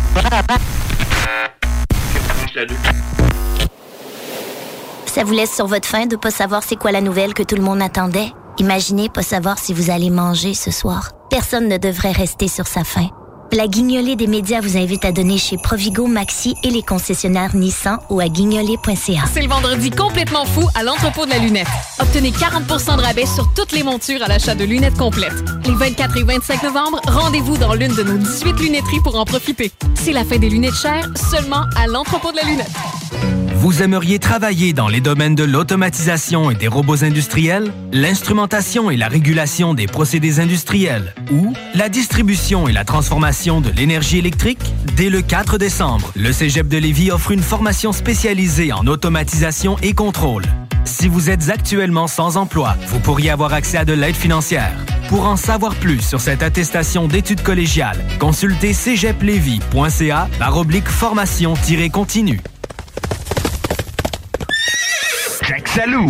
Ça vous laisse sur votre faim de pas savoir c'est quoi la nouvelle que tout le monde attendait? Imaginez pas savoir si vous allez manger ce soir. Personne ne devrait rester sur sa faim. La guignolée des médias vous invite à donner chez Provigo, Maxi et les concessionnaires Nissan ou à guignolée.ca. C'est le vendredi complètement fou à l'entrepôt de la lunette. Obtenez 40% de rabais sur toutes les montures à l'achat de lunettes complètes. Les 24 et 25 novembre, rendez-vous dans l'une de nos 18 lunetteries pour en profiter. C'est la fin des lunettes chères seulement à l'entrepôt de la lunette. Vous aimeriez travailler dans les domaines de l'automatisation et des robots industriels, l'instrumentation et la régulation des procédés industriels ou la distribution et la transformation de l'énergie électrique? Dès le 4 décembre, le Cégep de Lévis offre une formation spécialisée en automatisation et contrôle. Si vous êtes actuellement sans emploi, vous pourriez avoir accès à de l'aide financière. Pour en savoir plus sur cette attestation d'études collégiales, consultez cégeplevy.ca par oblique formation-continue. Jacques Salou.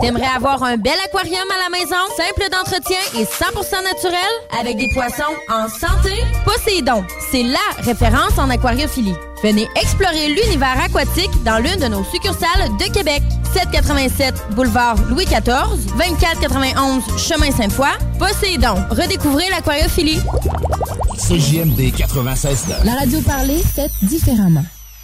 T'aimerais avoir un bel aquarium à la maison, simple d'entretien et 100% naturel, avec des poissons en santé? Poséidon, c'est LA référence en aquariophilie. Venez explorer l'univers aquatique dans l'une de nos succursales de Québec. 787 boulevard Louis XIV, 2491 chemin Sainte-Foy. Poséidon, redécouvrez l'aquariophilie. CJMD 96 La radio parlée, faite différemment.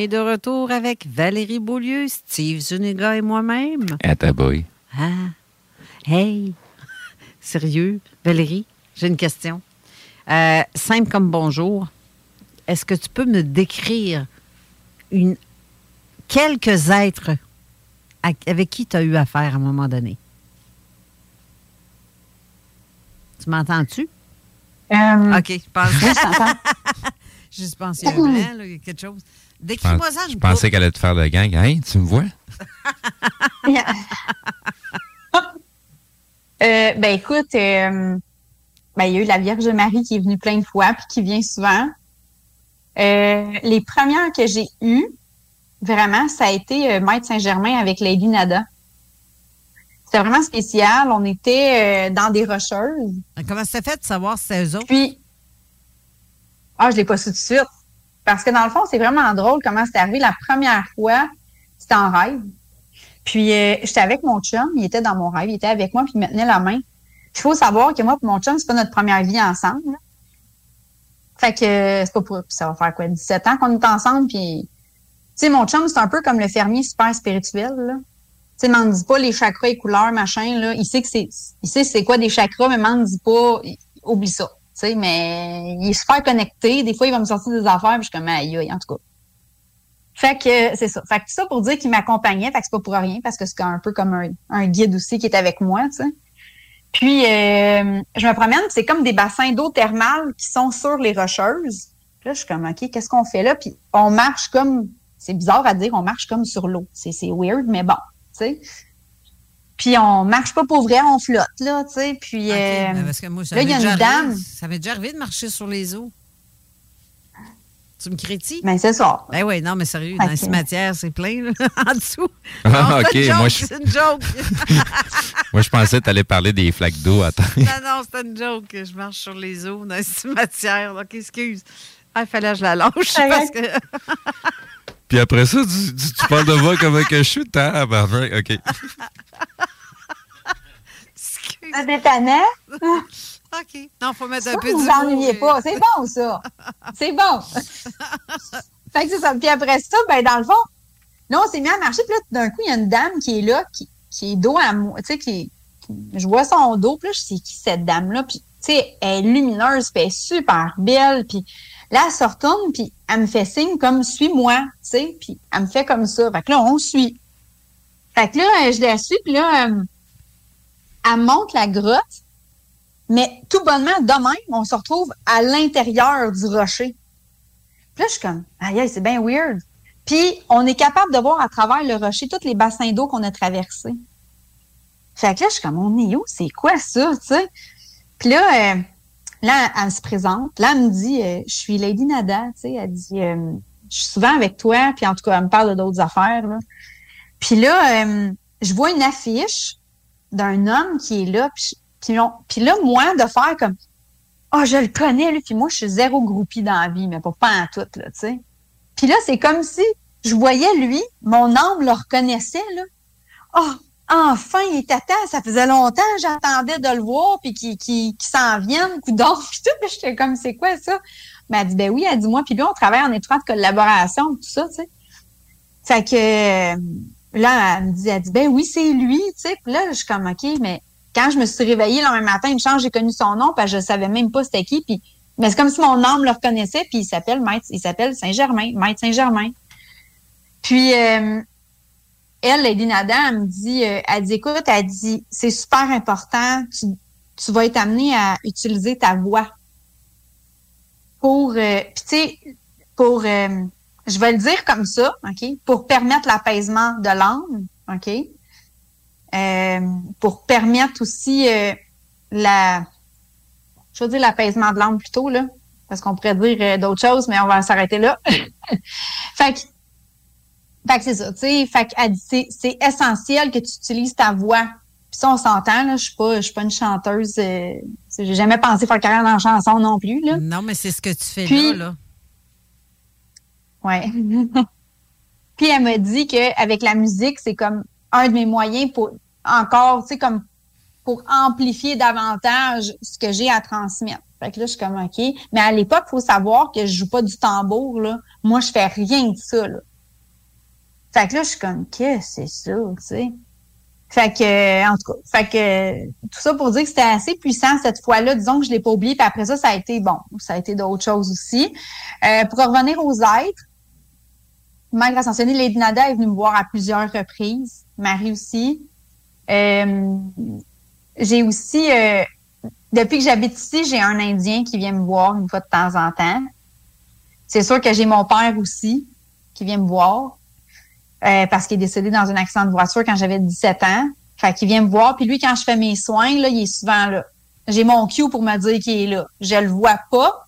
Est de retour avec Valérie Beaulieu, Steve Zuniga et moi-même. À ta boy. Ah, hey, sérieux, Valérie, j'ai une question. Euh, simple comme bonjour. Est-ce que tu peux me décrire une, quelques êtres avec qui tu as eu affaire à un moment donné? Tu m'entends-tu? Euh, OK, je pense. Oui, je t'entends. Juste pensé à un blanc, là, il y a quelque chose. Je, Décris-moi ça. je une pensais qu'elle allait te faire de gang. Hey, tu me vois? Euh, ben écoute, euh, ben, il y a eu la Vierge Marie qui est venue plein de fois puis qui vient souvent. Euh, les premières que j'ai eues, vraiment, ça a été euh, Maître Saint-Germain avec Lady Nada. C'était vraiment spécial. On était euh, dans des rocheuses. Comment ça fait de savoir si c'est eux autres? Puis, ah, je l'ai pas su tout de suite. Parce que dans le fond, c'est vraiment drôle comment c'est arrivé. La première fois, c'était en rêve. Puis, euh, j'étais avec mon chum. Il était dans mon rêve. Il était avec moi, puis il me tenait la main. Il faut savoir que moi et mon chum, c'est pas notre première vie ensemble. Fait que euh, c'est pas pour. Ça va faire quoi, 17 ans qu'on est ensemble, puis. Tu sais, mon chum, c'est un peu comme le fermier super spirituel, là. Tu sais, m'en dis pas les chakras et couleurs, machin, là. Il sait que c'est. Il sait c'est quoi des chakras, mais m'en dis pas. Oublie ça. Mais il est super connecté. Des fois, il va me sortir des affaires, puis je suis comme aïe, aïe, en tout cas. Fait que c'est ça. Fait que ça pour dire qu'il m'accompagnait, fait que c'est pas pour rien, parce que c'est un peu comme un, guide aussi qui est avec moi, tu sais. Puis euh, je me promène, c'est comme des bassins d'eau thermale qui sont sur les rocheuses. Là, je suis comme OK, qu'est-ce qu'on fait là? Puis on marche comme c'est bizarre à dire, on marche comme sur l'eau. C'est c'est weird, mais bon, tu sais. Puis on marche pas pour vrai, on flotte là, tu sais. Puis OK, euh, mais parce que moi, ça là, il y a une arrivé- dame. Ça m'est déjà arrivé de marcher sur les eaux. Tu me critiques? Ben, c'est ça. Ben oui, non, mais sérieux, Fait dans les cimetières, c'est plein, là, en dessous. Ah, Non, OK, c'est une joke, moi, je- C'est une joke. Moi, je pensais que tu allais parler des flaques d'eau. Attends. non, non, c'est une joke. Je marche sur les eaux dans les cimetières. OK, excuse. Ah, il fallait que je la lâche parce que... Puis après ça, tu, tu- tu parles de moi comme que je suis. Ah, ben, OK. C'est détonnant. OK. Non, faut mettre Ça, un peu vous du vous ennuyez pas. C'est bon, ça. C'est bon. fait que c'est ça. Puis après ça, ben, dans le fond, là, on s'est mis à marcher. Puis là, tout d'un coup, il y a une dame qui est là, qui, qui est dos à moi. Tu sais, qui, qui- je vois son dos. Puis là, je sais qui cette dame-là. Puis, tu sais, elle est lumineuse, puis elle est super belle. Puis là, elle se retourne, puis elle me fait signe comme « suis-moi », tu sais. Puis elle me fait comme ça. Fait que là, on suit. Fait que là, euh, je la suis, puis là, euh, elle monte la grotte. Mais tout bonnement, de même, on se retrouve à l'intérieur du rocher. Puis là, je suis comme, aïe, c'est bien weird. Puis, on est capable de voir à travers le rocher tous les bassins d'eau qu'on a traversés. Fait que là, je suis comme, on est où? C'est quoi ça, tu sais? Puis là, euh, là, elle se présente. Là, elle me dit, euh, je suis Lady Nada, tu sais. Elle dit, euh, je suis souvent avec toi. Puis en tout cas, elle me parle d'autres affaires, là. Puis là, euh, je vois une affiche d'un homme qui est là. Puis là, moi, de faire comme Oh, je le connais, lui. Puis moi, je suis zéro groupie dans la vie, mais pas, pas en tout, là, tu sais. Puis là, c'est comme si je voyais lui, mon âme le reconnaissait, là. Oh, enfin, il était temps. Ça faisait longtemps, j'attendais de le voir, puis qu'il qu'il- qu'il s'en vienne, coup d'or, puis tout. J'étais comme, c'est quoi ça? Mais elle dit, ben oui, elle dit, moi, puis lui, on travaille en étroite collaboration, tout ça, tu sais. Fait que euh, là, elle me dit, elle dit, ben oui, c'est lui, tu sais. Puis là, je suis comme, OK, mais quand je me suis réveillée le lendemain matin, il me change, j'ai connu son nom, parce que je savais même pas c'était qui. Puis, mais c'est comme si mon âme le reconnaissait, puis il s'appelle Maître, il s'appelle Saint-Germain, Maître Saint-Germain. Puis, euh, elle, Lady Nada, elle me dit, euh, elle dit, écoute, elle dit, c'est super important, tu, tu vas être amené à utiliser ta voix pour, euh, tu sais, pour, euh, je vais le dire comme ça, OK, pour permettre l'apaisement de l'âme, OK, euh, pour permettre aussi euh, la, je veux dire l'apaisement de l'âme plutôt, là, parce qu'on pourrait dire euh, d'autres choses, mais on va s'arrêter là. fait que, fait que c'est ça, tu sais, fait que c'est, c'est essentiel que tu utilises ta voix. Puis ça, on s'entend, là, je suis pas, je suis pas une chanteuse, euh, j'ai jamais pensé faire carrière dans la chanson non plus, là. Non, mais c'est ce que tu fais Puis- là, là. Ouais. Puis elle m'a dit que avec la musique, c'est comme un de mes moyens pour encore, tu sais, comme pour amplifier davantage ce que j'ai à transmettre. Fait que là, je suis comme OK. Mais à l'époque, il faut savoir que je joue pas du tambour, là. Moi, je fais rien de ça, là. Fait que là, je suis comme, que c'est ça, tu sais? Fait que, en tout cas, fait que, tout ça pour dire que c'était assez puissant cette fois-là. Disons que je l'ai pas oublié, puis après ça, ça a été, bon, ça a été d'autres choses aussi. Euh, pour revenir aux êtres, Mère ascensionnée, Lady Nada est venue me voir à plusieurs reprises. Marie aussi. Euh, j'ai aussi, euh, depuis que j'habite ici, j'ai un Indien qui vient me voir une fois de temps en temps. C'est sûr que j'ai mon père aussi qui vient me voir euh, parce qu'il est décédé dans un accident de voiture quand j'avais 17 ans. Fait qu'il vient me voir. Puis lui, quand je fais mes soins, là, il est souvent là. J'ai mon cue pour me dire qu'il est là. Je le vois pas,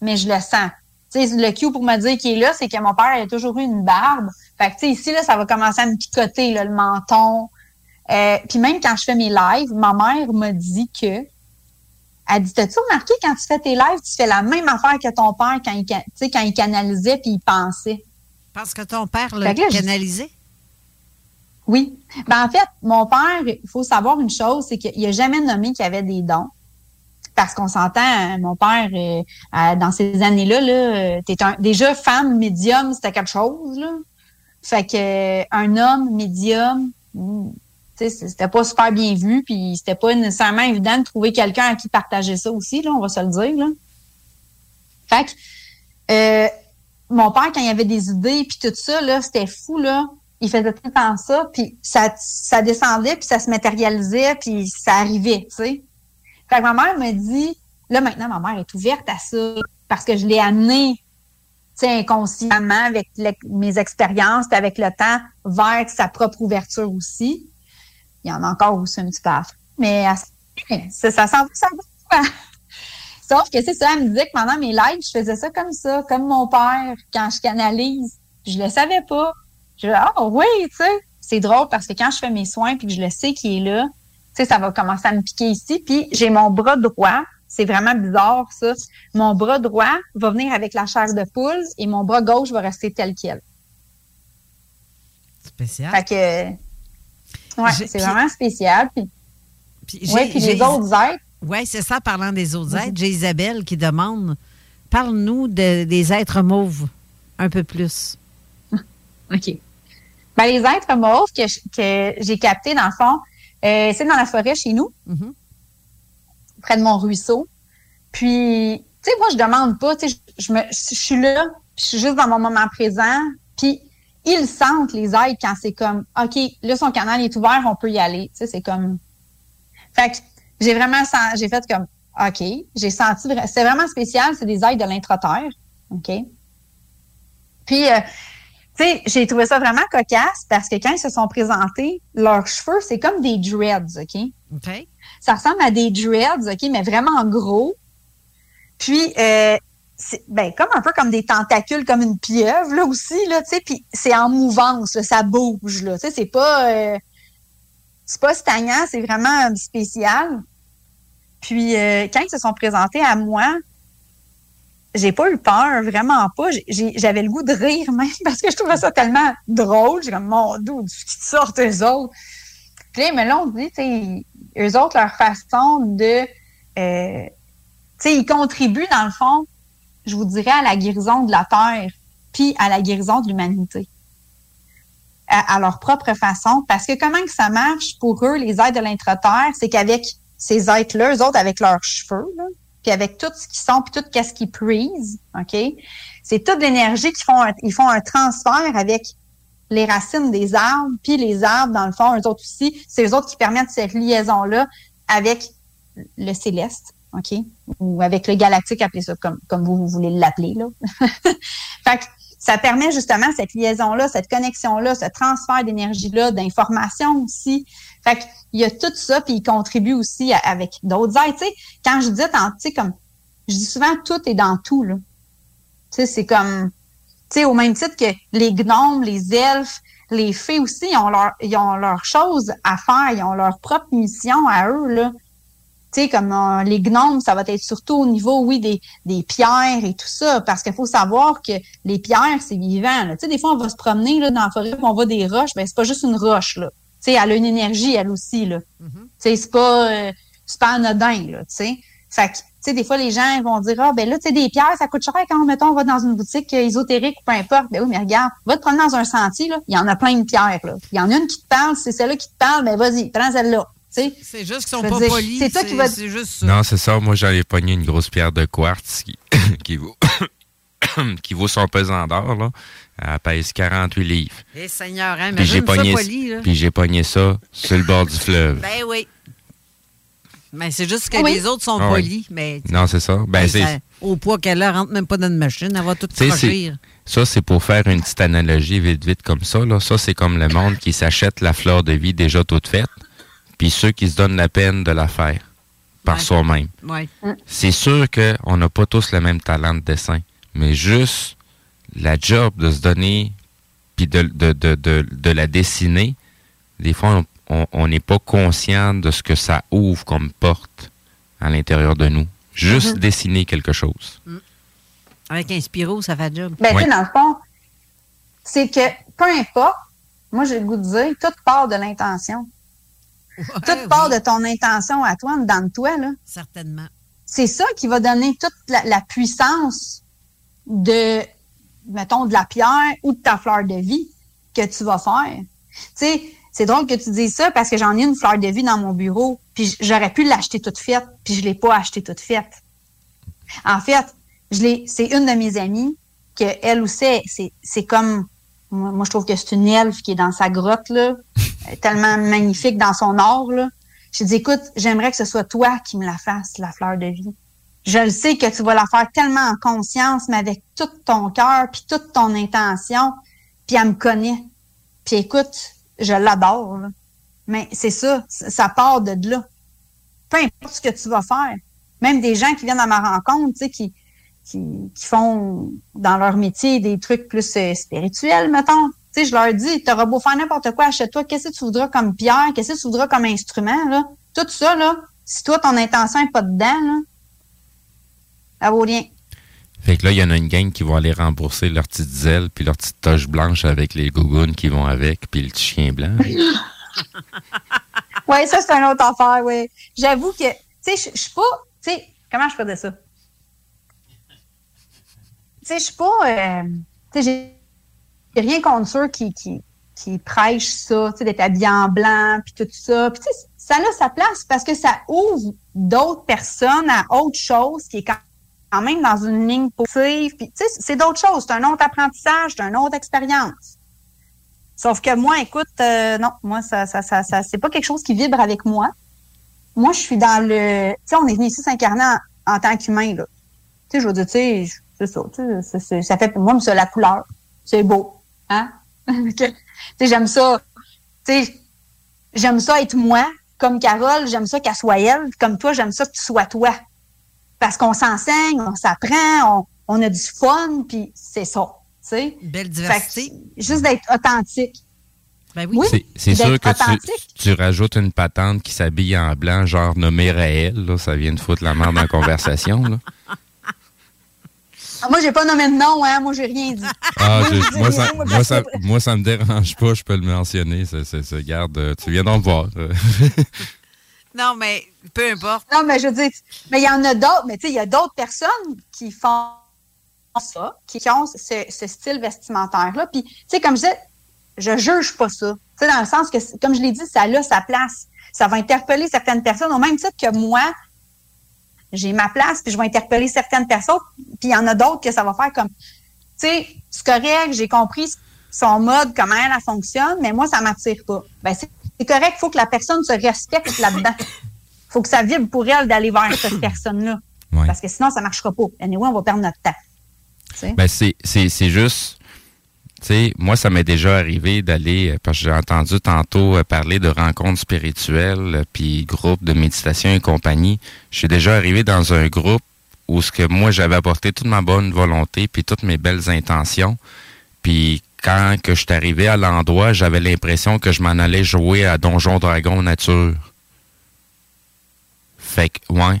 mais je le sens. Tu sais, le cue pour me dire qu'il est là, c'est que mon père a toujours eu une barbe. Fait que, tu sais, ici, là, ça va commencer à me picoter, le menton. Euh, puis même quand je fais mes lives, ma mère m'a dit que elle dit, t'as-tu remarqué quand tu fais tes lives, tu fais la même affaire que ton père quand il, quand il canalisait puis il pensait? Parce que ton père l'a canalisé? Oui. Ben, en fait, mon père, il faut savoir une chose, c'est qu'il n'a jamais nommé qu'il avait des dons. Parce qu'on s'entend, mon père, euh, euh, dans ces années-là, là, t'es un, déjà femme médium, c'était quelque chose. Là. Fait que un homme médium, hmm, c'était pas super bien vu, puis c'était pas nécessairement évident de trouver quelqu'un à qui partager ça aussi, là, on va se le dire. Là. Fait que euh, mon père, quand il avait des idées, puis tout ça, là, c'était fou, là. Il faisait tout le temps ça, puis ça, ça descendait, puis ça se matérialisait, puis ça arrivait, tu sais. Fait que ma mère me dit, là, maintenant, ma mère est ouverte à ça, parce que je l'ai amené, tu sais, inconsciemment, avec mes expériences, avec le temps, vers sa propre ouverture aussi. Il y en a encore aussi un petit peu à faire. Mais ça, ça sent ça va. Sauf que c'est ça, elle me disait que pendant mes lives, je faisais ça comme ça, comme mon père, quand je canalise. Je le savais pas. Je dis, ah oui, tu sais. C'est drôle parce que quand je fais mes soins puis que je le sais qu'il est là, tu sais, ça va commencer à me piquer ici. Puis j'ai mon bras droit. C'est vraiment bizarre, ça. Mon bras droit va venir avec la chair de poule et mon bras gauche va rester tel quel. Spécial. Fait que, ouais, c'est vraiment spécial. Puis, ouais, puis les autres êtres, oui, c'est ça, parlant des autres êtres. J'ai Isabelle qui demande parle-nous des êtres mauves un peu plus. OK. Ben, les êtres mauves que, j'ai captés, dans le fond, euh, c'est dans la forêt chez nous, mm-hmm. près de mon ruisseau. Puis, tu sais, moi, je demande pas, tu sais, je, je suis là, je suis juste dans mon moment présent, puis ils sentent, les êtres, quand c'est comme, OK, là, son canal est ouvert, on peut y aller. Tu sais, c'est comme... Fait que j'ai vraiment j'ai fait comme OK, j'ai senti c'est vraiment spécial, c'est des aides de l'intraterre, OK? Puis euh, tu sais, j'ai trouvé ça vraiment cocasse parce que quand ils se sont présentés, leurs cheveux, c'est comme des dreads, OK? OK. Ça ressemble à des dreads, OK, mais vraiment gros. Puis euh, c'est ben, comme un peu comme des tentacules, comme une pieuvre, là aussi, là, tu sais, puis c'est en mouvance, ça bouge, là, tu sais, c'est pas... Euh, c'est pas stagnant, c'est vraiment spécial. Puis euh, quand ils se sont présentés à moi, j'ai pas eu peur, vraiment pas. J'avais le goût de rire même parce que je trouvais ça tellement drôle. J'ai comme mon doux, qui sortent eux autres? Puis là, mais là, on dit, tu eux autres, leur façon de euh, tu sais, ils contribuent, dans le fond, je vous dirais, à la guérison de la Terre, puis à la guérison de l'humanité. À, leur propre façon. Parce que comment que ça marche pour eux, les aides de l'intra-terre, c'est qu'avec ces êtres-là, eux autres, avec leurs cheveux, puis avec tout ce qu'ils sont, puis tout ce qu'ils prisent, OK? C'est toute l'énergie qu'ils font, un, ils font un transfert avec les racines des arbres, puis les arbres, dans le fond, eux autres aussi, c'est eux autres qui permettent cette liaison-là avec le céleste, OK? Ou avec le galactique, appelez ça comme, comme vous, voulez l'appeler, là. fait que ça permet justement cette liaison-là, cette connexion-là, ce transfert d'énergie-là, d'information aussi. Fait qu'il y a tout ça, puis il contribue aussi avec d'autres aides. Tu sais, quand je dis, tu comme, je dis souvent, tout est dans tout, là. Tu sais, c'est comme, tu sais, au même titre que les gnomes, les elfes, les fées aussi, ils ont leur, leurs choses à faire, ils ont leur propre mission à eux, là. Tu sais, comme euh, les gnomes, ça va être surtout au niveau, oui, des, des pierres et tout ça, parce qu'il faut savoir que les pierres, c'est vivant. Tu sais, des fois, on va se promener là, dans la forêt, on voit des roches, ben c'est pas juste une roche, là sais, elle a une énergie, elle aussi, là. Tu sais, c'est pas, euh, c'est pas anodin, là, tu sais. Fait que, tu sais, des fois, les gens vont dire, ah, ben là, tu sais, des pierres, ça coûte cher quand, mettons, on va dans une boutique euh, ésotérique ou peu importe. Ben oui, mais regarde, va te promener dans un sentier, là, il y en a plein de pierres, là. Il y en a une qui te parle, c'est celle-là qui te parle, ben vas-y, prends celle-là. C'est juste qu'ils sont pas dire, polis. C'est toi qui vas. C'est juste ça. Non, c'est ça. Moi, j'avais pogné une grosse pierre de quartz qui, qui vaut, qui vaut son pesant d'or, là. Elle pèse 48 livres. Eh, Seigneur, hein, Puis j'ai pogné, poli, là. puis j'ai pogné ça sur le bord du fleuve. Ben oui. Mais c'est juste que Oui. les autres sont Ah oui. polis, mais Non, c'est ça. Ben, c'est, ça- au poids qu'elle a, elle rentre même pas dans une machine, elle va tout franchir. ça, c'est pour faire une petite analogie vite, vite comme ça. Là. Ça, c'est comme le monde qui s'achète la fleur de vie déjà toute faite, puis ceux qui se donnent la peine de la faire par Ouais. soi-même. Ouais. C'est sûr qu'on n'a pas tous le même talent de dessin, mais juste la job de se donner, puis de, de, de, de, de la dessiner, des fois, on- n'est pas conscient de ce que ça ouvre comme porte à l'intérieur de nous. Juste Mhm. dessiner quelque chose. Avec un Spiro, ça fait job. Ben, tu Oui. sais, dans le fond, c'est que peu importe, moi, j'ai le goût de dire, tout part de l'intention. Tout part de ton intention à toi, dans toi, là. Certainement. C'est ça qui va donner toute la, la puissance de, mettons, de la pierre ou de ta fleur de vie que tu vas faire. Tu sais, c'est drôle que tu dises ça parce que j'en ai une fleur de vie dans mon bureau, puis j'aurais pu l'acheter toute faite, puis je l'ai pas achetée toute faite. En fait, je l'ai, c'est une de mes amies que elle aussi, c'est, c'est comme, moi, je trouve que c'est une elfe qui est dans sa grotte là, tellement magnifique dans son or là. J'ai dit, écoute, j'aimerais que ce soit toi qui me la fasses la fleur de vie. Je le sais que tu vas la faire tellement en conscience, mais avec tout ton cœur, puis toute ton intention, puis elle me connaît. Puis écoute, je l'adore. Mais c'est ça, ça part de là. Peu importe ce que tu vas faire. Même des gens qui viennent à ma rencontre, tu sais, qui, qui, qui font dans leur métier des trucs plus euh, spirituels, mettons. Tu sais, je leur dis, t'auras beau faire n'importe quoi, achète-toi, qu'est-ce que tu voudras comme pierre, qu'est-ce que tu voudras comme instrument, là? Tout ça, là, si toi, ton intention n'est pas dedans, là, ça vaut rien. Fait que là, il y en a une gang qui vont aller rembourser leur petite zèle puis leur petite toche blanche avec les gougounes qui vont avec, puis le petit chien blanc. Oui, ça, c'est une autre affaire, oui. J'avoue que, tu sais, je je suis pas, tu sais, comment je faisais ça? Je suis pas, euh, tu sais, j'ai rien contre ceux qui, qui, prêchent ça, tu sais, d'être habillé en blanc, puis tout ça. Puis, tu sais, ça a sa place parce que ça ouvre d'autres personnes à autre chose qui est quand même dans une ligne positive. Puis, tu sais, c'est d'autres choses. C'est un autre apprentissage, c'est une autre expérience. Sauf que moi, écoute, euh, non, moi, ça, ça, ça, ça c'est pas quelque chose qui vibre avec moi. Moi, je suis dans le. Tu sais, on est venu ici s'incarner en, tant qu'humain, là. Tu sais, je veux dire, tu sais, je- c'est ça. Ça fait pour moi, mais c'est la couleur. C'est beau. Hein? Que- tu sais, j'aime ça. Tu sais, j'aime ça être moi, comme Carole, j'aime ça qu'elle soit elle. Comme toi, j'aime ça que tu sois toi. Parce qu'on s'enseigne, on s'apprend, on, on a du fun, puis c'est ça. Tu sais? Belle diversité. que, juste d'être authentique. Ben oui. C'est- C'est sûr que tu, tu rajoutes une patente qui s'habille en blanc, genre nommé Raël, là, ça vient de foutre la merde dans la conversation. Là. Ah, Moi, j'ai pas nommé de nom, hein. Moi, j'ai rien dit. Ah, Moi, ça, moi, ça, ça me dérange pas, je peux le mentionner. C'est- regarde, euh, tu viens d'en voir. Non, mais peu importe. Non, mais je veux dire, mais il y en a d'autres, mais tu sais, il y a d'autres personnes qui font ça, qui ont ce, ce style vestimentaire-là. Puis, tu sais, comme je disais, je juge pas ça. Tu sais, dans le sens que, comme je l'ai dit, ça a sa place. Ça va interpeller certaines personnes, au même titre que moi, j'ai ma place, puis je vais interpeller certaines personnes, puis il y en a d'autres que ça va faire comme, tu sais, c'est correct, j'ai compris son mode, comment elle, elle fonctionne, mais moi, ça m'attire pas. Ben, c'est correct, il faut que la personne se respecte là-dedans. faut que ça vibre pour elle d'aller vers cette personne-là. Ouais. Parce que sinon, ça marchera pas. Anyway, on va perdre notre temps. Tu sais? Ben, c'est, juste, sais, moi, ça m'est déjà arrivé d'aller, euh, parce que j'ai entendu tantôt euh, parler de rencontres spirituelles, euh, puis groupes de méditation et compagnie. Je suis déjà arrivé dans un groupe où ce que moi, j'avais apporté toute ma bonne volonté, puis toutes mes belles intentions. Puis quand que je suis arrivé à l'endroit, j'avais l'impression que je m'en allais jouer à Donjon Dragon nature. Fait que, ouais.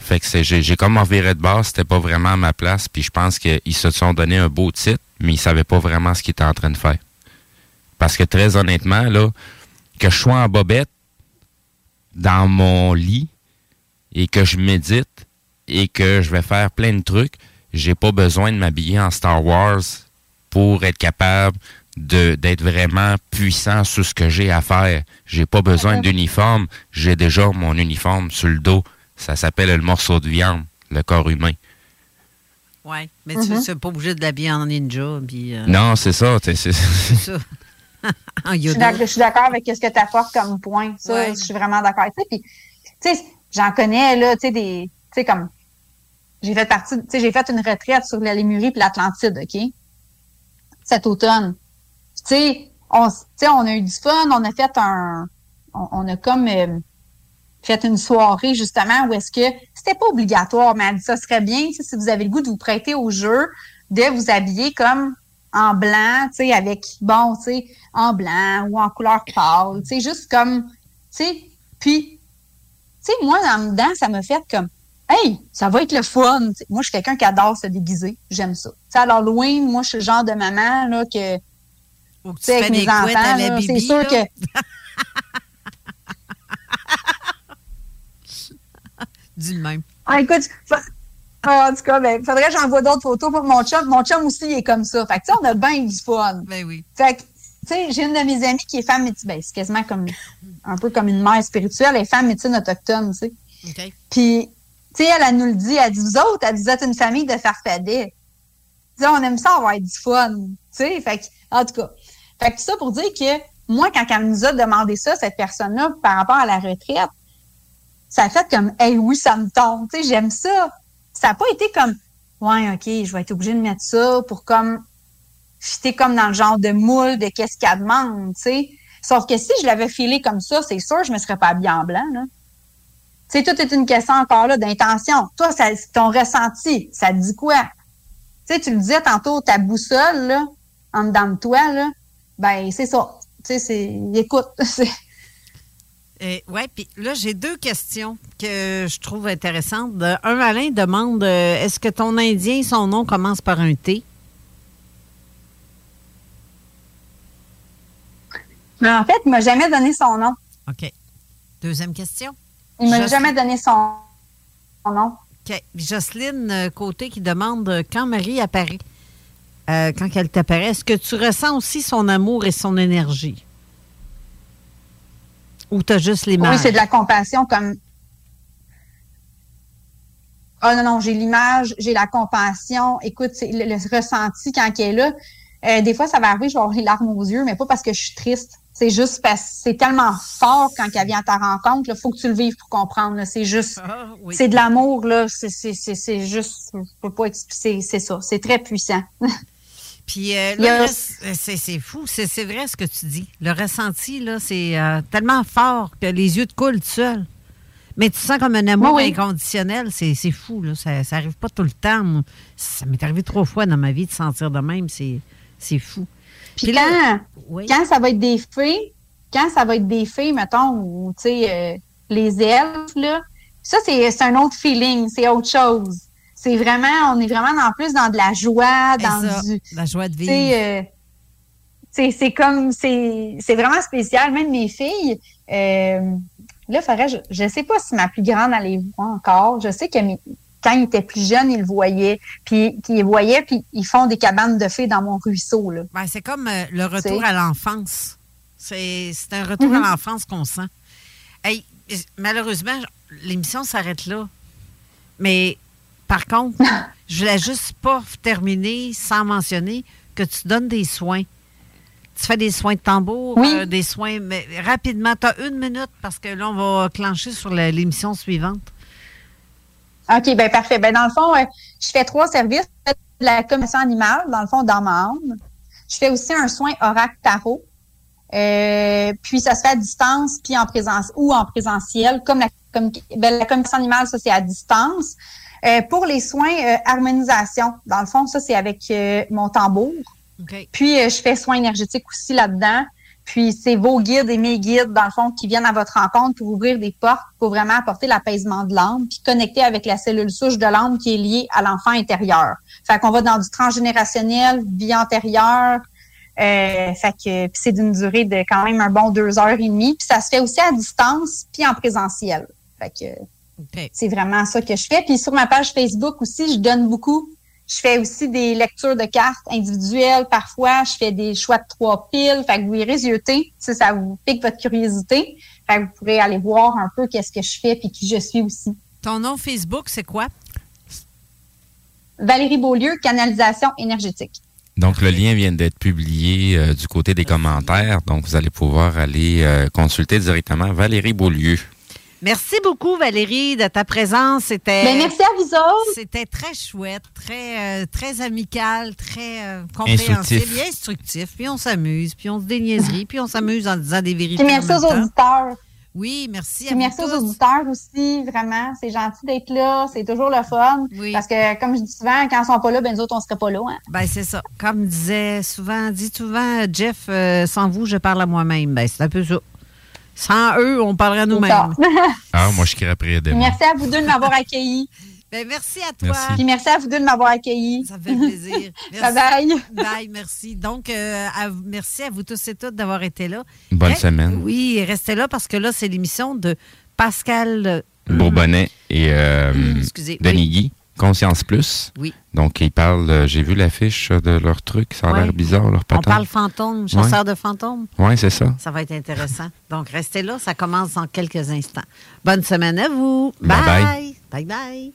Fait que c'est, j'ai, comme enviré de base, c'était pas vraiment à ma place, puis je pense qu'ils se sont donné un beau titre, mais ils savaient pas vraiment ce qu'ils étaient en train de faire. Parce que très honnêtement, là, que je sois en bobette dans mon lit et que je médite et que je vais faire plein de trucs, j'ai pas besoin de m'habiller en Star Wars pour être capable d'être vraiment puissant sur ce que j'ai à faire. J'ai pas besoin d'uniforme, j'ai déjà mon uniforme sur le dos. Ça s'appelle le morceau de viande, le corps humain. Oui, mais tu Mm-hmm. n'es pas obligé de l'habiller en ninja. Puis, euh, Non, c'est ça. c'est- ça. en Je suis Yoda. d'ac- je suis d'accord avec ce que tu apportes comme point. Ça, Ouais. je suis vraiment d'accord avec ça. Puis, tu sais, j'en connais, là, tu sais, des, tu sais, comme, j'ai fait partie, tu sais, j'ai fait une retraite sur la Lémurie puis l'Atlantide, OK? Cet automne. Puis, Tu sais, on, s- tu sais, on a eu du fun, on a fait un, on, on a comme euh, fait une soirée, justement, où est-ce que c'était pas obligatoire, mais elle dit, ça serait bien, si vous avez le goût de vous prêter au jeu, de vous habiller comme en blanc, tu sais, avec, bon, tu sais, en blanc ou en couleur pâle, tu sais, juste comme, tu sais, puis, tu sais, moi, en dedans, ça m'a fait comme, hey, ça va être le fun. Moi, je suis quelqu'un qui adore se déguiser. J'aime ça. Tu sais, à l'Halloween, moi, je suis le genre de maman, là, que, tu sais, avec mes enfants, c'est sûr là. que, Dis le même. Ah, écoute, ah, en tout cas, ben, faudrait que j'envoie d'autres photos pour mon chum. Mon chum aussi, il est comme ça. Fait que, tu sais, on a bien du fun. Ben oui. Fait que, tu sais, j'ai une de mes amies qui est femme médecine. Ben, c'est quasiment comme, un peu comme une mère spirituelle. Elle est femme médecine autochtone, tu sais. OK. Puis, tu sais, elle, elle nous le dit. Elle dit, vous autres, elle dit, vous êtes une famille de farfadets. Tu sais, on aime ça avoir du fun. Tu sais, fait que, en tout cas. Fait que ça pour dire que, moi, quand elle nous a demandé ça, cette personne-là, par rapport à la retraite, ça a fait comme, hey, oui, ça me tente. Tu sais, j'aime ça. Ça n'a pas été comme, ouais, OK, je vais être obligée de mettre ça pour comme, fitter comme dans le genre de moule de qu'est-ce qu'elle demande, tu sais. Sauf que si je l'avais filé comme ça, c'est sûr, je me serais pas habillée en blanc, là. Tu sais, tout est une question encore là d'intention. Toi, ça, ton ressenti, ça te dit quoi? Tu sais, tu le disais tantôt, ta boussole, là, en dedans de toi, là, ben, c'est ça. Tu sais, c'est, écoute, c'est, oui, puis là, j'ai deux questions que je trouve intéressantes. Un, Alain demande euh, est-ce que ton Indien, son nom commence par un T? Mais en fait, il m'a jamais donné son nom. OK. Deuxième question. Il m'a Jocelyne- jamais donné son, son nom. OK. Jocelyne euh, Côté qui demande euh, quand Marie apparaît, euh, quand elle t'apparaît, est-ce que tu ressens aussi son amour et son énergie? Ou tu as juste les mains? Oui, c'est de la compassion comme. Ah non, non, j'ai l'image, j'ai la compassion. Écoute, c'est le, le ressenti quand elle est là. Euh, des fois, ça va arriver, je vais avoir les larmes aux yeux, mais pas parce que je suis triste. C'est juste parce que c'est tellement fort quand elle vient à ta rencontre. Il faut que tu le vives pour comprendre. là. C'est juste. Ah, oui. C'est de l'amour, là. C'est- C'est c'est- c'est juste. Je peux pas expliquer. C'est ça. C'est très puissant. Puis euh, a- là, là, c'est fou, c'est vrai ce que tu dis. Le ressenti, là, c'est euh, tellement fort que les yeux te coulent tout seul. Mais tu sens comme un amour Oui, oui. inconditionnel, c'est fou, là. Ça, ça arrive pas tout le temps. moi. Ça m'est arrivé trois fois dans ma vie de sentir de même, c'est fou. Puis là- quand, Oui. quand ça va être des fées, quand ça va être des fées, mettons, ou tu sais, euh, les elfes, là, ça, c'est un autre feeling, c'est autre chose. C'est vraiment, on est vraiment en plus dans de la joie, dans ça, du. la joie de vivre. euh, c'est comme, c'est vraiment spécial. Même mes filles, euh, là, faudrait, je, je sais pas si ma plus grande, les voit encore. Je sais que mes- quand ils étaient plus jeunes, ils le voyaient. Puis qu'ils voyaient, puis ils font des cabanes de fées dans mon ruisseau, là. Ben, c'est comme euh, le retour à l'enfance. C'est un retour Mhm. à l'enfance qu'on sent. Hey, malheureusement, l'émission s'arrête là. Mais par contre, je voulais juste pas terminer sans mentionner que tu donnes des soins. Tu fais des soins de tambour, Oui. euh, des soins, mais rapidement. Tu as une minute parce que là, on va clencher sur l'émission suivante. OK, ben parfait. Ben dans le fond, euh, je fais trois services. Je fais de la commission animale, dans le fond, dans ma âme. Je fais aussi un soin oracle tarot. Euh, puis ça se fait à distance, puis en présence ou en présentiel, comme la, comme, ben, la commission animale, ça c'est à distance. Euh, pour les soins euh, harmonisation, dans le fond, ça c'est avec euh, mon tambour. Puis je fais soins énergétiques aussi là-dedans. Puis c'est vos guides et mes guides, dans le fond, qui viennent à votre rencontre pour ouvrir des portes, pour vraiment apporter l'apaisement de l'âme, puis connecter avec la cellule souche de l'âme qui est liée à l'enfant intérieur. Fait qu'on va dans du transgénérationnel, vie antérieure, fait que c'est d'une durée de quand même un bon deux heures et demie. Puis ça se fait aussi à distance puis en présentiel. Fait que c'est vraiment ça que je fais. Puis sur ma page Facebook aussi, je donne beaucoup. Je fais aussi des lectures de cartes individuelles parfois. Je fais des choix de trois piles. Fait que vous irez zioter si ça vous pique votre curiosité. Fait que vous pourrez aller voir un peu qu'est-ce que je fais puis qui je suis aussi. Ton nom Facebook, c'est quoi? Valérie Beaulieu, canalisation énergétique. Donc, le lien vient d'être publié euh, du côté des commentaires. Donc, vous allez pouvoir aller euh, consulter directement Valérie Beaulieu. Merci beaucoup, Valérie, de ta présence. C'était. Ben, merci à vous autres. C'était très chouette, très, euh, très amical, très euh, compréhensible Instructif. et instructif. Puis on s'amuse, puis on se déniaiserie, puis on s'amuse en disant des vérités. Puis merci aux temps. auditeurs. Oui, merci à merci aux auditeurs aussi, vraiment. C'est gentil d'être là. C'est toujours le fun. Parce que, comme je dis souvent, quand ils sont pas là, ben nous autres, on serait pas là. Hein? Ben, c'est ça. Comme disait souvent, dit souvent Jeff, euh, sans vous, je parle à moi-même. Ben, c'est un peu ça. Sans eux, on parlerait nous-mêmes. Ah, moi, je crée après demain. Merci à vous deux de m'avoir accueilli. Ben, merci à toi. Merci. Puis merci à vous deux de m'avoir accueilli. Ça fait plaisir. Bye bye. Bye, merci. Donc, euh, à merci à vous tous et toutes d'avoir été là. Bonne semaine. Oui, restez là parce que là, c'est l'émission de Pascal. euh, Bourbonnais et euh, Excusez, Denis oui. Guy, Conscience Plus. Oui. Donc, ils parlent, j'ai vu l'affiche de leur truc, ça a Ouais. l'air bizarre, leur On patente. parle fantôme, chasseur de fantômes. Oui, c'est ça. Ça va être intéressant. Donc, restez là, ça commence dans quelques instants. Bonne semaine à vous. Bye Bye. Bye bye.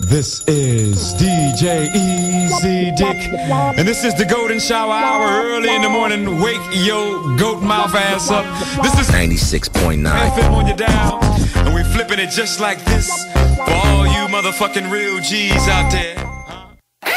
This is DJ Easy Dick, and this is the Golden Shower Hour early in the morning. Wake your goat mouth ass up. This is 96.9. FM on your dial, and we flipping it just like this for all you motherfucking real G's out there.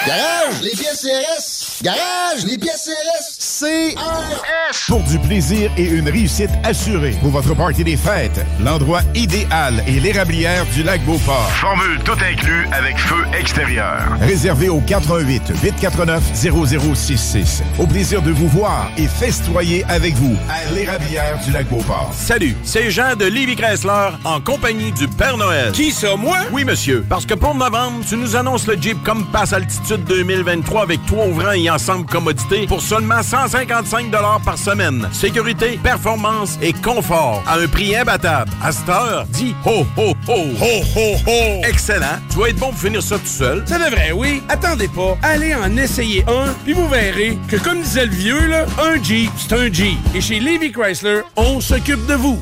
Garage, les pièces CRS. Garage, les pièces CRS. CRS. Pour du plaisir et une réussite assurée pour votre party des fêtes, l'endroit idéal est l'érablière du lac Beauport. Formule tout inclus avec feu extérieur. Réservé au 88 849 0066. Au plaisir de vous voir et festoyer avec vous à l'érablière du lac Beauport. Salut, c'est Jean de Livy Chrysler en compagnie du Père Noël. Qui ça, moi? Oui, monsieur. Parce que pour novembre, tu nous annonces le Jeep Compass Altitude 2023 avec trois ouvrants et ensemble commodité pour seulement 155 par semaine. Sécurité, performance et confort à un prix imbattable. À cette heure, dis ho, ho, ho. Ho, ho, ho. Excellent. Tu vas être bon pour finir ça tout seul. Ça devrait, oui. Attendez pas. Allez en essayer un, puis vous verrez que, comme disait le vieux, là, un Jeep, c'est un Jeep. Et chez Levy Chrysler, on s'occupe de vous.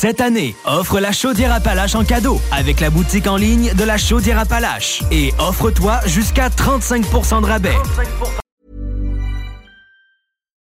Cette année, offre la chaudière Appalache en cadeau avec la boutique en ligne de la chaudière Appalache et offre-toi jusqu'à 35% de rabais.